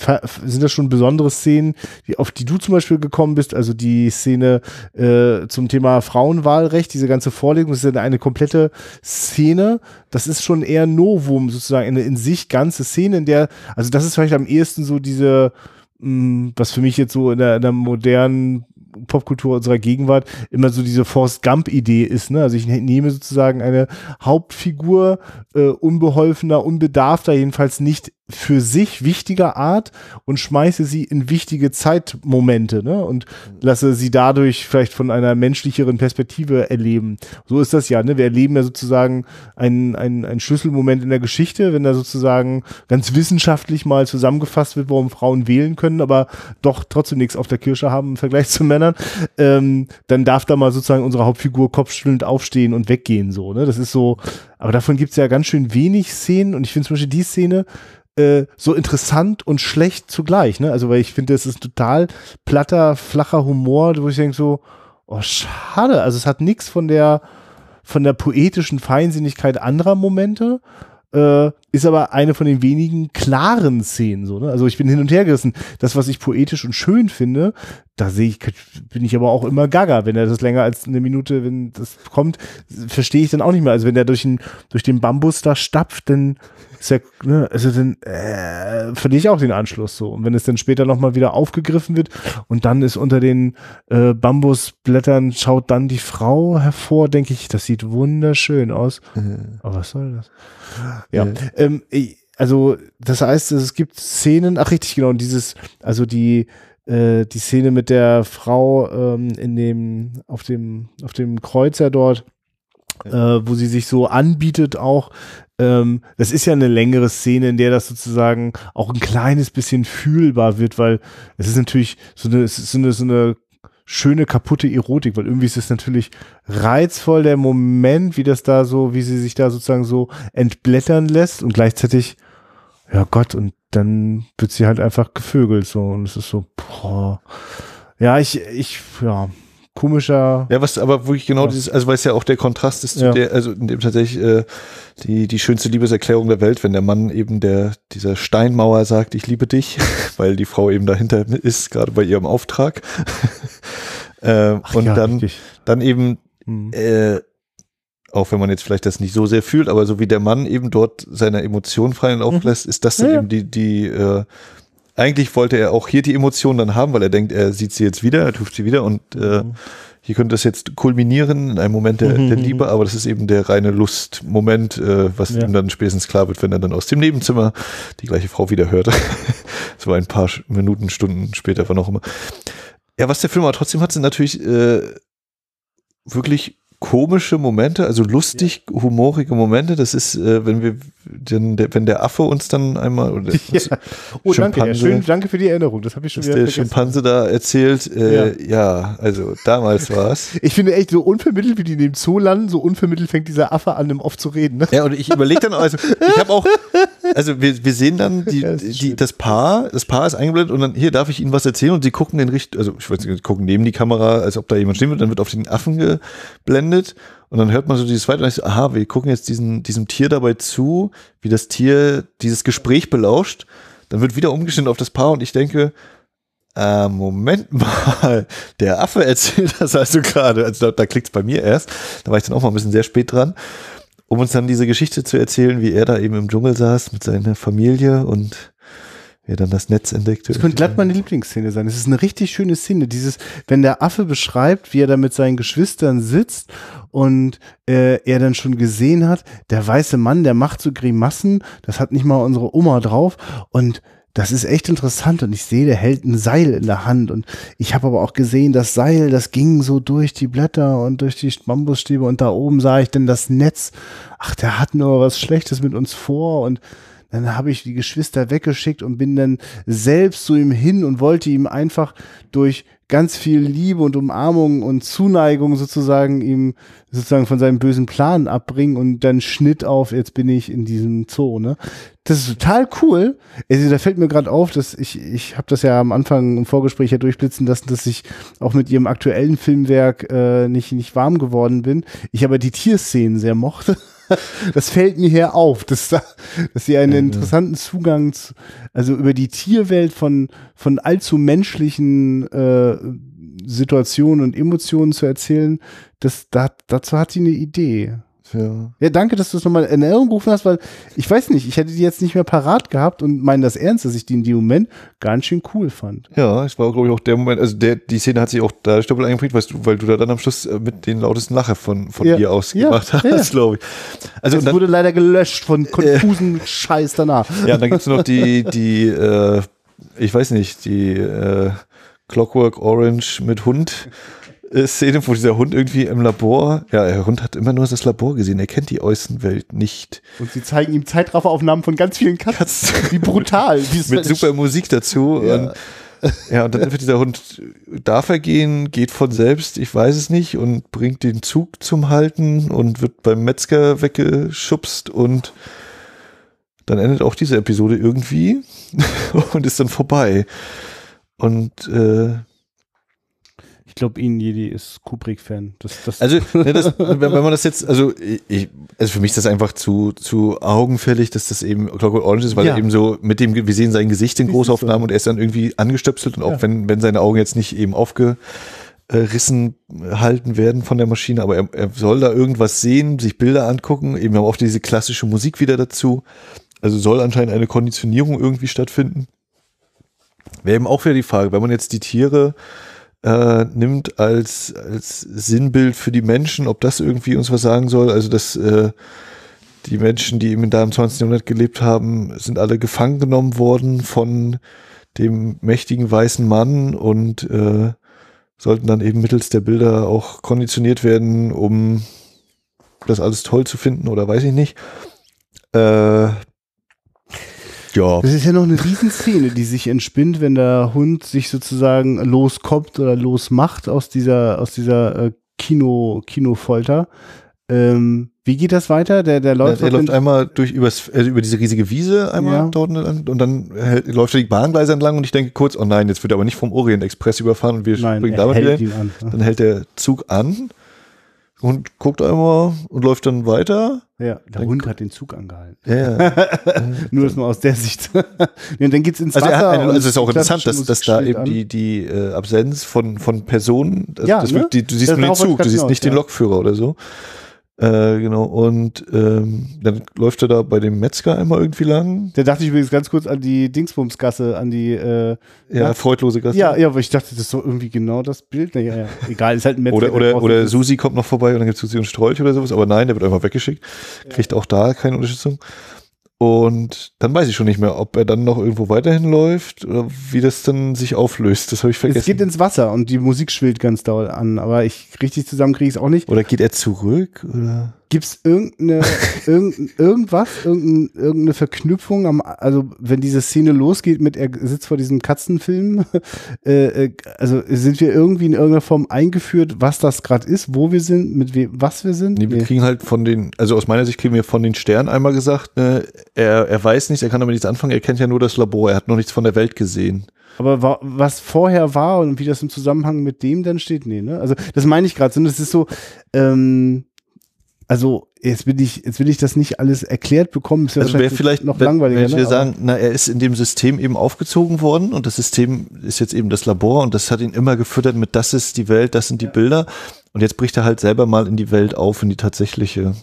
sind das schon besondere Szenen, die, auf die du zum Beispiel gekommen bist, also die Szene äh, zum Thema Frauenwahlrecht, diese ganze Vorlegung, das ist ja eine komplette Szene, das ist schon eher Novum sozusagen, eine in sich ganze Szene, in der, also das ist vielleicht am ehesten so diese, mh, mm, was für mich jetzt so in der, in der modernen Popkultur unserer Gegenwart immer so diese Forrest Gump-Idee ist. Ne? Also ich nehme sozusagen eine Hauptfigur äh, unbeholfener, unbedarfter, jedenfalls nicht für sich wichtiger Art und schmeiße sie in wichtige Zeitmomente ne? und lasse sie dadurch vielleicht von einer menschlicheren Perspektive erleben. So ist das ja. Ne? Wir erleben ja sozusagen einen, einen, einen Schlüsselmoment in der Geschichte, wenn da sozusagen ganz wissenschaftlich mal zusammengefasst wird, warum Frauen wählen können, aber doch trotzdem nichts auf der Kirsche haben im Vergleich zu Männern, ähm, dann darf da mal sozusagen unsere Hauptfigur kopfschüttelnd aufstehen und weggehen. So, ne? Das ist so, aber davon gibt es ja ganz schön wenig Szenen und ich finde zum Beispiel die Szene, äh, so interessant und schlecht zugleich. Ne? Also, weil ich finde, es ist total platter, flacher Humor, wo ich denke so, oh, schade. Also, es hat nichts von der, von der poetischen Feinsinnigkeit anderer Momente. Äh, ist aber eine von den wenigen klaren Szenen so, ne? Also ich bin hin und her gerissen. Das, was ich poetisch und schön finde, da sehe ich, bin ich aber auch immer gaga. Wenn er das länger als eine Minute, wenn das kommt, verstehe ich dann auch nicht mehr. Also wenn der durch den, durch den Bambus da stapft, dann ist ja, ne, also dann äh, verliere ich auch den Anschluss so. Und wenn es dann später nochmal wieder aufgegriffen wird und dann ist unter den äh, Bambusblättern schaut dann die Frau hervor, denke ich, das sieht wunderschön aus. Mhm. Aber was soll das? Ja, mhm. ähm, also das heißt, es gibt Szenen, ach richtig, genau, und dieses, also die, äh, die Szene mit der Frau ähm, in dem, auf dem, auf dem Kreuzer dort, äh, wo sie sich so anbietet auch ähm, das ist ja eine längere Szene, in der das sozusagen auch ein kleines bisschen fühlbar wird, weil es ist natürlich so eine, es ist so eine, so eine schöne kaputte Erotik, weil irgendwie ist es natürlich reizvoll der Moment, wie das da so, wie sie sich da sozusagen so entblättern lässt und gleichzeitig, ja Gott, und dann wird sie halt einfach gevögelt so und es ist so, boah. Ja, ich, ich, ja, komischer. Ja, was aber wirklich genau Ja. dieses, also weil es ja auch der Kontrast ist zu Ja. der, also in dem tatsächlich äh, die, die schönste Liebeserklärung der Welt, wenn der Mann eben der, dieser Steinmauer sagt, ich liebe dich, <laughs> weil die Frau eben dahinter ist, gerade bei ihrem Auftrag. <laughs> äh, und ja, dann, richtig. dann eben Mhm. äh, auch wenn man jetzt vielleicht das nicht so sehr fühlt, aber so wie der Mann eben dort seine Emotionen freien Lauf lässt, ist das dann Mhm. Eben die, die äh, eigentlich wollte er auch hier die Emotionen dann haben, weil er denkt, er sieht sie jetzt wieder, er ruft sie wieder und äh, hier könnte das jetzt kulminieren in einem Moment der, Mhm. der Liebe, aber das ist eben der reine Lustmoment, äh, was Ja. ihm dann spätestens klar wird, wenn er dann aus dem Nebenzimmer die gleiche Frau wieder hört. <laughs> so ein paar Minuten, Stunden später, wann auch immer. Ja, was der Film aber trotzdem hat, sind natürlich äh, wirklich komische Momente, also lustig, humorige Momente. Das ist, äh, wenn wir, den, der, wenn der Affe uns dann einmal, oder <laughs> Ja. Oh, danke. Ja, Schimpanse. schön, danke für die Erinnerung. Das habe ich schon wieder der vergessen. Schimpanse da erzählt, äh, ja. also damals <laughs> war's. Ich finde echt so unvermittelt, wie die in dem Zoo landen, so unvermittelt fängt dieser Affe an, im Off zu reden. Ne? Ja, und ich überlege dann, also ich habe auch, also wir, wir sehen dann die, Ja, das die, das Paar, das Paar ist eingeblendet und dann, hier darf ich Ihnen was erzählen? Und sie gucken den Richt, also ich weiß nicht, gucken neben die Kamera, als ob da jemand stehen wird, dann wird auf den Affen geblendet und dann hört man so dieses zweite und ich so, aha, wir gucken jetzt diesen, diesem Tier dabei zu, wie das Tier dieses Gespräch belauscht, dann wird wieder umgeschnitten auf das Paar und ich denke, äh, Moment mal, der Affe erzählt das also gerade, also da, da klickt's bei mir erst, da war ich dann auch mal ein bisschen sehr spät dran um uns dann diese Geschichte zu erzählen, wie er da eben im Dschungel saß mit seiner Familie und er dann das Netz entdeckte. Das könnte glatt meine Lieblingsszene sein. Es ist eine richtig schöne Szene. Dieses, wenn der Affe beschreibt, wie er da mit seinen Geschwistern sitzt und äh, er dann schon gesehen hat, der weiße Mann, der macht so Grimassen, das hat nicht mal unsere Oma drauf und das ist echt interessant und ich sehe, der hält ein Seil in der Hand und ich habe aber auch gesehen, das Seil, das ging so durch die Blätter und durch die Bambusstäbe und da oben sah ich dann das Netz. Ach, der hat nur was Schlechtes mit uns vor und dann habe ich die Geschwister weggeschickt und bin dann selbst zu ihm hin und wollte ihm einfach durch ganz viel Liebe und Umarmung und Zuneigung sozusagen ihm sozusagen von seinem bösen Plan abbringen und dann Schnitt auf, jetzt bin ich in diesem Zoo, ne? Das ist total cool. Also da fällt mir gerade auf, dass ich, ich habe das ja am Anfang im Vorgespräch ja durchblitzen lassen, dass ich auch mit ihrem aktuellen Filmwerk äh, nicht, nicht warm geworden bin. Ich aber die Tierszenen sehr mochte. <laughs> Das fällt mir hier auf, dass, da, dass sie einen interessanten Zugang, zu, also über die Tierwelt von, von allzu menschlichen äh, Situationen und Emotionen zu erzählen, das, da, dazu hat sie eine Idee. Ja. Ja, danke, dass du es nochmal in Erinnerung gerufen hast, weil ich weiß nicht, ich hätte die jetzt nicht mehr parat gehabt und meine das ernst, dass ich die in dem Moment ganz schön cool fand. Ja, es war, glaube ich, auch der Moment, also der, die Szene hat sich auch dadurch doppelt eingeprägt, weißt du, weil du da dann am Schluss äh, mit den lautesten Lacher von, von Ja. ihr aus gemacht Ja, hast, ja. glaube ich. Also, Es wurde leider gelöscht von konfusen Scheiß danach. ja, dann gibt's noch die, die, äh, ich weiß nicht, die äh, Clockwork Orange mit Hund. Äh, Szene, wo dieser Hund irgendwie im Labor, ja, der Hund hat immer nur das Labor gesehen, er kennt die Außenwelt nicht. Und sie zeigen ihm Zeitrafferaufnahmen von ganz vielen Katzen. Wie brutal. <laughs> Mit super Musik dazu. Ja. Und, ja, und dann wird dieser Hund, darf er gehen, geht von selbst, ich weiß es nicht, und bringt den Zug zum Halten und wird beim Metzger weggeschubst und dann endet auch diese Episode irgendwie <laughs> und ist dann vorbei. Und äh, Ich glaube, Ihnen Jedi ist Kubrick-Fan. Das, das Also, <laughs> ne, das, wenn, wenn man das jetzt, also ich, also für mich ist das einfach zu, zu augenfällig, dass das eben Clockwork Orange ist, weil Ja. er eben so mit dem, wir sehen sein Gesicht in Großaufnahmen so. und er ist dann irgendwie angestöpselt und auch Ja. wenn, wenn seine Augen jetzt nicht eben aufgerissen halten werden von der Maschine, aber er, er soll da irgendwas sehen, sich Bilder angucken, eben auch diese klassische Musik wieder dazu. Also soll anscheinend eine Konditionierung irgendwie stattfinden. Wäre eben auch wieder die Frage, wenn man jetzt die Tiere äh, nimmt als, als Sinnbild für die Menschen, ob das irgendwie uns was sagen soll. Also, dass äh, die Menschen, die eben da im 20. Jahrhundert gelebt haben, sind alle gefangen genommen worden von dem mächtigen weißen Mann und äh, sollten dann eben mittels der Bilder auch konditioniert werden, um das alles toll zu finden oder weiß ich nicht. Äh, ja, Das ist ja noch eine Riesenszene, die sich entspinnt, wenn der Hund sich sozusagen loskommt oder losmacht aus dieser, aus dieser äh, Kino, Kinofolter. Ähm, Wie geht das weiter? Der, der läuft, er auf läuft einmal durch übers, also über diese riesige Wiese einmal Ja. dort und dann hält, läuft er die Bahngleise entlang und ich denke kurz, oh nein, jetzt wird er aber nicht vom Orient Express überfahren und wir Nein, springen er da wieder an. Dann hält der Zug an und guckt einmal und läuft dann weiter. Ja, der Hund hat den Zug angehalten. Ja. <laughs> Nur das mal aus der Sicht. <laughs> ja, und dann geht's ins Also, Wasser. er hat eine, und also es ist auch interessant, dass, dass da eben spielt die, die äh, Absenz von, von Personen, das, Ja, das ne? wird, die, du siehst Das nur den Zug, du siehst nicht den ja. Lokführer oder so. Äh, genau, und ähm, dann läuft er da bei dem Metzger einmal irgendwie lang. Da dachte ich übrigens ganz kurz an die Dingsbumsgasse, an die, äh, Ja, Ja. freudlose Gasse. ja, ja, aber ich dachte, das ist doch irgendwie genau das Bild. Naja, ja, egal, ist halt ein Metzger, Oder, der oder, oder Susi kommt noch vorbei und dann gibt es Susi und Strolch oder sowas, aber nein, der wird einfach weggeschickt. Kriegt auch da keine Unterstützung. Und dann weiß ich schon nicht mehr, ob er dann noch irgendwo weiterhin läuft oder wie das dann sich auflöst. Das habe ich Es geht vergessen. ins Wasser und die Musik schwillt ganz doll an, aber ich richtig zusammen kriege ich es auch nicht. Oder geht er zurück? Oder? Gibt's irgendeine, <laughs> irgendein, irgendwas, irgendein, irgendeine Verknüpfung am, also wenn diese Szene losgeht mit, er sitzt vor diesem Katzenfilm, <laughs> äh, äh, also sind wir irgendwie in irgendeiner Form eingeführt, was das gerade ist, wo wir sind, mit wem, was wir sind? Nee, wir Nee. kriegen halt von den, also aus meiner Sicht kriegen wir von den Sternen einmal gesagt, ne, er, er weiß nichts, er kann damit nichts anfangen, er kennt ja nur das Labor, er hat noch nichts von der Welt gesehen. Aber wa was vorher war und wie das im Zusammenhang mit dem dann steht, nee, ne? Also das meine ich gerade, sondern es ist so, ähm, also jetzt will ich, jetzt will ich das nicht alles erklärt bekommen, ist ja Also wäre vielleicht noch wenn- langweiliger. Wenn ich ne? dir Aber- sagen, na, er ist in dem System eben aufgezogen worden und das System ist jetzt eben das Labor und das hat ihn immer gefüttert mit, das ist die Welt, das sind die Bilder und jetzt bricht er halt selber mal in die Welt auf, in die tatsächliche.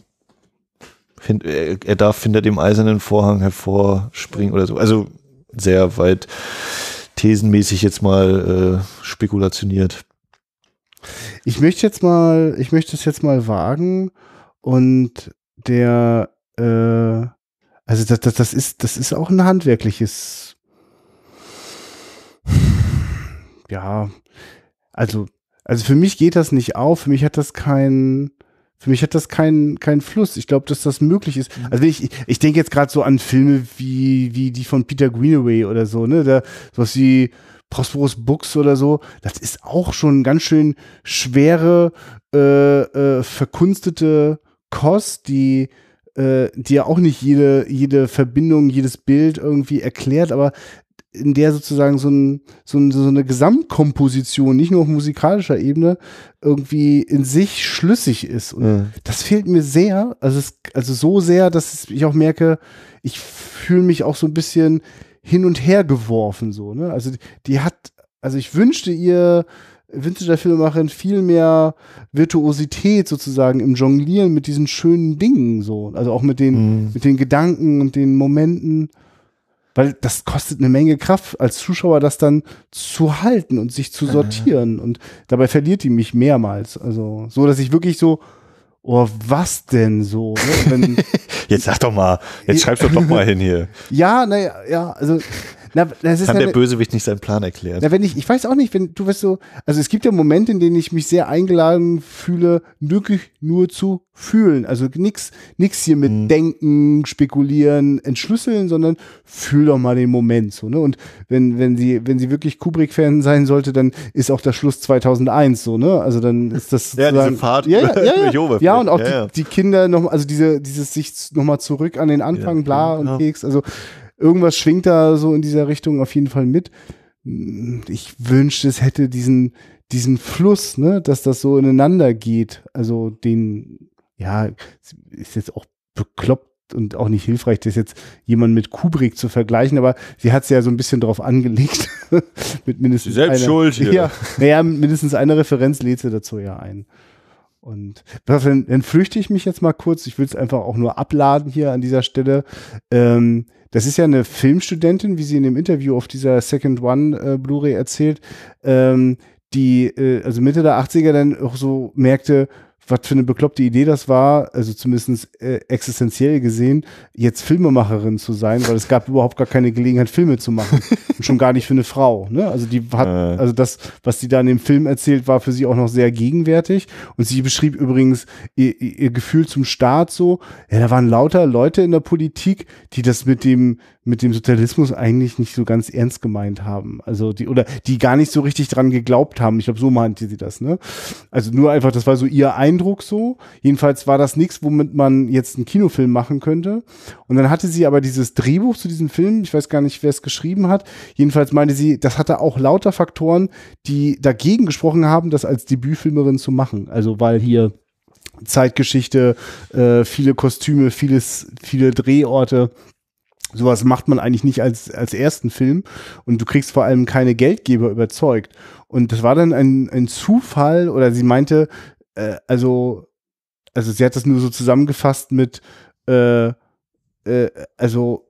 Er, er darf hinter dem eisernen Vorhang hervorspringen oder so. Also sehr weit thesenmäßig jetzt mal äh, spekulationiert. Ich möchte jetzt mal, ich möchte es jetzt mal wagen und der, äh, also das, das, das ist, das ist auch ein handwerkliches, ja, also, also für mich geht das nicht auf, für mich hat das kein, für mich hat das keinen kein Fluss. Ich glaube, dass das möglich ist. Also wenn ich, ich denke jetzt gerade so an Filme wie, wie die von Peter Greenaway oder so, ne? Da, sowas wie Prosperous Books oder so, das ist auch schon ganz schön schwere, äh, äh, verkunstete Kost, die, äh, die ja auch nicht jede, jede Verbindung, jedes Bild irgendwie erklärt, aber in der sozusagen so, ein, so, ein, so eine Gesamtkomposition, nicht nur auf musikalischer Ebene, irgendwie in sich schlüssig ist. Und das fehlt mir sehr, also, es, also so sehr, dass ich auch merke, ich fühle mich auch so ein bisschen hin und her geworfen, so, ne? Also die, die hat, also ich wünschte ihr, wünschte der Filmemacherin viel mehr Virtuosität sozusagen im Jonglieren mit diesen schönen Dingen, so. Also auch mit den, Mhm. mit den Gedanken und den Momenten. Weil das kostet eine Menge Kraft, als Zuschauer das dann zu halten und sich zu sortieren. Und dabei verliert die mich mehrmals. Also so, dass ich wirklich so, oh, was denn so? Ne? Wenn, <laughs> Jetzt sag doch mal, jetzt schreibst du doch mal hin hier. <laughs> ja, naja, ja, also, na, das ist Kann ja der ne- Bösewicht nicht seinen Plan erklären? na, wenn ich, ich weiß auch nicht, wenn du wirst so, also es gibt ja Momente, in denen ich mich sehr eingeladen fühle, wirklich nur zu fühlen. Also nix, nix hier mit Mhm. Denken, Spekulieren, Entschlüsseln, sondern fühl doch mal den Moment so, ne? Und wenn, wenn sie, wenn sie wirklich Kubrick-Fan sein sollte, dann ist auch der Schluss 2001 so, ne? Also dann ist das Ja, diese Fahrt ja, ja, <laughs> ja, ja. Ja, und auch Ja. Die, die Kinder noch, also diese, dieses sich nochmal zurück an den Anfang, bla und. Keks, also irgendwas schwingt da so in dieser Richtung auf jeden Fall mit. Ich wünschte, es hätte diesen, diesen Fluss, ne, dass das so ineinander geht. Also den, ja, ist jetzt auch bekloppt und auch nicht hilfreich, das jetzt jemand mit Kubrick zu vergleichen, aber sie hat es ja so ein bisschen drauf angelegt. <laughs> mit mindestens selbst einer, schuld hier. Ja, naja, mindestens eine Referenz lädt sie dazu ja ein. Und dann, dann flüchte ich mich jetzt mal kurz. Ich will es einfach auch nur abladen hier an dieser Stelle. Ähm, das ist ja eine Filmstudentin, wie sie in dem Interview auf dieser Second One äh, Blu-ray erzählt, ähm, die äh, also Mitte der 80er dann auch so merkte, was für eine bekloppte Idee das war, also zumindest äh, existenziell gesehen, jetzt Filmemacherin zu sein, weil es gab überhaupt gar keine Gelegenheit, Filme zu machen. <laughs> Und schon gar nicht für eine Frau. Ne? Also die hat, Äh. also das, was sie da in dem Film erzählt, war für sie auch noch sehr gegenwärtig. Und sie beschrieb übrigens ihr, ihr Gefühl zum Staat so, ja, da waren lauter Leute in der Politik, die das mit dem, mit dem Sozialismus eigentlich nicht so ganz ernst gemeint haben. Also die, oder die gar nicht so richtig dran geglaubt haben. Ich glaube, so meinte sie das, ne? Also nur einfach, das war so ihr Eindruck so. Jedenfalls war das nichts, womit man jetzt einen Kinofilm machen könnte. Und dann hatte sie aber dieses Drehbuch zu diesem Film, ich weiß gar nicht, wer es geschrieben hat. Jedenfalls meinte sie, das hatte auch lauter Faktoren, die dagegen gesprochen haben, das als Debütfilmerin zu machen. Also weil hier Zeitgeschichte, äh, viele Kostüme, vieles, viele Drehorte Sowas macht man eigentlich nicht als, als ersten Film und du kriegst vor allem keine Geldgeber überzeugt. Und das war dann ein, ein Zufall oder sie meinte, äh, also, also sie hat das nur so zusammengefasst mit, äh, äh, also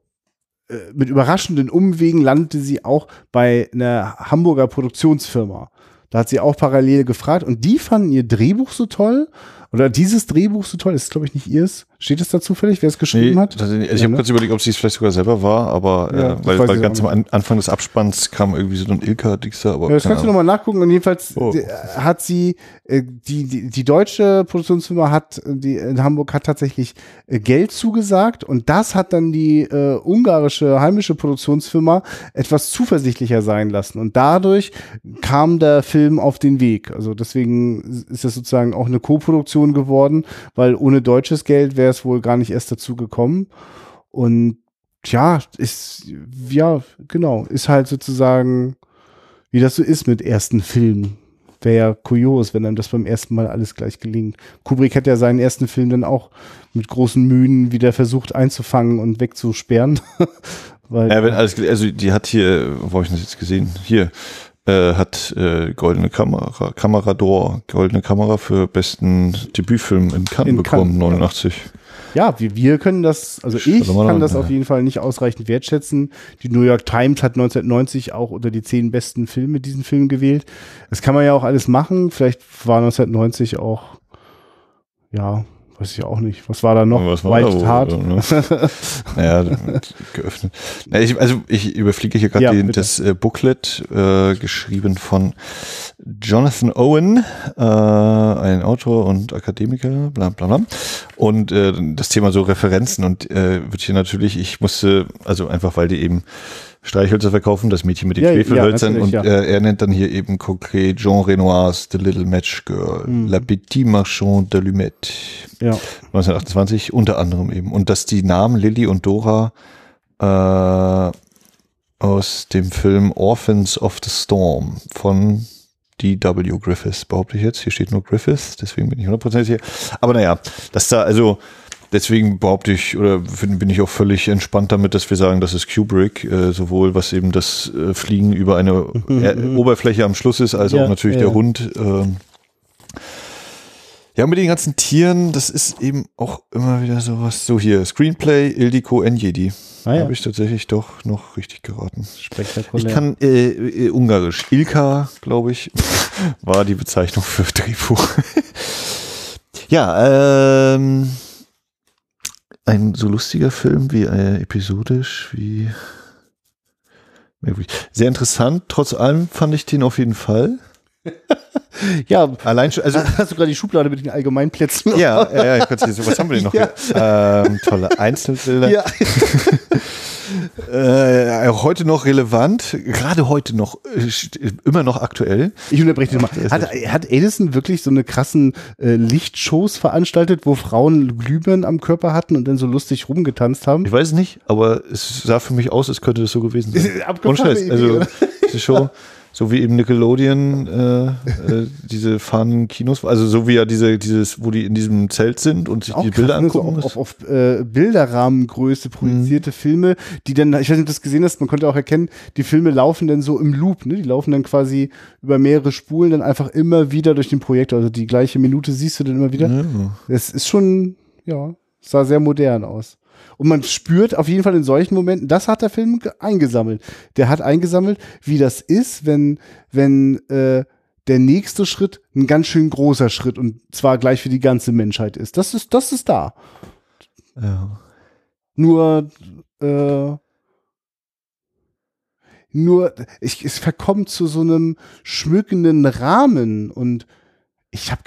äh, mit überraschenden Umwegen landete sie auch bei einer Hamburger Produktionsfirma. Da hat sie auch parallel gefragt und die fanden ihr Drehbuch so toll oder dieses Drehbuch so toll, ist glaube ich nicht ihrs. Steht es da zufällig, wer es geschrieben nee, hat? Also ich ja, habe ne? kurz überlegt, ob sie es vielleicht sogar selber war, aber Ja, äh, das weil, weil ganz am An- Anfang des Abspanns kam irgendwie so ein Ilka-Dixer, aber Ja, das kannst du nochmal nachgucken. Und jedenfalls Oh. äh, hat sie, äh, die, die, die deutsche Produktionsfirma hat, äh, die in Hamburg hat tatsächlich äh, Geld zugesagt und das hat dann die äh, ungarische heimische Produktionsfirma etwas zuversichtlicher sein lassen. Und dadurch kam der Film auf den Weg. Also deswegen ist das sozusagen auch eine Co-Produktion geworden, weil ohne deutsches Geld wäre es wohl gar nicht erst dazu gekommen. Und ja, ist, ja, genau, ist halt sozusagen, wie das so ist mit ersten Filmen. Wäre ja kurios, wenn einem das beim ersten Mal alles gleich gelingt. Kubrick hat ja seinen ersten Film dann auch mit großen Mühen wieder versucht einzufangen und wegzusperren. <laughs> Weil, Ja, wenn alles, also die hat hier, wo habe ich das jetzt gesehen? Hier äh, hat äh, goldene Kamera, Kamerador, goldene Kamera für besten Debütfilm in Cannes In bekommen, Cannes, ja. 89. ja, wir, wir können das, also ich kann an, das ja. auf jeden Fall nicht ausreichend wertschätzen. Die New York Times hat 1990 auch unter die zehn besten Filme diesen Film gewählt. Das kann man ja auch alles machen. Vielleicht war 1990 auch, ja, weiß ich auch nicht. Was war da noch? Was war da Wild wohl, Heart. Ne? <laughs> naja, geöffnet. Na, ich, also ich überfliege hier gerade Ja, das äh, Booklet, äh, geschrieben von Jonathan Owen, äh, ein Autor und Akademiker, bla bla bla. Und äh, das Thema so Referenzen und äh, wird hier natürlich, ich musste, also einfach weil die eben Streichhölzer verkaufen, das Mädchen mit den Ja, ja, Schwefelhölzern und natürlich, ja. äh, er nennt dann hier eben konkret Jean Renoir's The Little Match Girl, Mhm. La Petite Marchand d'Allumette. Ja. 1928 unter anderem eben. Und dass die Namen Lilly und Dora äh, aus dem Film Orphans of the Storm von D.W. Griffiths, behaupte ich jetzt. Hier steht nur Griffiths, deswegen bin ich 100% hier. Aber naja, dass da also, deswegen behaupte ich, oder bin ich auch völlig entspannt damit, dass wir sagen, das ist Kubrick, äh, sowohl was eben das äh, Fliegen über eine <laughs> äh, Oberfläche am Schluss ist, als Ja, auch natürlich ja, der. Hund. ähm, ja, mit den ganzen Tieren, das ist eben auch immer wieder sowas. So hier, Screenplay, Ildiko Enjedi. Ah, ja. Habe ich tatsächlich doch noch richtig geraten. Spektakulär. Ich kann äh, äh, Ungarisch. Ilka, glaube ich, <laughs> war die Bezeichnung für Drehbuch. <laughs> ja, ähm, ein so lustiger Film wie äh, episodisch, wie. Sehr interessant. Trotz allem fand ich den auf jeden Fall. <laughs> ja, Allein schon, also <laughs> hast du gerade die Schublade mit den Allgemeinplätzen? Ja, ja, ja, kurz, so, was haben wir denn noch? <laughs> Ja. hier? Ähm, tolle Einzelbilder. ja. Äh, auch heute noch relevant, gerade heute noch, äh, st- immer noch aktuell. Ich unterbreche dich mal. Hat, hat Edison wirklich so eine krassen äh, Lichtshows veranstaltet, wo Frauen Glühbirnen am Körper hatten und dann so lustig rumgetanzt haben? Ich weiß es nicht, aber es sah für mich aus, als könnte das so gewesen sein. <laughs> Abgefahrene Ohne Scheiß. Idee, Also, diese Show, <laughs> so wie eben Nickelodeon, äh, äh, diese fahrenden Kinos, also so wie ja diese, dieses, wo die in diesem Zelt sind und sich Auch die Bilder krass, ne? so angucken. auf, auf, auf äh, Bilderrahmengröße projizierte Filme, die dann, ich weiß nicht, ob du das gesehen hast, man konnte auch erkennen, die Filme laufen dann so im Loop, ne? Die laufen dann quasi über mehrere Spulen dann einfach immer wieder durch den Projektor. Also die gleiche Minute siehst du dann immer wieder. ja. Es ist schon, ja, sah sehr modern aus. Und man spürt auf jeden Fall in solchen Momenten, das hat der Film ge- eingesammelt. Der hat eingesammelt, wie das ist, wenn, wenn äh, der nächste Schritt ein ganz schön großer Schritt und zwar gleich für die ganze Menschheit ist. Das ist, das ist da. ja. Nur, äh, nur, ich, es verkommt zu so einem schmückenden Rahmen und ich habe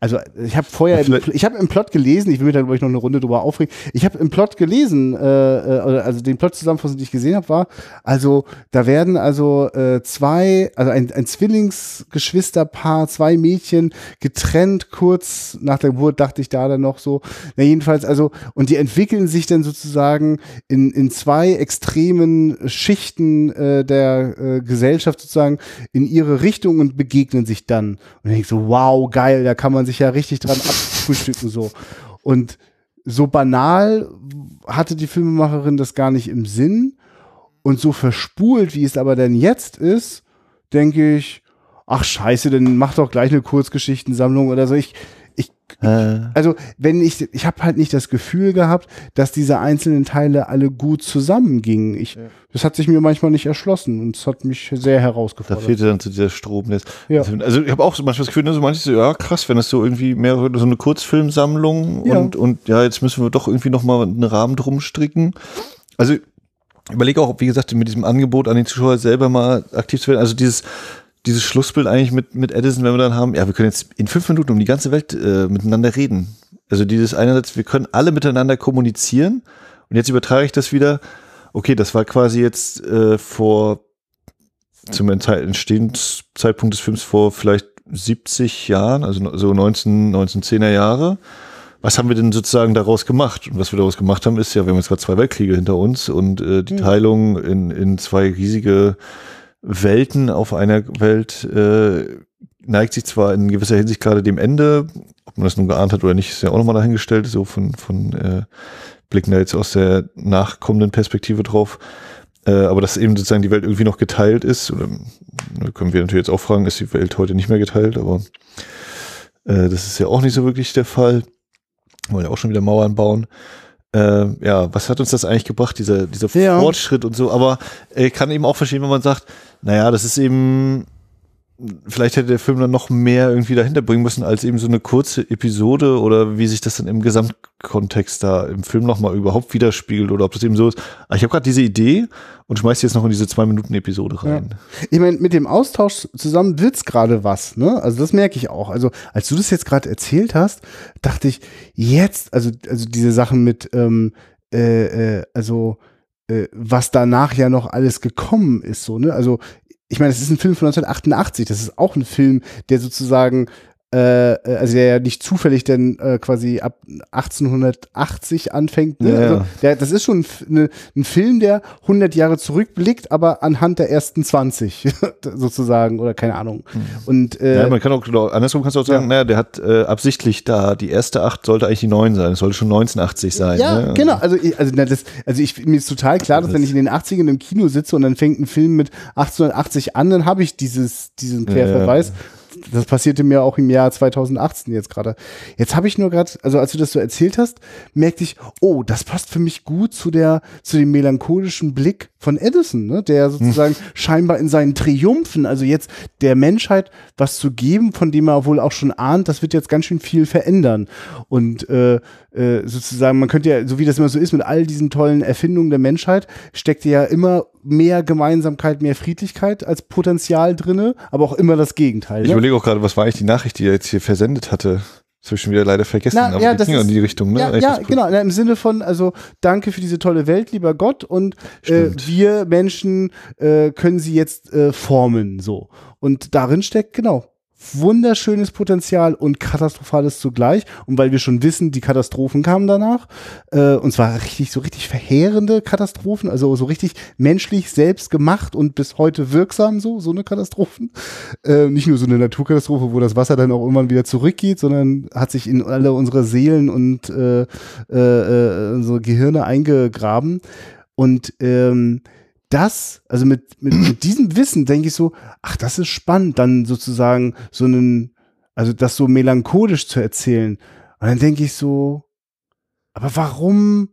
also ich habe vorher, im, Vielleicht- ich habe im Plot gelesen, ich will mir da glaube ich noch eine Runde drüber aufregen. Ich habe im Plot gelesen, äh, äh, also den Plot zusammenfassend, die ich gesehen habe, war, also da werden also äh, zwei, also ein, ein Zwillingsgeschwisterpaar, zwei Mädchen getrennt kurz nach der Geburt, dachte ich da dann noch so. Na jedenfalls, also und die entwickeln sich dann sozusagen in, in zwei extremen Schichten äh, der äh, Gesellschaft sozusagen in ihre Richtung und begegnen sich dann. Und ich so, wow, geil, da kann man sich ja richtig dran abfrühstücken so. Und so banal hatte die Filmemacherin das gar nicht im Sinn. Und so verspult, wie es aber denn jetzt ist, denke ich, ach scheiße, dann mach doch gleich eine Kurzgeschichtensammlung oder so. Ich, Äh, also wenn ich, ich habe halt nicht das Gefühl gehabt, dass diese einzelnen Teile alle gut zusammengingen. Ich, das hat sich mir manchmal nicht erschlossen und es hat mich sehr da herausgefordert. fehlte dann so dieser Strom. des- Ja. Also ich habe auch so manchmal das Gefühl, ne, so manches so, ja krass, wenn das so irgendwie mehrere, so eine Kurzfilmsammlung Ja. und, und ja, jetzt müssen wir doch irgendwie nochmal einen Rahmen drum stricken. Also überlege auch, wie gesagt, mit diesem Angebot an den Zuschauer selber mal aktiv zu werden. Also dieses, dieses Schlussbild eigentlich mit, mit Edison, wenn wir dann haben, ja, wir können jetzt in fünf Minuten um die ganze Welt äh, miteinander reden. Also dieses einerseits, wir können alle miteinander kommunizieren und jetzt übertrage ich das wieder. Okay, das war quasi jetzt äh, vor zum Entstehungszeitpunkt des Films vor vielleicht 70 Jahren, also so 19, 1910er Jahre. Was haben wir denn sozusagen daraus gemacht? Und was wir daraus gemacht haben, ist ja, wir haben jetzt gerade zwei Weltkriege hinter uns und äh, die Mhm. Teilung in, in zwei riesige Welten auf einer Welt äh, neigt sich zwar in gewisser Hinsicht gerade dem Ende, ob man das nun geahnt hat oder nicht, ist ja auch nochmal dahingestellt, so von, von äh, blicken da jetzt aus der nachkommenden Perspektive drauf. Äh, aber dass eben sozusagen die Welt irgendwie noch geteilt ist, oder ne, können wir natürlich jetzt auch fragen, ist die Welt heute nicht mehr geteilt, aber äh, das ist ja auch nicht so wirklich der Fall. Wollen ja auch schon wieder Mauern bauen. Äh, ja, was hat uns das eigentlich gebracht, dieser, dieser Ja. Fortschritt und so? Aber ich kann eben auch verstehen, wenn man sagt, naja, das ist eben, vielleicht hätte der Film dann noch mehr irgendwie dahinter bringen müssen, als eben so eine kurze Episode oder wie sich das dann im Gesamtkontext da im Film nochmal überhaupt widerspiegelt oder ob das eben so ist. Aber ich habe gerade diese Idee und schmeiß die jetzt noch in diese zwei Minuten Episode rein. Ich meine, mit dem Austausch zusammen wird's gerade was, ne? Also das merke ich auch. Also als du das jetzt gerade erzählt hast, dachte ich, jetzt, also, also diese Sachen mit, ähm, äh, äh, also äh, was danach ja noch alles gekommen ist, so, ne? Also ich meine, es ist ein Film von 1988, das ist auch ein Film, der sozusagen also der ja nicht zufällig denn äh, quasi ab 1880 anfängt. Ne? Ja, also ja. der, das ist schon ein, ne, ein Film, der 100 Jahre zurückblickt, aber anhand der ersten 20 <laughs> sozusagen oder keine Ahnung. Und äh, ja, man kann auch, genau, andersrum kannst du auch sagen, Ja. naja, der hat äh, absichtlich da, die erste acht sollte eigentlich die neun sein, es sollte schon 1980 sein. Ja, ne? genau. Also, ich, also na, das, also ich, mir ist total klar, dass Das wenn ich in den 80ern im Kino sitze und dann fängt ein Film mit 1880 an, dann habe ich dieses, diesen Querverweis. Das passierte mir auch im Jahr 2018 jetzt gerade. Jetzt habe ich nur gerade, also als du das so erzählt hast, merkte ich, oh, das passt für mich gut zu der, zu dem melancholischen Blick von Edison, ne, der sozusagen scheinbar in seinen Triumphen, also jetzt der Menschheit was zu geben, von dem er wohl auch schon ahnt, das wird jetzt ganz schön viel verändern. Und äh, äh, sozusagen, man könnte ja, so wie das immer so ist, mit all diesen tollen Erfindungen der Menschheit, steckt ja immer mehr Gemeinsamkeit, mehr Friedlichkeit als Potenzial drinne, aber auch immer das Gegenteil. Ich Ne? überlege auch gerade, was war eigentlich die Nachricht, die er jetzt hier versendet hatte? Schon wieder leider vergessen, Na, aber ja, das ging ist- in die Richtung, ne? Ja, ja genau. Na, Im Sinne von, also danke für diese tolle Welt, lieber Gott. Und äh, wir Menschen äh, können sie jetzt äh, formen. so. Und darin steckt, genau, wunderschönes Potenzial und katastrophales zugleich. Und weil wir schon wissen, die Katastrophen kamen danach. Äh, und zwar richtig, so richtig verheerende Katastrophen, also so richtig menschlich selbst gemacht und bis heute wirksam, so, so eine Katastrophen. Äh, nicht nur so eine Naturkatastrophe, wo das Wasser dann auch irgendwann wieder zurückgeht, sondern hat sich in alle unsere Seelen und äh, äh, äh, unsere Gehirne eingegraben. Und ähm, das, also mit, mit, mit diesem Wissen denke ich so, ach, das ist spannend, dann sozusagen so einen, also das so melancholisch zu erzählen. Und dann denke ich so, aber warum,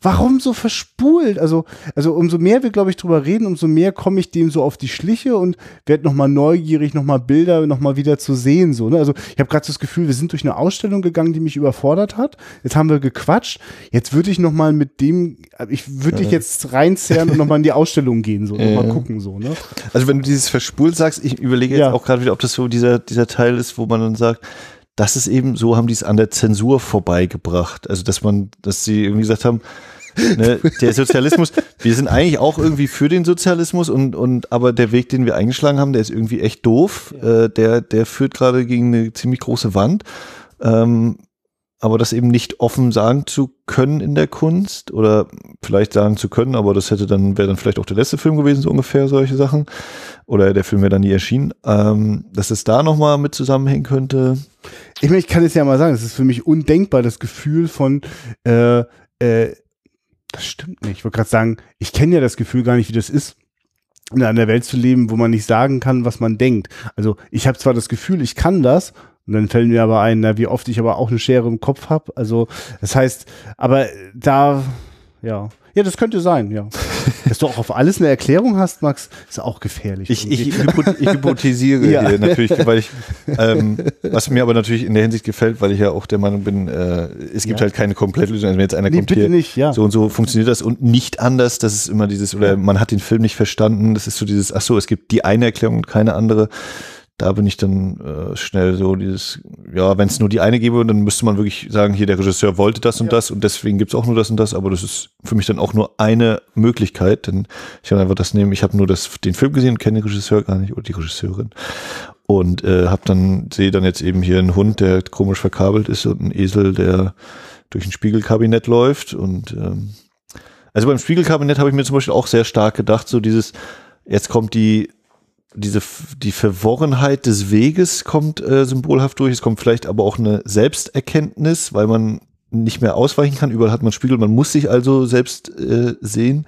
warum so verspult? Also, also umso mehr wir, glaube ich, drüber reden, umso mehr komme ich dem so auf die Schliche und werde nochmal neugierig, nochmal Bilder nochmal wieder zu sehen. So, ne? Also ich habe gerade das Gefühl, wir sind durch eine Ausstellung gegangen, die mich überfordert hat. Jetzt haben wir gequatscht. Jetzt würde ich nochmal mit dem, ich würde dich jetzt reinzerren und nochmal in die Ausstellung gehen, so, nochmal Ja. gucken, so, ne? Also wenn du dieses verspult sagst, ich überlege jetzt Ja. auch gerade wieder, ob das so dieser, dieser Teil ist, wo man dann sagt, das ist eben, so haben die es an der Zensur vorbeigebracht. Also, dass man, dass sie irgendwie gesagt haben, ne, der Sozialismus, <laughs> wir sind eigentlich auch irgendwie für den Sozialismus und, und aber der Weg, den wir eingeschlagen haben, der ist irgendwie echt doof. Ja. Äh, der, der führt gerade gegen eine ziemlich große Wand. Ähm, aber das eben nicht offen sagen zu können in der Kunst oder vielleicht sagen zu können, aber das hätte dann, wäre dann vielleicht auch der letzte Film gewesen, so ungefähr, solche Sachen. Oder der Film wäre dann nie erschienen. Ähm, dass es da nochmal mit zusammenhängen könnte. Ich meine, ich kann es ja mal sagen, es ist für mich undenkbar, das Gefühl von, äh, äh, das stimmt nicht. Ich wollte gerade sagen, ich kenne ja das Gefühl gar nicht, wie das ist in einer Welt zu leben, wo man nicht sagen kann, was man denkt. Also ich habe zwar das Gefühl, ich kann das, und dann fällt mir aber ein, na, wie oft ich aber auch eine Schere im Kopf habe. Also das heißt, aber da, ja, ja, das könnte sein, ja. <laughs> Dass du auch auf alles eine Erklärung hast, Max, ist auch gefährlich. Ich, ich, ich <laughs> hypothesiere ja. hier natürlich, <laughs> weil ich, ähm, was mir aber natürlich in der Hinsicht gefällt, weil ich ja auch der Meinung bin, äh, es gibt ja. halt keine Komplettlösung. Also wenn jetzt einer nee, kommt hier, nicht, ja. so und so funktioniert das und nicht anders, das ist immer dieses, oder man hat den Film nicht verstanden, das ist so dieses, ach so, es gibt die eine Erklärung und keine andere da bin ich dann äh, schnell so dieses, ja, wenn es nur die eine gäbe, dann müsste man wirklich sagen, hier der Regisseur wollte das und ja. das und deswegen gibt's auch nur das und das, aber das ist für mich dann auch nur eine Möglichkeit, denn ich kann einfach das nehmen, ich habe nur das, den Film gesehen, kenne den Regisseur gar nicht oder die Regisseurin und äh, habe dann, sehe dann jetzt eben hier einen Hund, der komisch verkabelt ist und einen Esel, der durch ein Spiegelkabinett läuft und ähm, also beim Spiegelkabinett habe ich mir zum Beispiel auch sehr stark gedacht, so dieses, jetzt kommt die diese die Verworrenheit des Weges kommt äh, symbolhaft durch. Es kommt vielleicht aber auch eine Selbsterkenntnis, weil man nicht mehr ausweichen kann. Überall hat man Spiegel, man muss sich also selbst äh, sehen.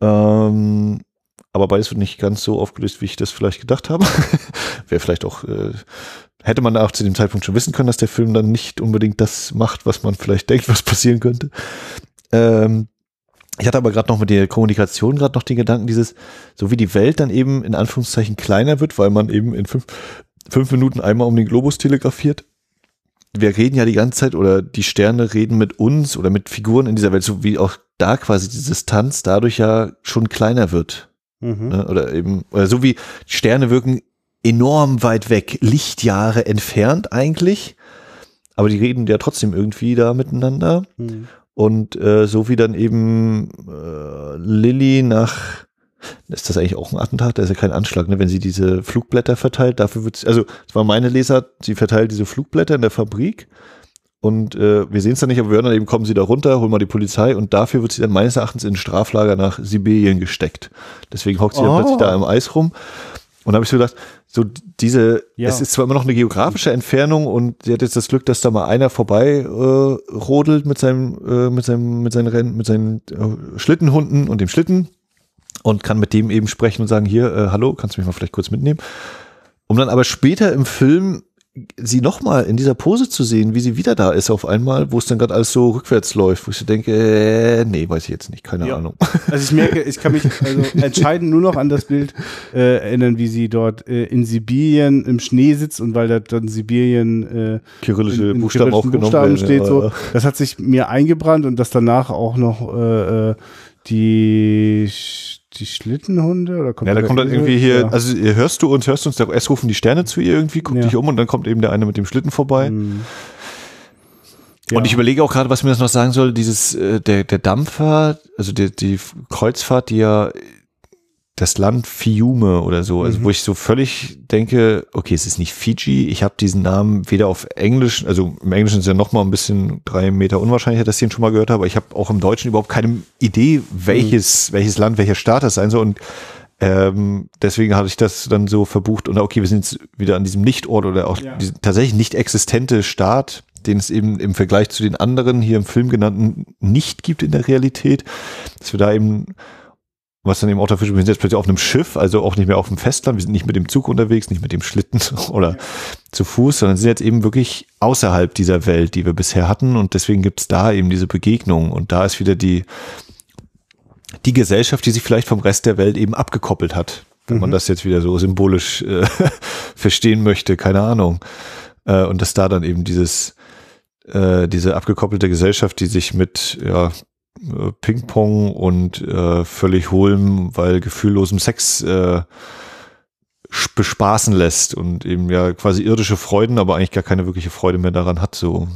Ähm, aber beides wird nicht ganz so aufgelöst, wie ich das vielleicht gedacht habe. <laughs> Wäre vielleicht auch, äh, hätte man auch zu dem Zeitpunkt schon wissen können, dass der Film dann nicht unbedingt das macht, was man vielleicht denkt, was passieren könnte. Ähm, ich hatte aber gerade noch mit der Kommunikation gerade noch den Gedanken, dieses, so wie die Welt dann eben in Anführungszeichen kleiner wird, weil man eben in fünf, fünf Minuten einmal um den Globus telegrafiert. Wir reden ja die ganze Zeit oder die Sterne reden mit uns oder mit Figuren in dieser Welt, so wie auch da quasi die Distanz dadurch ja schon kleiner wird. Mhm. Ne, oder eben, oder so wie Sterne wirken enorm weit weg, Lichtjahre entfernt eigentlich, aber die reden ja trotzdem irgendwie da miteinander. Mhm. Und äh, so wie dann eben äh, Lilly nach, ist das eigentlich auch ein Attentat? Da ist ja kein Anschlag, ne? wenn sie diese Flugblätter verteilt. Dafür wird also es war meine Leser, sie verteilt diese Flugblätter in der Fabrik. Und äh, wir sehen es dann nicht, aber wir hören dann eben, kommen sie da runter, holen mal die Polizei und dafür wird sie dann meines Erachtens in ein Straflager nach Sibirien gesteckt. Deswegen hockt sie oh. dann plötzlich da im Eis rum. Und da habe ich so gedacht, so diese, ja. es ist zwar immer noch eine geografische Entfernung und sie hat jetzt das Glück, dass da mal einer vorbei äh, rodelt mit seinem, äh, mit seinem, mit seinen Rennen, mit seinen äh, Schlittenhunden und dem Schlitten und kann mit dem eben sprechen und sagen, hier, äh, hallo, kannst du mich mal vielleicht kurz mitnehmen? Um dann aber später im Film sie nochmal in dieser Pose zu sehen, wie sie wieder da ist auf einmal, wo es dann gerade alles so rückwärts läuft, wo ich so denke, äh, nee, weiß ich jetzt nicht, keine ja. Ahnung. Also ich merke, ich kann mich also <laughs> entscheidend nur noch an das Bild äh, erinnern, wie sie dort äh, in Sibirien im Schnee sitzt und weil da dann Sibirien äh, kyrillische in, in Buchstaben aufgenommen Buchstaben steht, ja, so. Das hat sich mir eingebrannt und dass danach auch noch äh, äh die die Schlittenhunde? Oder kommt ja, da kommt dann irgendwie hier, ja. also hörst du uns, hörst du uns, erst rufen die Sterne zu ihr irgendwie, guck ja. dich um und dann kommt eben der eine mit dem Schlitten vorbei. Mhm. Ja. Und ich überlege auch gerade, was mir das noch sagen soll, dieses, äh, der, der Dampfer, also die, die Kreuzfahrt, die ja das Land Fiume oder so, also mhm. wo ich so völlig denke, okay, es ist nicht Fiji, ich habe diesen Namen weder auf Englisch, also im Englischen ist ja noch mal ein bisschen drei Meter unwahrscheinlicher, dass ich den schon mal gehört habe, aber ich habe auch im Deutschen überhaupt keine Idee, welches, mhm. welches Land, welcher Staat das sein soll und ähm, deswegen hatte ich das dann so verbucht und okay, wir sind jetzt wieder an diesem Nichtort oder auch ja. tatsächlich nicht existente Staat, den es eben im Vergleich zu den anderen hier im Film genannten nicht gibt in der Realität, dass wir da eben was dann eben auch dafür, wir sind jetzt plötzlich auf einem Schiff, also auch nicht mehr auf dem Festland, wir sind nicht mit dem Zug unterwegs, nicht mit dem Schlitten <laughs> oder ja. zu Fuß, sondern sind jetzt eben wirklich außerhalb dieser Welt, die wir bisher hatten und deswegen gibt es da eben diese Begegnung und da ist wieder die, die Gesellschaft, die sich vielleicht vom Rest der Welt eben abgekoppelt hat, wenn mhm. man das jetzt wieder so symbolisch äh, <laughs> verstehen möchte, keine Ahnung. Äh, und dass da dann eben dieses, äh, diese abgekoppelte Gesellschaft, die sich mit ja, äh, Ping-Pong und äh, völlig hohlem, weil gefühllosem Sex äh, bespaßen lässt und eben ja quasi irdische Freuden, aber eigentlich gar keine wirkliche Freude mehr daran hat, so.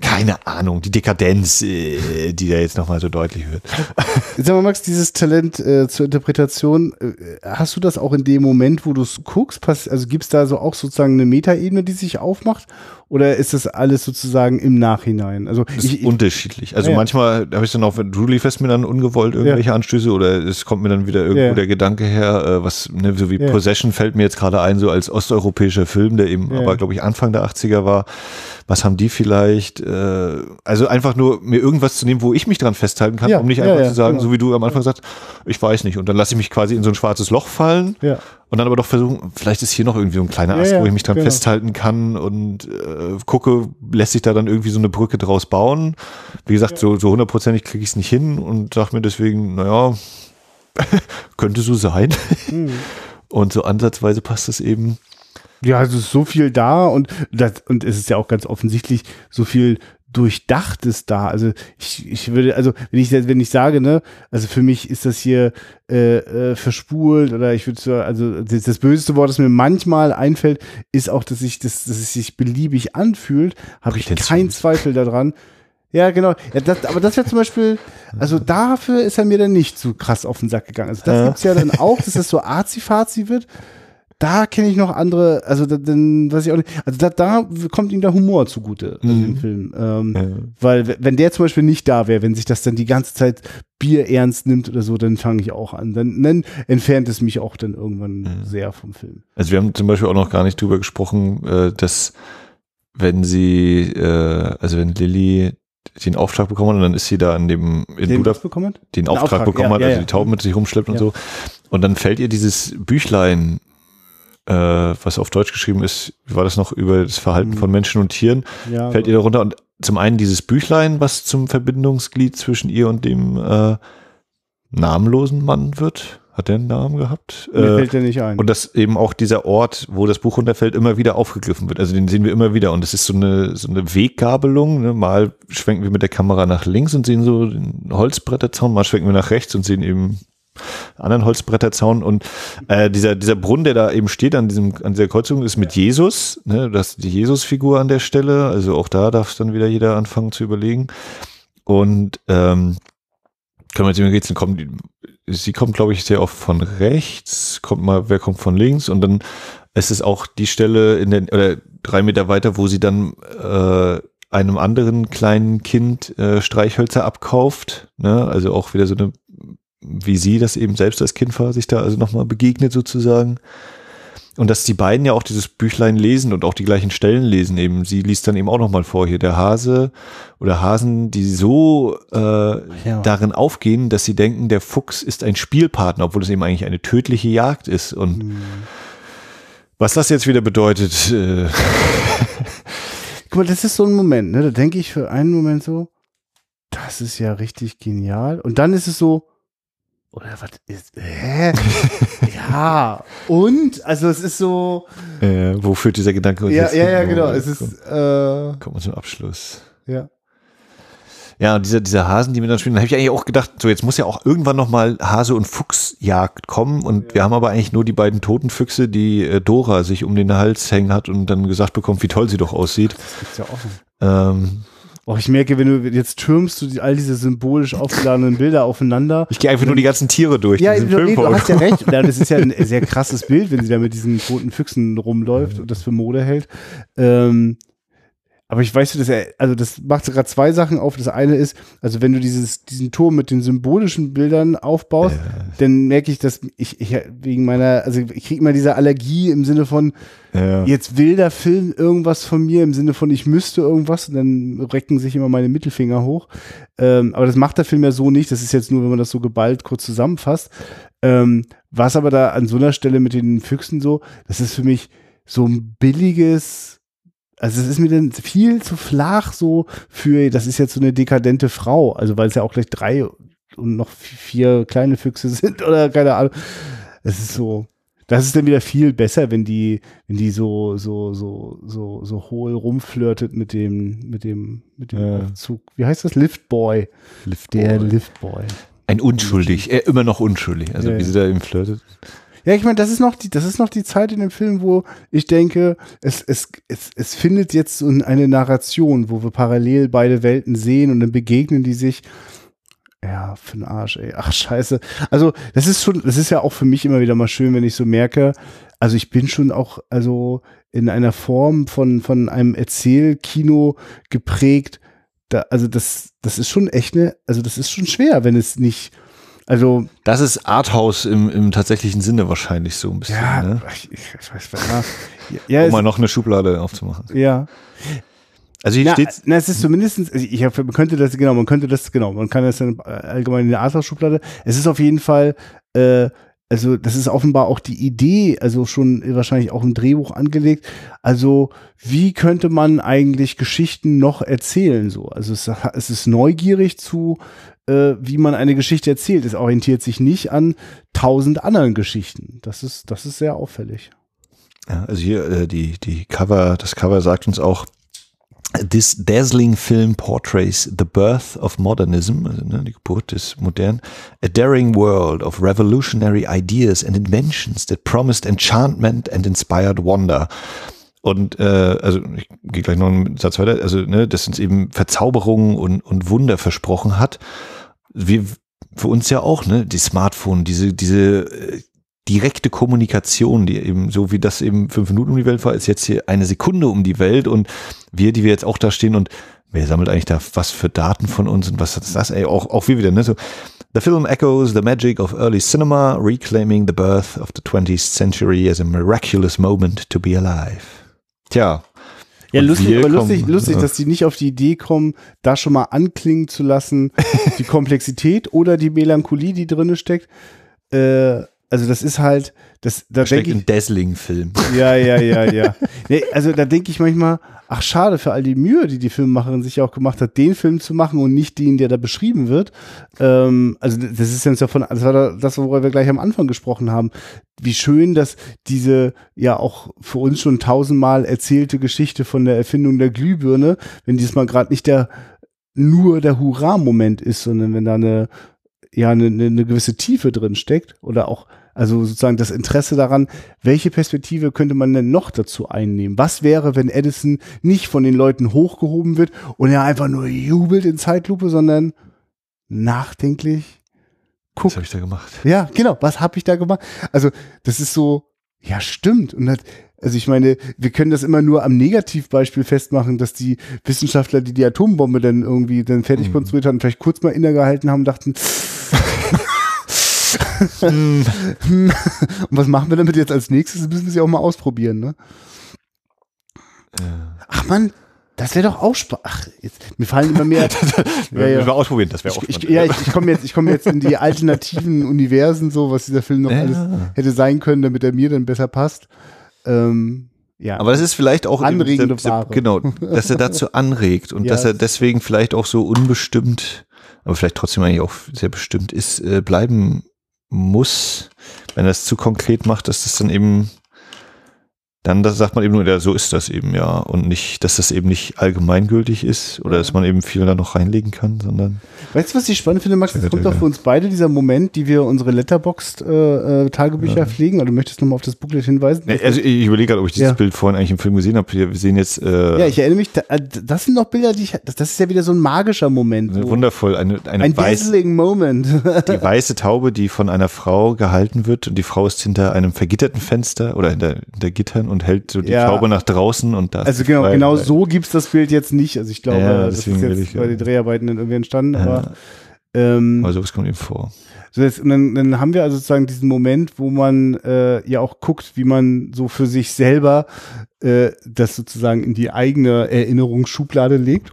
Keine Ahnung, die Dekadenz, äh, die da jetzt nochmal so deutlich wird. <laughs> Sag mal, Max, dieses Talent äh, zur Interpretation, äh, hast du das auch in dem Moment, wo du es guckst? Also gibt es da so auch sozusagen eine Metaebene, die sich aufmacht? Oder ist das alles sozusagen im Nachhinein? Also Das ich, ist unterschiedlich. Also Ja, ja. manchmal habe ich dann auch, du lieferst mir dann ungewollt irgendwelche Anstöße oder es kommt mir dann wieder irgendwo Ja. der Gedanke her, äh, was, ne, so wie Ja. Possession fällt mir jetzt gerade ein, so als osteuropäischer Film, der eben Ja. aber, glaube ich, Anfang der 80er war. Was haben die vielleicht? Äh, also einfach nur mir irgendwas zu nehmen, wo ich mich dran festhalten kann, Ja, um nicht ja, einfach ja, zu sagen, genau. so wie du am Anfang sagst, ich weiß nicht. Und dann lasse ich mich quasi in so ein schwarzes Loch fallen ja. Und dann aber doch versuchen, vielleicht ist hier noch irgendwie so ein kleiner Ja, Ast, ja, wo ich mich dran genau. festhalten kann und äh, gucke, lässt sich da dann irgendwie so eine Brücke draus bauen. Wie gesagt, so, so hundertprozentig kriege ich es nicht hin und sage mir deswegen, naja, <laughs> könnte so sein. Hm. Und so ansatzweise passt es eben. Ja, es ist so viel da und das, und es ist ja auch ganz offensichtlich so viel Durchdachtes da. Also ich, ich würde, also wenn ich wenn ich sage, ne, also für mich ist das hier äh, äh, verspult oder ich würde so, also das, das böseste Wort, das mir manchmal einfällt, ist auch, dass ich das, dass es sich beliebig anfühlt, habe ich keinen Zweifel daran. Ja, genau. Ja, das, aber das wäre zum Beispiel, also dafür ist er mir dann nicht so krass auf den Sack gegangen. Also das Ja. gibt's ja dann auch, dass das so arzi-fazi wird. Da kenne ich noch andere, also da, dann weiß ich auch nicht, also da, da kommt ihm der Humor zugute in dem Mhm. Film. Ähm, Weil w- wenn der zum Beispiel nicht da wäre, wenn sich das dann die ganze Zeit Bier ernst nimmt oder so, dann fange ich auch an. Dann, dann entfernt es mich auch dann irgendwann Mhm. sehr vom Film. Also wir haben zum Beispiel auch noch gar nicht drüber gesprochen, äh, dass wenn sie, äh, also wenn Lilly den Auftrag bekommen hat und dann ist sie da an dem in Den Budapest bekommen hat? den Auftrag, Auftrag, bekommen ja, hat, ja, also ja. die Tauben mit sich rumschleppt und Ja. so. Und dann fällt ihr dieses Büchlein, äh, was auf Deutsch geschrieben ist, wie war das noch, über das Verhalten Mhm. von Menschen und Tieren, Ja, fällt ihr darunter. Und zum einen dieses Büchlein, was zum Verbindungsglied zwischen ihr und dem äh, namenlosen Mann wird. Hat der einen Namen gehabt? mir Äh, fällt der nicht ein. und dass eben auch dieser Ort, wo das Buch runterfällt, immer wieder aufgegriffen wird. Also den sehen wir immer wieder. Und das ist so eine, so eine Weggabelung. Ne? Mal schwenken wir mit der Kamera nach links und sehen so den Holzbretterzaun, mal schwenken wir nach rechts und sehen eben anderen Holzbretterzaun. Und äh, dieser, dieser Brunnen, der da eben steht an, diesem, an dieser Kreuzung, ist mit Jesus. Ne? Das ist die Jesus-Figur an der Stelle. Also auch da darf dann wieder jeder anfangen zu überlegen. Und ähm, können wir jetzt immer geht's, kommen sie kommt, glaube ich, sehr oft von rechts, kommt mal, wer kommt von links und dann ist es auch die Stelle in den, oder drei Meter weiter, wo sie dann äh, einem anderen kleinen Kind äh, Streichhölzer abkauft, ne? also auch wieder so eine, wie sie das eben selbst als Kind war, sich da also nochmal begegnet sozusagen. Und dass die beiden ja auch dieses Büchlein lesen und auch die gleichen Stellen lesen eben. Sie liest dann eben auch nochmal vor hier, der Hase oder Hasen, die so äh, Ja. darin aufgehen, dass sie denken, der Fuchs ist ein Spielpartner, obwohl es eben eigentlich eine tödliche Jagd ist. Und Hm. was das jetzt wieder bedeutet, äh, Guck mal, das ist so ein Moment, ne? Da denke ich für einen Moment so, das ist ja richtig genial. Und dann ist es so, oder was ist, hä? <laughs> ja, und? Also es ist so, äh, wo führt dieser Gedanke uns ja, jetzt ja, ja, genau. Es ist, Kommt, äh, kommt man zum Abschluss. ja. Ja, und dieser, dieser Hasen, die wir dann spielen, da habe ich eigentlich auch gedacht, so jetzt muss ja auch irgendwann nochmal Hase- und Fuchsjagd kommen. Und wir haben aber eigentlich nur die beiden toten Füchse, die äh, Dora sich um den Hals hängen hat und dann gesagt bekommt, wie toll sie doch aussieht. Das gibt's ja noch. Ähm, Oh, ich merke, wenn du jetzt türmst du die, all diese symbolisch aufgeladenen Bilder aufeinander. ich gehe einfach nur die ganzen Tiere durch. Ja, du, nee, du hast ja recht. Ja, das ist ja ein <laughs> sehr krasses Bild, wenn sie da mit diesen toten Füchsen rumläuft und das für Mode hält. Ähm, aber ich weiß, dass er, also das macht gerade zwei Sachen auf. Das eine ist, also wenn du dieses, diesen Turm mit den symbolischen Bildern aufbaust, dann merke ich, dass ich, ich wegen meiner, also ich kriege immer diese Allergie im Sinne von, Ja. jetzt will der Film irgendwas von mir im Sinne von, ich müsste irgendwas und dann recken sich immer meine Mittelfinger hoch. Ähm, aber das macht der Film ja so nicht. Das ist jetzt nur, wenn man das so geballt kurz zusammenfasst. Ähm, was aber da an so einer Stelle mit den Füchsen so, das ist für mich so ein billiges, also es ist mir dann viel zu flach so für, das ist jetzt so eine dekadente Frau, also weil es ja auch gleich drei und noch vier kleine Füchse <laughs> sind oder keine Ahnung. Es ist so, das ist dann wieder viel besser, wenn die, wenn die so, so, so, so, so hohl rumflirtet mit dem, mit dem, mit dem Ja. Aufzug. Wie heißt das? Liftboy. Der Liftboy. Ein unschuldig, äh, immer noch unschuldig, also Ja, wie sie da eben flirtet. Ja, ich meine, das ist noch die, das ist noch die Zeit in dem Film, wo ich denke, es, es, es, es findet jetzt so eine Narration, wo wir parallel beide Welten sehen und dann begegnen die sich. Ja, für den Arsch, ey. Ach, scheiße. Also, das ist schon, das ist ja auch für mich immer wieder mal schön, wenn ich so merke, also ich bin schon auch, also in einer Form von, von einem Erzählkino geprägt. Da, also das, das ist schon echt eine, also das ist schon schwer, wenn es nicht, also. Das ist Arthouse im, im tatsächlichen Sinne wahrscheinlich so ein bisschen. Ja, ne? ich, ich weiß, ja, ja, um mal noch eine Schublade aufzumachen. Ja. Also hier steht. na, es ist zumindestens, also ich man könnte das, genau, man könnte das, genau, man kann das dann allgemein in der Arthouse-Schublade. Es ist auf jeden Fall, äh, also das ist offenbar auch die Idee, also schon wahrscheinlich auch im Drehbuch angelegt. Also wie könnte man eigentlich Geschichten noch erzählen so? Also es, es ist neugierig zu, äh, wie man eine Geschichte erzählt. Es orientiert sich nicht an tausend anderen Geschichten. Das ist, das ist sehr auffällig. Ja, also hier äh, die die Cover, das Cover sagt uns auch, This dazzling film portrays the birth of modernism, also ne, die Geburt des Modernen, a daring world of revolutionary ideas and inventions that promised enchantment and inspired wonder. Und äh, also ich gehe gleich noch einen Satz weiter, also ne, dass uns eben Verzauberungen und, und Wunder versprochen hat. Wir für uns ja auch, ne, die Smartphone, diese, diese äh, direkte Kommunikation, die eben so wie das eben fünf Minuten um die Welt war, ist jetzt hier eine Sekunde um die Welt und wir, die wir jetzt auch da stehen und wer sammelt eigentlich da was für Daten von uns und was ist das, ey, auch, auch wir wieder, ne, so. The film echoes the magic of early cinema, reclaiming the birth of the 20th century as a miraculous moment to be alive. Tja. Ja, lustig, aber lustig, lustig, dass die nicht auf die Idee kommen, da schon mal anklingen zu lassen, <laughs> die Komplexität oder die Melancholie, die drinne steckt. Äh, also das ist halt, das, da denke ich, im Dazzling-Film. <laughs> Ja, ja, ja, ja. Nee, also da denke ich manchmal, ach schade für all die Mühe, die die Filmemacherin sich ja auch gemacht hat, den Film zu machen und nicht den, der da beschrieben wird. Ähm, also das ist jetzt davon, das war da- das, worüber wir gleich am Anfang gesprochen haben. Wie schön, dass diese ja auch für uns schon tausendmal erzählte Geschichte von der Erfindung der Glühbirne, wenn diesmal gerade nicht der nur der Hurra-Moment ist, sondern wenn da eine ja eine, eine, eine gewisse Tiefe drin steckt oder auch also sozusagen das Interesse daran, welche Perspektive könnte man denn noch dazu einnehmen? Was wäre, wenn Edison nicht von den Leuten hochgehoben wird und er einfach nur jubelt in Zeitlupe, sondern nachdenklich Was guckt? habe ich da gemacht? Ja, genau, was habe ich da gemacht? Also, das ist so, ja, stimmt. Und das, also ich meine, wir können das immer nur am Negativbeispiel festmachen, dass die Wissenschaftler, die die Atombombe dann irgendwie dann fertig Mhm. konstruiert hatten, vielleicht kurz mal innegehalten haben, dachten, hm, und was machen wir damit jetzt als nächstes? Das müssen wir sie auch mal ausprobieren, ne? Ach man, das wäre doch auch Spaß. Ach, jetzt, mir fallen immer mehr. <laughs> ja, ja. Wir ausprobieren, das wäre auch Ich, ich, spannend. ja, ich, ich komme jetzt, ich komme jetzt in die alternativen Universen, so was dieser Film noch Ja. alles hätte sein können, damit er mir dann besser passt. Ähm, ja. Aber das ist vielleicht auch Anregende dieser- Ware. Genau, dass er dazu anregt und <laughs> Ja, dass er es- deswegen vielleicht auch so unbestimmt, aber vielleicht trotzdem eigentlich auch sehr bestimmt ist, äh, bleiben muss, wenn er es zu konkret macht, dass das dann eben dann das sagt man eben nur, ja, so ist das eben, ja. Und nicht, dass das eben nicht allgemeingültig ist oder dass man eben viel da noch reinlegen kann, sondern Weißt du, was ich spannend finde, Max? Es kommt doch ja. für uns beide dieser Moment, die wir unsere Letterboxd-Tagebücher äh, pflegen. Also du möchtest nochmal auf das Booklet hinweisen? Nee, also ich überlege gerade, ob ich dieses Ja. Bild vorhin eigentlich im Film gesehen habe. Wir sehen jetzt äh, ja, ich erinnere mich, äh, das sind noch Bilder, die ich, das, ist ja wieder so ein magischer Moment. wundervoll, eine, eine ein weiß, dazzling Moment. <laughs> die weiße Taube, die von einer Frau gehalten wird und die Frau ist hinter einem vergitterten Fenster oder hinter, hinter Gittern und hält so die Ja. Taube nach draußen und da ist Also genau, frei- genau so gibt's das Bild jetzt nicht. Also ich glaube, Ja, das ist jetzt bei den Dreharbeiten dann irgendwie entstanden, aber ähm, Aber sowas kommt ihm vor. So jetzt, und dann, dann haben wir also sozusagen diesen Moment, wo man äh, ja auch guckt, wie man so für sich selber äh, das sozusagen in die eigene Erinnerungsschublade legt.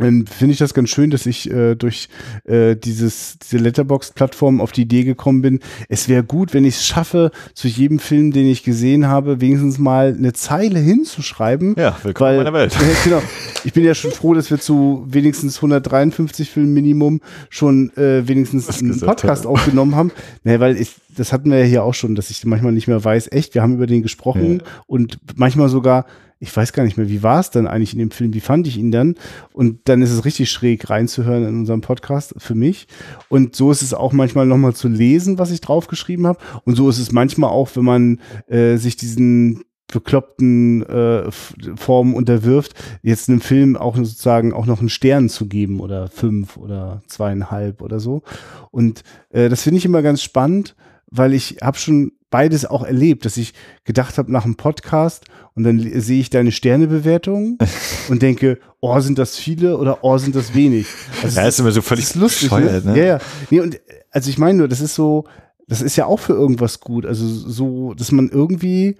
Dann finde ich das ganz schön, dass ich äh, durch äh, dieses, diese Letterbox-Plattform auf die Idee gekommen bin. Es wäre gut, wenn ich es schaffe, zu jedem Film, den ich gesehen habe, wenigstens mal eine Zeile hinzuschreiben. Ja, willkommen Weil, in meiner Welt. <laughs> Ja, genau. Ich bin ja schon froh, dass wir zu wenigstens 153 Filmen Minimum schon äh, wenigstens einen gesagt Podcast haben. aufgenommen haben. Nee, weil ich, das hatten wir ja hier auch schon, dass ich manchmal nicht mehr weiß, echt, wir haben über den gesprochen und manchmal sogar, ich weiß gar nicht mehr, wie war es dann eigentlich in dem Film, wie fand ich ihn dann? Und dann ist es richtig schräg reinzuhören in unserem Podcast für mich. Und so ist es auch manchmal nochmal zu lesen, was ich draufgeschrieben habe. Und so ist es manchmal auch, wenn man äh, sich diesen bekloppten äh, Formen unterwirft, jetzt einem Film auch sozusagen auch noch einen Stern zu geben oder fünf oder zweieinhalb oder so. Und äh, das finde ich immer ganz spannend, weil ich habe schon beides auch erlebt, dass ich gedacht habe nach einem Podcast und dann sehe ich deine Sternebewertung <laughs> und denke, oh, sind das viele oder oh, sind das wenig. Also ja, ist immer so völlig ist lustig, ne? ne? Ja, ja. Nee, und also ich meine nur, das ist so, das ist ja auch für irgendwas gut. Also so, dass man irgendwie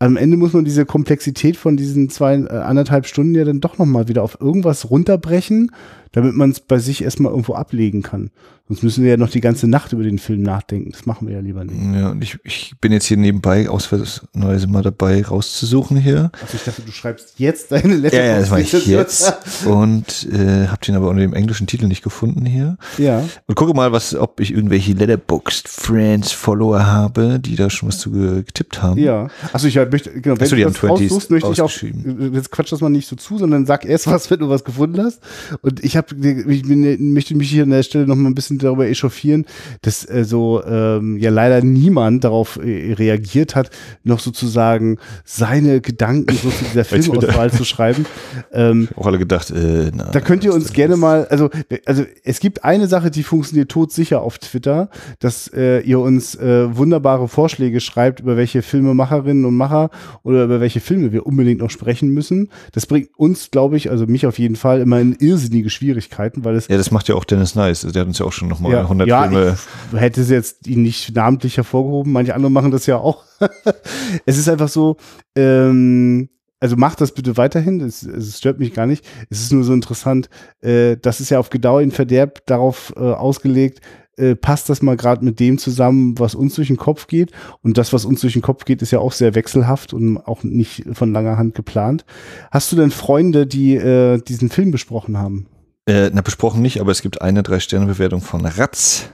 am Ende muss man diese Komplexität von diesen zwei, äh, anderthalb Stunden ja dann doch nochmal wieder auf irgendwas runterbrechen, damit man es bei sich erstmal irgendwo ablegen kann. Sonst müssen wir ja noch die ganze Nacht über den Film nachdenken. Das machen wir ja lieber nicht. Ja, und ich, ich bin jetzt hier nebenbei ausnahmsweise mal dabei rauszusuchen hier. Also ich dachte, du schreibst jetzt deine letzte Ja, ja, das mache ich jetzt. und äh, hab den aber unter dem englischen Titel nicht gefunden hier. Ja. Und gucke mal, was, ob ich irgendwelche Letterboxd Friends Follower habe, die da schon was zu getippt haben. Ja. Also ich möchte, genau, wenn Achso, du die das haben 20s raussuchst, möchte ich auch, jetzt quatsch das mal nicht so zu, sondern sag erst was, <laughs> wenn du was gefunden hast. Und ich habe, ich bin, möchte mich hier an der Stelle noch mal ein bisschen darüber echauffieren, dass äh, so ähm, ja leider niemand darauf äh, reagiert hat, noch sozusagen seine Gedanken so zu dieser <laughs> Filmauswahl zu schreiben. Ähm, Auch alle gedacht, äh, na, da könnt ihr uns gerne mal, also, also es gibt eine Sache, die funktioniert todsicher auf Twitter, dass äh, ihr uns äh, wunderbare Vorschläge schreibt, über welche Filmemacherinnen und Macher oder über welche Filme wir unbedingt noch sprechen müssen. Das bringt uns, glaube ich, also mich auf jeden Fall immer in irrsinnige Schwierigkeiten, weil es ja, das macht ja auch Dennis Nice. Der hat uns ja auch schon nochmal ja, 100 ja, Filme. Ich hätte sie jetzt ihn nicht namentlich hervorgehoben. Manche andere machen das ja auch. <laughs> es ist einfach so, ähm, also macht das bitte weiterhin, es, es stört mich gar nicht. Es ist nur so interessant, äh, das ist ja auf Gedauer in Verderb darauf äh, ausgelegt, äh, passt das mal gerade mit dem zusammen, was uns durch den Kopf geht. Und das, was uns durch den Kopf geht, ist ja auch sehr wechselhaft und auch nicht von langer Hand geplant. Hast du denn Freunde, die äh, diesen Film besprochen haben? Äh, na, besprochen nicht, aber es gibt eine Drei-Sterne-Bewertung von Ratz.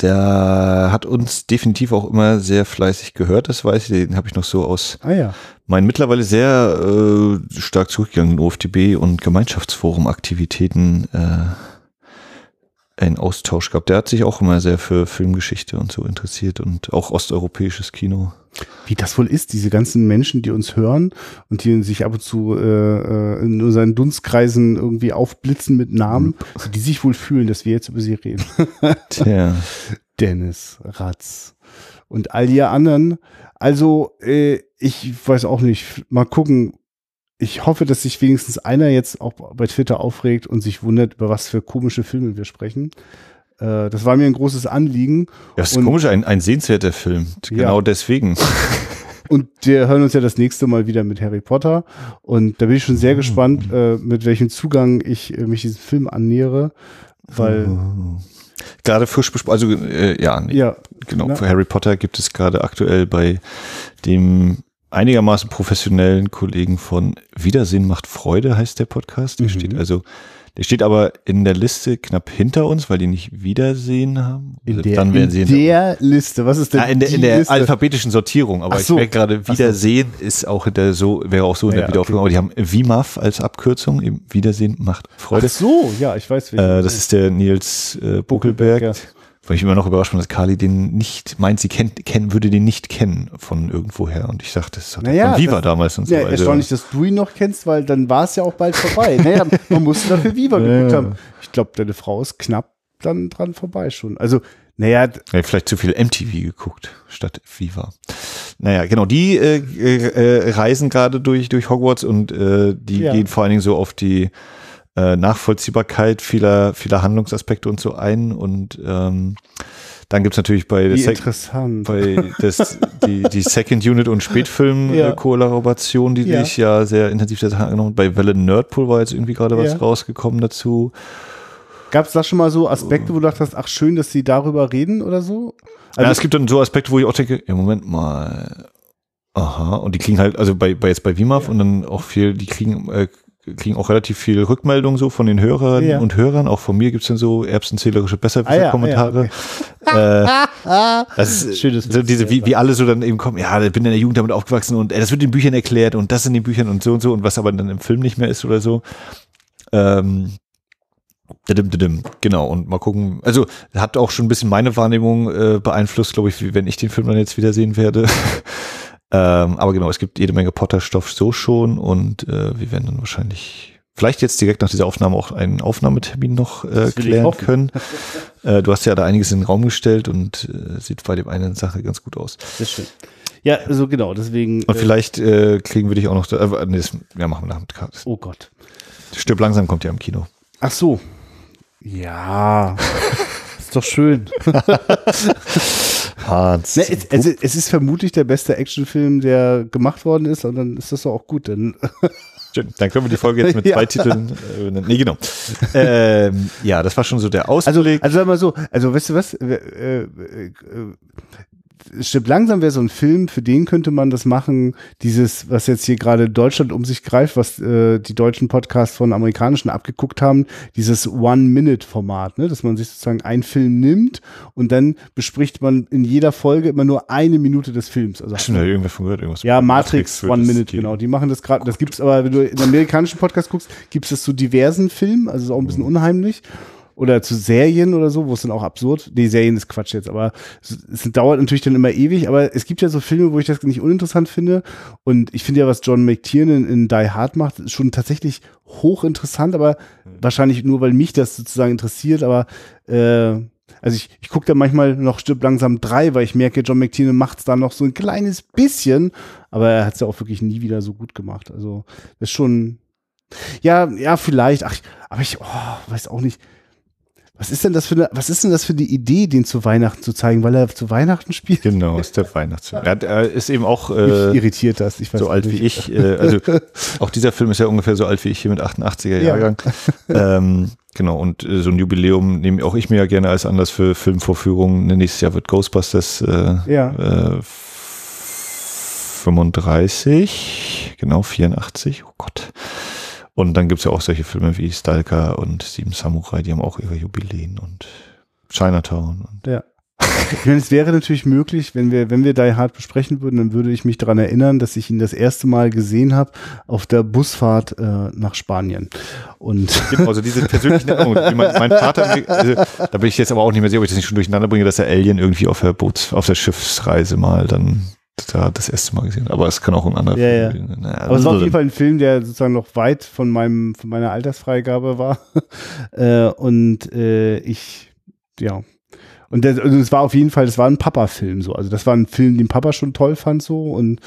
Der hat uns definitiv auch immer sehr fleißig gehört, das weiß ich. Den habe ich noch so aus ah, ja. meinen mittlerweile sehr äh, stark zurückgegangenen OFDB und Gemeinschaftsforum-Aktivitäten äh, einen Austausch gehabt. Der hat sich auch immer sehr für Filmgeschichte und so interessiert und auch osteuropäisches Kino. Wie das wohl ist, diese ganzen Menschen, die uns hören und die sich ab und zu äh, äh in unseren Dunstkreisen irgendwie aufblitzen mit Namen, mhm. die sich wohl fühlen, dass wir jetzt über sie reden. <laughs> Tja. Dennis, Ratz und all die anderen. Also, äh, ich weiß auch nicht. Mal gucken, ich hoffe, dass sich wenigstens einer jetzt auch bei Twitter aufregt und sich wundert, über was für komische Filme wir sprechen. Äh, das war mir ein großes Anliegen. Ja, das ist und, komisch, ein, ein sehenswerter Film. Genau ja. deswegen. <laughs> Und wir hören uns ja das nächste Mal wieder mit Harry Potter. Und da bin ich schon sehr gespannt, äh, mit welchem Zugang ich äh, mich diesem Film annähere. Weil. Oh. Gerade frisch besprochen, also äh, ja, nee, ja, genau. Für Harry Potter gibt es gerade aktuell bei dem einigermaßen professionellen Kollegen von Wiedersehen macht Freude, heißt der Podcast. Der mhm. steht also, der steht aber in der Liste knapp hinter uns, weil die nicht Wiedersehen haben. In also der, Dann in der Liste, was ist denn ah, in der, in der alphabetischen Sortierung, aber so. ich merke gerade, Wiedersehen so. ist auch in der so, wäre auch so in ja, der Wiederaufführung, okay. aber die haben WIMAF als Abkürzung, eben Wiedersehen macht Freude. Ach so, ja, ich weiß. Äh, das ist der Nils äh, Buckelberg. Ja. Weil ich immer noch überrascht bin, dass Kali den nicht, meint, sie kennt, kennen, würde den nicht kennen von irgendwoher. Und ich sagte, das hat naja, von Viva das, damals und ja, so. Ja, erstaunlich, dass du ihn noch kennst, weil dann war es ja auch bald vorbei. <laughs> naja, man musste dafür Viva geguckt haben. Ich glaube, deine Frau ist knapp dann dran vorbei schon. Also, naja. Ja, vielleicht zu viel MTV geguckt statt Viva. Naja, genau, die äh, äh, reisen gerade durch, durch Hogwarts und äh, die ja. gehen vor allen Dingen so auf die äh, Nachvollziehbarkeit vieler, vieler Handlungsaspekte und so ein. Und ähm, dann gibt's natürlich bei, der interessant. bei das, <laughs> die, die Second Unit und Spätfilm-Kollaboration, ja. die ja. sich ja sehr intensiv der Sache angenommen Bei Welle Nerdpool war jetzt irgendwie gerade was ja. rausgekommen dazu. Gab es da schon mal so Aspekte, wo du dachtest, ach schön, dass sie darüber reden oder so? Also ja, es gibt dann so Aspekte, wo ich auch denke, ja, Moment mal, aha, und die kriegen halt, also bei, bei jetzt bei WIMAF ja. und dann auch viel, die kriegen äh, kriegen auch relativ viel Rückmeldung so von den Hörern Ja. und Hörern. Auch von mir gibt's dann so erbsenzählerische Besserwisser-Kommentare. Ah, ja, äh, das ist <laughs> Schönes so diese, wie, wie alle so dann eben kommen, ja, ich bin in der Jugend damit aufgewachsen und äh, das wird in Büchern erklärt und das in den Büchern und so und so und was aber dann im Film nicht mehr ist oder so. Ähm. Genau, und mal gucken. Also hat auch schon ein bisschen meine Wahrnehmung äh, beeinflusst, glaube ich, wie wenn ich den Film dann jetzt wiedersehen werde. <laughs> ähm, aber genau, es gibt jede Menge Potter-Stoff so schon und äh, wir werden dann wahrscheinlich vielleicht jetzt direkt nach dieser Aufnahme auch einen Aufnahmetermin noch äh, klären können. <laughs> äh, du hast ja da einiges in den Raum gestellt und äh, sieht bei dem einen Sache ganz gut aus. Das ist schön. Ja, also genau, deswegen. Und äh, vielleicht äh, kriegen wir dich auch noch, äh, nee, das, ja, machen wir nach dem Cast. Oh Gott. Stirb langsam kommt ja im Kino. Ach so. Ja. <laughs> ist doch schön. <laughs> Hans. Ne, es, also, es ist vermutlich der beste Actionfilm, der gemacht worden ist, und dann ist das doch auch gut. Denn <laughs> Schön. Dann können wir die Folge jetzt mit <laughs> Ja. zwei Titeln. Äh, benennen. nee, genau. ähm, ja, das war schon so der Also, Ausblick. also sag mal so, also weißt du was? Äh, äh, äh, Stirb langsam wäre so ein Film, für den könnte man das machen, dieses, was jetzt hier gerade Deutschland um sich greift, was äh, die deutschen Podcasts von amerikanischen abgeguckt haben, dieses One-Minute-Format, ne? dass man sich sozusagen einen Film nimmt und dann bespricht man in jeder Folge immer nur eine Minute des Films. Also Hast du da irgendwas von gehört? Irgendwas Ja, Matrix, wird One es Minute, geben. genau. Die machen das gerade. Das gibt's aber, wenn du in amerikanischen Podcast guckst, gibt's das zu diversen Filmen, also ist auch ein bisschen Mhm. unheimlich. Oder zu Serien oder so, wo es dann auch absurd. Nee, Serien ist Quatsch jetzt, aber es, es dauert natürlich dann immer ewig. Aber es gibt ja so Filme, wo ich das nicht uninteressant finde. Und ich finde ja, was John McTiernan in Die Hard macht, ist schon tatsächlich hochinteressant, aber Mhm. wahrscheinlich nur, weil mich das sozusagen interessiert. Aber äh, also ich, ich gucke da manchmal noch Stirb langsam drei, weil ich merke, John McTiernan macht es da noch so ein kleines bisschen, aber er hat es ja auch wirklich nie wieder so gut gemacht. Also das ist schon, ja, ja, vielleicht, ach, aber ich oh, weiß auch nicht. Was ist denn das für eine, was ist denn das für eine Idee, den zu Weihnachten zu zeigen, weil er zu Weihnachten spielt? Genau, ist der Weihnachtsfilm. Er hat- er ist eben auch Mich äh, irritiert das. Ich weiß so alt nicht. wie ich. Äh, also <laughs> auch dieser Film ist ja ungefähr so alt wie ich hier mit 88er Jahrgang. ähm, genau, und äh, so ein Jubiläum nehme auch ich mir ja gerne als Anlass für Filmvorführungen. Nächstes Jahr wird Ghostbusters äh, Ja. äh, 35, genau, 84, oh Gott. Und dann gibt's ja auch solche Filme wie Stalker und Sieben Samurai, die haben auch ihre Jubiläen und Chinatown. Und Ja. Ich meine, es wäre natürlich möglich, wenn wir, wenn wir Die Hard besprechen würden, dann würde ich mich daran erinnern, dass ich ihn das erste Mal gesehen habe auf der Busfahrt äh, nach Spanien. Und Genau, also diese persönlichen Erinnerungen. Mein, mein Vater, also, da bin ich jetzt aber auch nicht mehr sicher, ob ich das nicht schon durcheinander bringe, dass er Alien irgendwie auf der Boots, auf der Schiffsreise mal dann da das erste Mal gesehen. Aber es kann auch ein anderer Ja, ja. Film sein. Naja, Aber es war auf jeden Fall ein Film, der sozusagen noch weit von meinem, von meiner Altersfreigabe war. <laughs> äh, und äh, ich, ja. Und also es war auf jeden Fall, das war ein Papa-Film so. Also das war ein Film, den Papa schon toll fand so. Und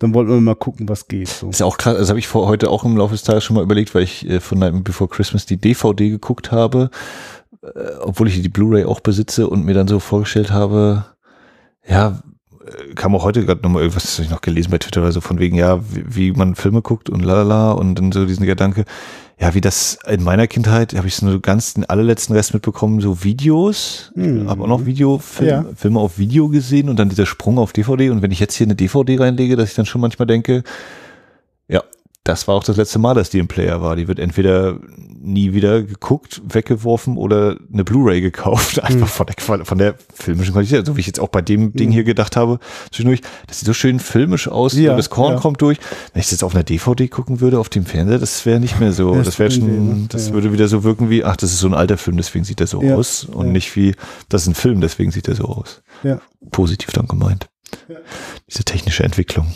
dann wollten wir mal gucken, was geht. So. ist ja auch krass, das habe ich vor heute auch im Laufe des Tages schon mal überlegt, weil ich äh, von Night Before Christmas die DVD geguckt habe, äh, obwohl ich die Blu-ray auch besitze und mir dann so vorgestellt habe, ja, kam auch heute gerade nochmal irgendwas, das habe ich noch gelesen bei Twitter oder so, von wegen, ja, wie, wie man Filme guckt und lalala und dann so diesen Gedanke, ja, wie das in meiner Kindheit, habe ich so ganz den allerletzten Rest mitbekommen, so Videos, Mhm. habe auch noch Videofilme Ja. Filme auf Video gesehen und dann dieser Sprung auf DVD und wenn ich jetzt hier eine DVD reinlege, dass ich dann schon manchmal denke, das war auch das letzte Mal, dass die im Player war. Die wird entweder nie wieder geguckt, weggeworfen oder eine Blu-ray gekauft. <laughs> Einfach von, der, von der filmischen Qualität. So wie ich jetzt auch bei dem Ding hier gedacht habe, zwischendurch, das sieht so schön filmisch aus, Ja, das Korn ja. kommt durch. Wenn ich das jetzt auf einer DVD gucken würde, auf dem Fernseher, das wäre nicht mehr so. <laughs> Das Das wäre schon, das Ja. würde wieder so wirken wie, ach, das ist so ein alter Film, deswegen sieht er so Ja, aus. Und ja. nicht wie, das ist ein Film, deswegen sieht er so aus. Ja. Positiv dann gemeint. Diese technische Entwicklung.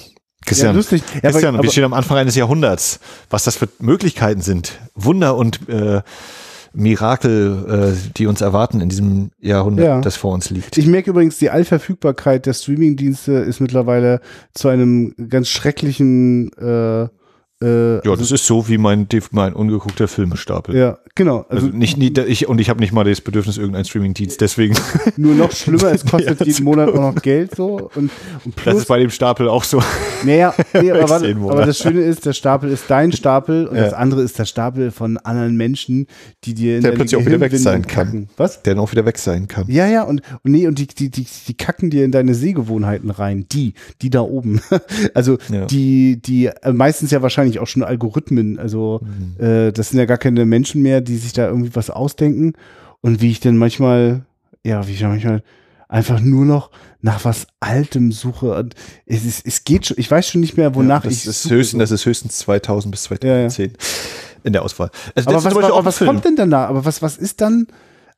Ja, Christian, lustig. Ja, Christian, aber, wir stehen am Anfang eines Jahrhunderts. Was das für Möglichkeiten sind, Wunder und äh, Mirakel, äh, die uns erwarten in diesem Jahrhundert, Ja. das vor uns liegt. ich merke übrigens, die Allverfügbarkeit der Streamingdienste ist mittlerweile zu einem ganz schrecklichen äh, äh, ja, das ist so wie mein, mein ungeguckter Filmestapel. ja, genau. Also, Also, nicht, nie, ich, und ich habe nicht mal das Bedürfnis, irgendeinen Streamingdienst, deswegen, <laughs> nur noch schlimmer, es kostet <laughs> Ja, jeden Monat auch noch Geld so. Und, und das plus, ist bei dem Stapel auch so. naja, <laughs> nee, aber, aber das Schöne ist, der Stapel ist dein Stapel und Ja. das andere ist der Stapel von anderen Menschen, die dir in Der deine plötzlich auch wieder weg sein kann. kacken. Was? Der dann auch wieder weg sein kann. Ja, ja, und, und nee, und die, die, die, die kacken dir in deine Sehgewohnheiten rein. Die, die da oben. Also Ja. die, die äh, meistens ja wahrscheinlich wahrscheinlich auch schon Algorithmen. Also Mhm. äh, das sind ja gar keine Menschen mehr, die sich da irgendwie was ausdenken. Und wie ich dann manchmal, ja, wie ich dann manchmal einfach nur noch nach was Altem suche. Und es, ist, es geht schon, ich weiß schon nicht mehr, wonach das ich ist suche. höchstens, das ist höchstens 2000 bis 2010 in der Auswahl. Also aber was, was Film. kommt denn danach? Aber was, was ist dann,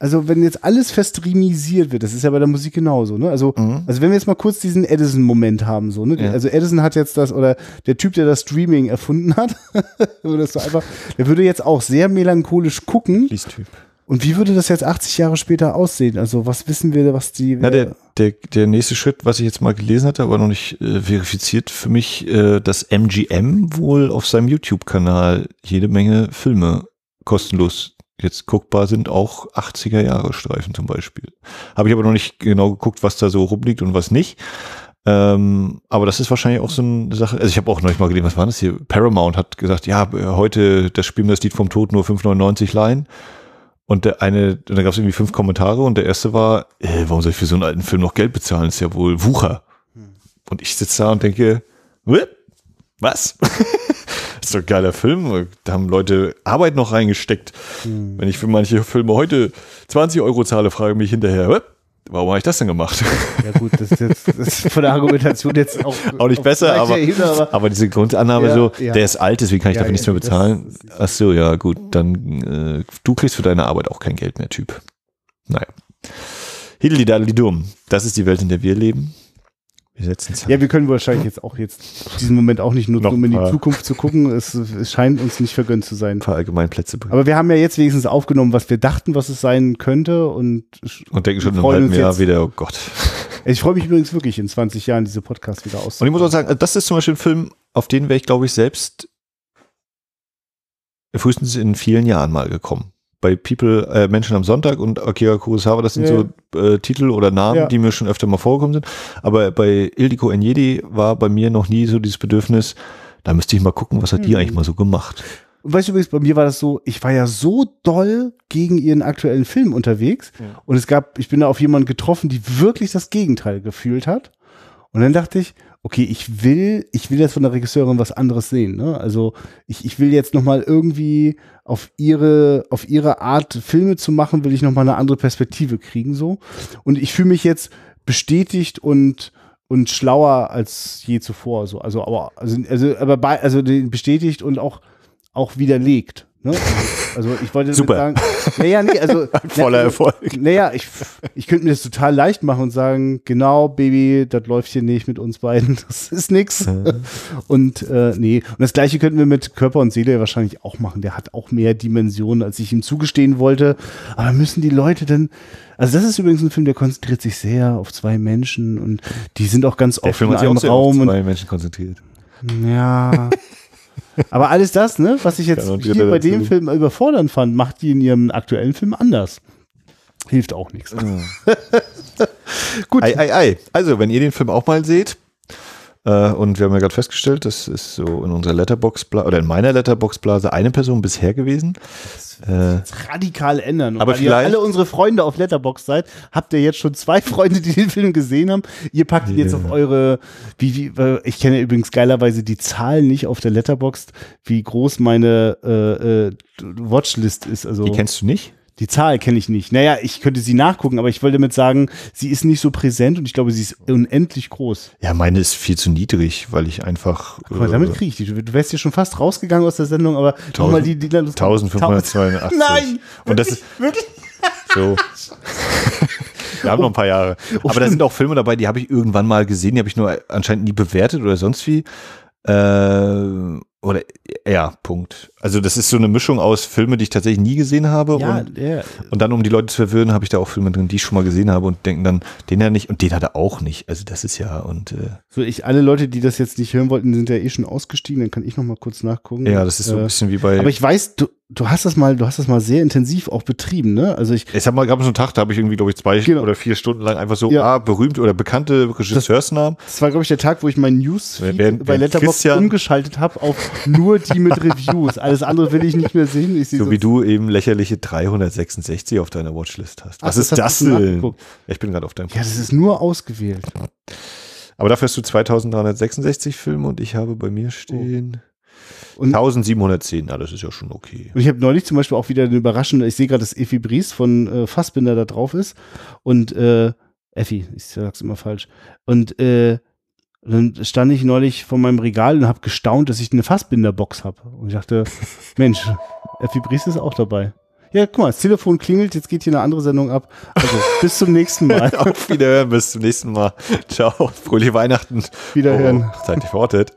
also wenn jetzt alles verstreamisiert wird, das ist ja bei der Musik genauso, ne? Also, Mhm. also wenn wir jetzt mal kurz diesen Edison-Moment haben, so, ne? Ja. Also Edison hat jetzt das, oder der Typ, der das Streaming erfunden hat, <laughs> oder so einfach, der würde jetzt auch sehr melancholisch gucken. Lies-Typ. Und wie würde das jetzt 80 Jahre später aussehen? Also was wissen wir, was die. Ja, der, der, der nächste Schritt, was ich jetzt mal gelesen hatte, aber noch nicht äh, verifiziert für mich, äh, dass MGM wohl auf seinem YouTube-Kanal jede Menge Filme kostenlos jetzt guckbar sind, auch 80er Jahre Streifen zum Beispiel. Habe ich aber noch nicht genau geguckt, was da so rumliegt und was nicht. Ähm, aber das ist wahrscheinlich auch so eine Sache. Also ich habe auch noch nicht mal gelesen, was war das hier? Paramount hat gesagt, ja, äh, heute das spielen wir das Lied vom Tod nur 5,99 leihen. Und der eine, und da gab es irgendwie fünf Kommentare und der erste war, äh, warum soll ich für so einen alten Film noch Geld bezahlen? Das ist ja wohl Wucher. Und ich sitze da und denke, "Wh? was? <laughs> das ist doch ein geiler Film. Da haben Leute Arbeit noch reingesteckt. Wenn ich für manche Filme heute 20 Euro zahle, frage ich mich hinterher, "Wh? warum habe ich das denn gemacht? Ja gut, das ist jetzt das ist von der Argumentation jetzt <laughs> auch, Auch nicht besser, aber, Ebene, aber aber diese Grundannahme Ja, so, ja. der ist alt, deswegen kann ich Ja, dafür nichts mehr bezahlen. Ach so, ja gut, dann äh, du kriegst für deine Arbeit auch kein Geld mehr, Typ. Naja. Hiddelidaddelidum, das ist die Welt, in der wir leben. Wir setzen. Ja, wir können wahrscheinlich jetzt auch jetzt diesen Moment auch nicht nutzen, um in die Zukunft zu gucken. Es, es scheint uns nicht vergönnt zu sein. ein paar Allgemeinplätze bringen. Aber wir haben ja jetzt wenigstens aufgenommen, was wir dachten, was es sein könnte. Und Und denken schon im halben Jahr wieder, oh Gott. <laughs> ich freue mich übrigens wirklich in 20 Jahren diese Podcasts wieder aus. Und ich muss auch sagen, das ist zum Beispiel ein Film, auf den wäre ich, glaube ich, selbst frühestens in vielen Jahren mal gekommen. Bei People, äh, Menschen am Sonntag und Akira Kurosawa, das sind Ja, so äh, Titel oder Namen, Ja. die mir schon öfter mal vorgekommen sind. Aber bei Ildiko Enyedi war bei mir noch nie so dieses Bedürfnis, da müsste ich mal gucken, was hat die Hm. eigentlich mal so gemacht. Und weißt du übrigens, bei mir war das so, ich war ja so doll gegen ihren aktuellen Film unterwegs. Und es gab, ich bin da auf jemanden getroffen, die wirklich das Gegenteil gefühlt hat. Und dann dachte ich, okay, ich will, ich will jetzt von der Regisseurin was anderes sehen. Ne? Also ich, ich will jetzt nochmal irgendwie auf ihre, auf ihre Art Filme zu machen, will ich nochmal eine andere Perspektive kriegen. so. Und ich fühle mich jetzt bestätigt und und schlauer als je zuvor. So. Also, aber, also, also, aber bei, also bestätigt und auch, auch widerlegt. Ne? Also, ich wollte Super. sagen, naja, nee, also <laughs> Voller na, also, Erfolg. Naja, ich, ich könnte mir das total leicht machen und sagen, genau, Baby, das läuft hier nicht mit uns beiden, <laughs> das ist nix. Und äh, nee, und das gleiche könnten wir mit Körper und Seele wahrscheinlich auch machen. Der hat auch mehr Dimensionen, als ich ihm zugestehen wollte. Aber müssen die Leute denn, also das ist übrigens ein Film, der konzentriert sich sehr auf zwei Menschen und die sind auch ganz Der oft Film in hat sich einem auch sehr auf Raum. Und, zwei Menschen konzentriert. ja. <laughs> Aber alles das, ne, was ich jetzt hier bei dem. Film überfordernd fand, macht die in ihrem aktuellen Film anders. Hilft auch nichts. <laughs> Gut. Ei, ei, ei. Also, wenn ihr den Film auch mal seht, und wir haben ja gerade festgestellt, das ist so in unserer Letterbox oder in meiner Letterbox-Blase eine Person bisher gewesen. Äh, radikal ändern. Und Aber weil ihr vielleicht- alle unsere Freunde auf Letterbox seid, habt ihr jetzt schon zwei <laughs> Freunde, die den Film gesehen haben. Ihr packt ihn jetzt Ja. auf eure, wie, wie, äh, ich kenne übrigens geilerweise die Zahlen nicht auf der Letterbox, wie groß meine äh, äh, Watchlist ist. Also die kennst du nicht? Die Zahl kenne ich nicht. Naja, ich könnte sie nachgucken, aber ich wollte damit sagen, sie ist nicht so präsent und ich glaube, sie ist unendlich groß. Ja, meine ist viel zu niedrig, weil ich einfach Guck mal, äh, damit kriege ich die. Du wärst ja schon fast rausgegangen aus der Sendung, aber nochmal die, die 1582. <laughs> Nein! Und das ist Wirklich? <laughs> so. <laughs> Wir haben noch ein paar Jahre. Oh, Aber da sind auch Filme dabei, die habe ich irgendwann mal gesehen, die habe ich nur anscheinend nie bewertet oder sonst wie. Äh, oder ja, Punkt. Also das ist so eine Mischung aus Filme, die ich tatsächlich nie gesehen habe Ja, und, ja. und dann, um die Leute zu verwirren, habe ich da auch Filme drin, die ich schon mal gesehen habe und denken dann, den er nicht und den hat er auch nicht. Also das ist ja und äh, So, ich, alle Leute, die das jetzt nicht hören wollten, sind ja eh schon ausgestiegen, dann kann ich noch mal kurz nachgucken. ja, das ist so ein Äh, bisschen wie bei. Aber ich weiß, du, du hast das mal, du hast das mal sehr intensiv auch betrieben, ne? Also ich, Es hat mal, gab es einen Tag, da habe ich irgendwie, glaube ich, zwei Genau. oder vier Stunden lang einfach so Ja. ah, berühmt oder bekannte Regisseursnamen. das war, glaube ich, der Tag, wo ich mein Während- bei Letterboxd umgeschaltet habe auf nur die mit <laughs> Reviews. Alles andere will ich nicht mehr sehen. So wie du eben lächerliche 366 auf deiner Watchlist hast. Ach, Was das ist das schon denn? Ich bin gerade auf deinem. Ja, das ist nur ausgewählt. Aber dafür hast du 2366 Filme und ich habe bei mir stehen Und 1710, na, das ist ja schon okay. Und ich habe neulich zum Beispiel auch wieder eine überraschende, ich sehe gerade, dass Effi Bries von äh, Fassbinder da drauf ist. Und äh, Effi, ich sag's immer falsch. Und äh, dann stand ich neulich vor meinem Regal und habe gestaunt, dass ich eine Fassbinder-Box habe. Und ich dachte, <laughs> Mensch, Effi Bries ist auch dabei. Ja, guck mal, das Telefon klingelt, jetzt geht hier eine andere Sendung ab. Also, <laughs> bis zum nächsten Mal. <laughs> Auf Wiederhören, bis zum nächsten Mal. Ciao, fröhliche Weihnachten. Wiederhören. Oh, zeitlich verortet.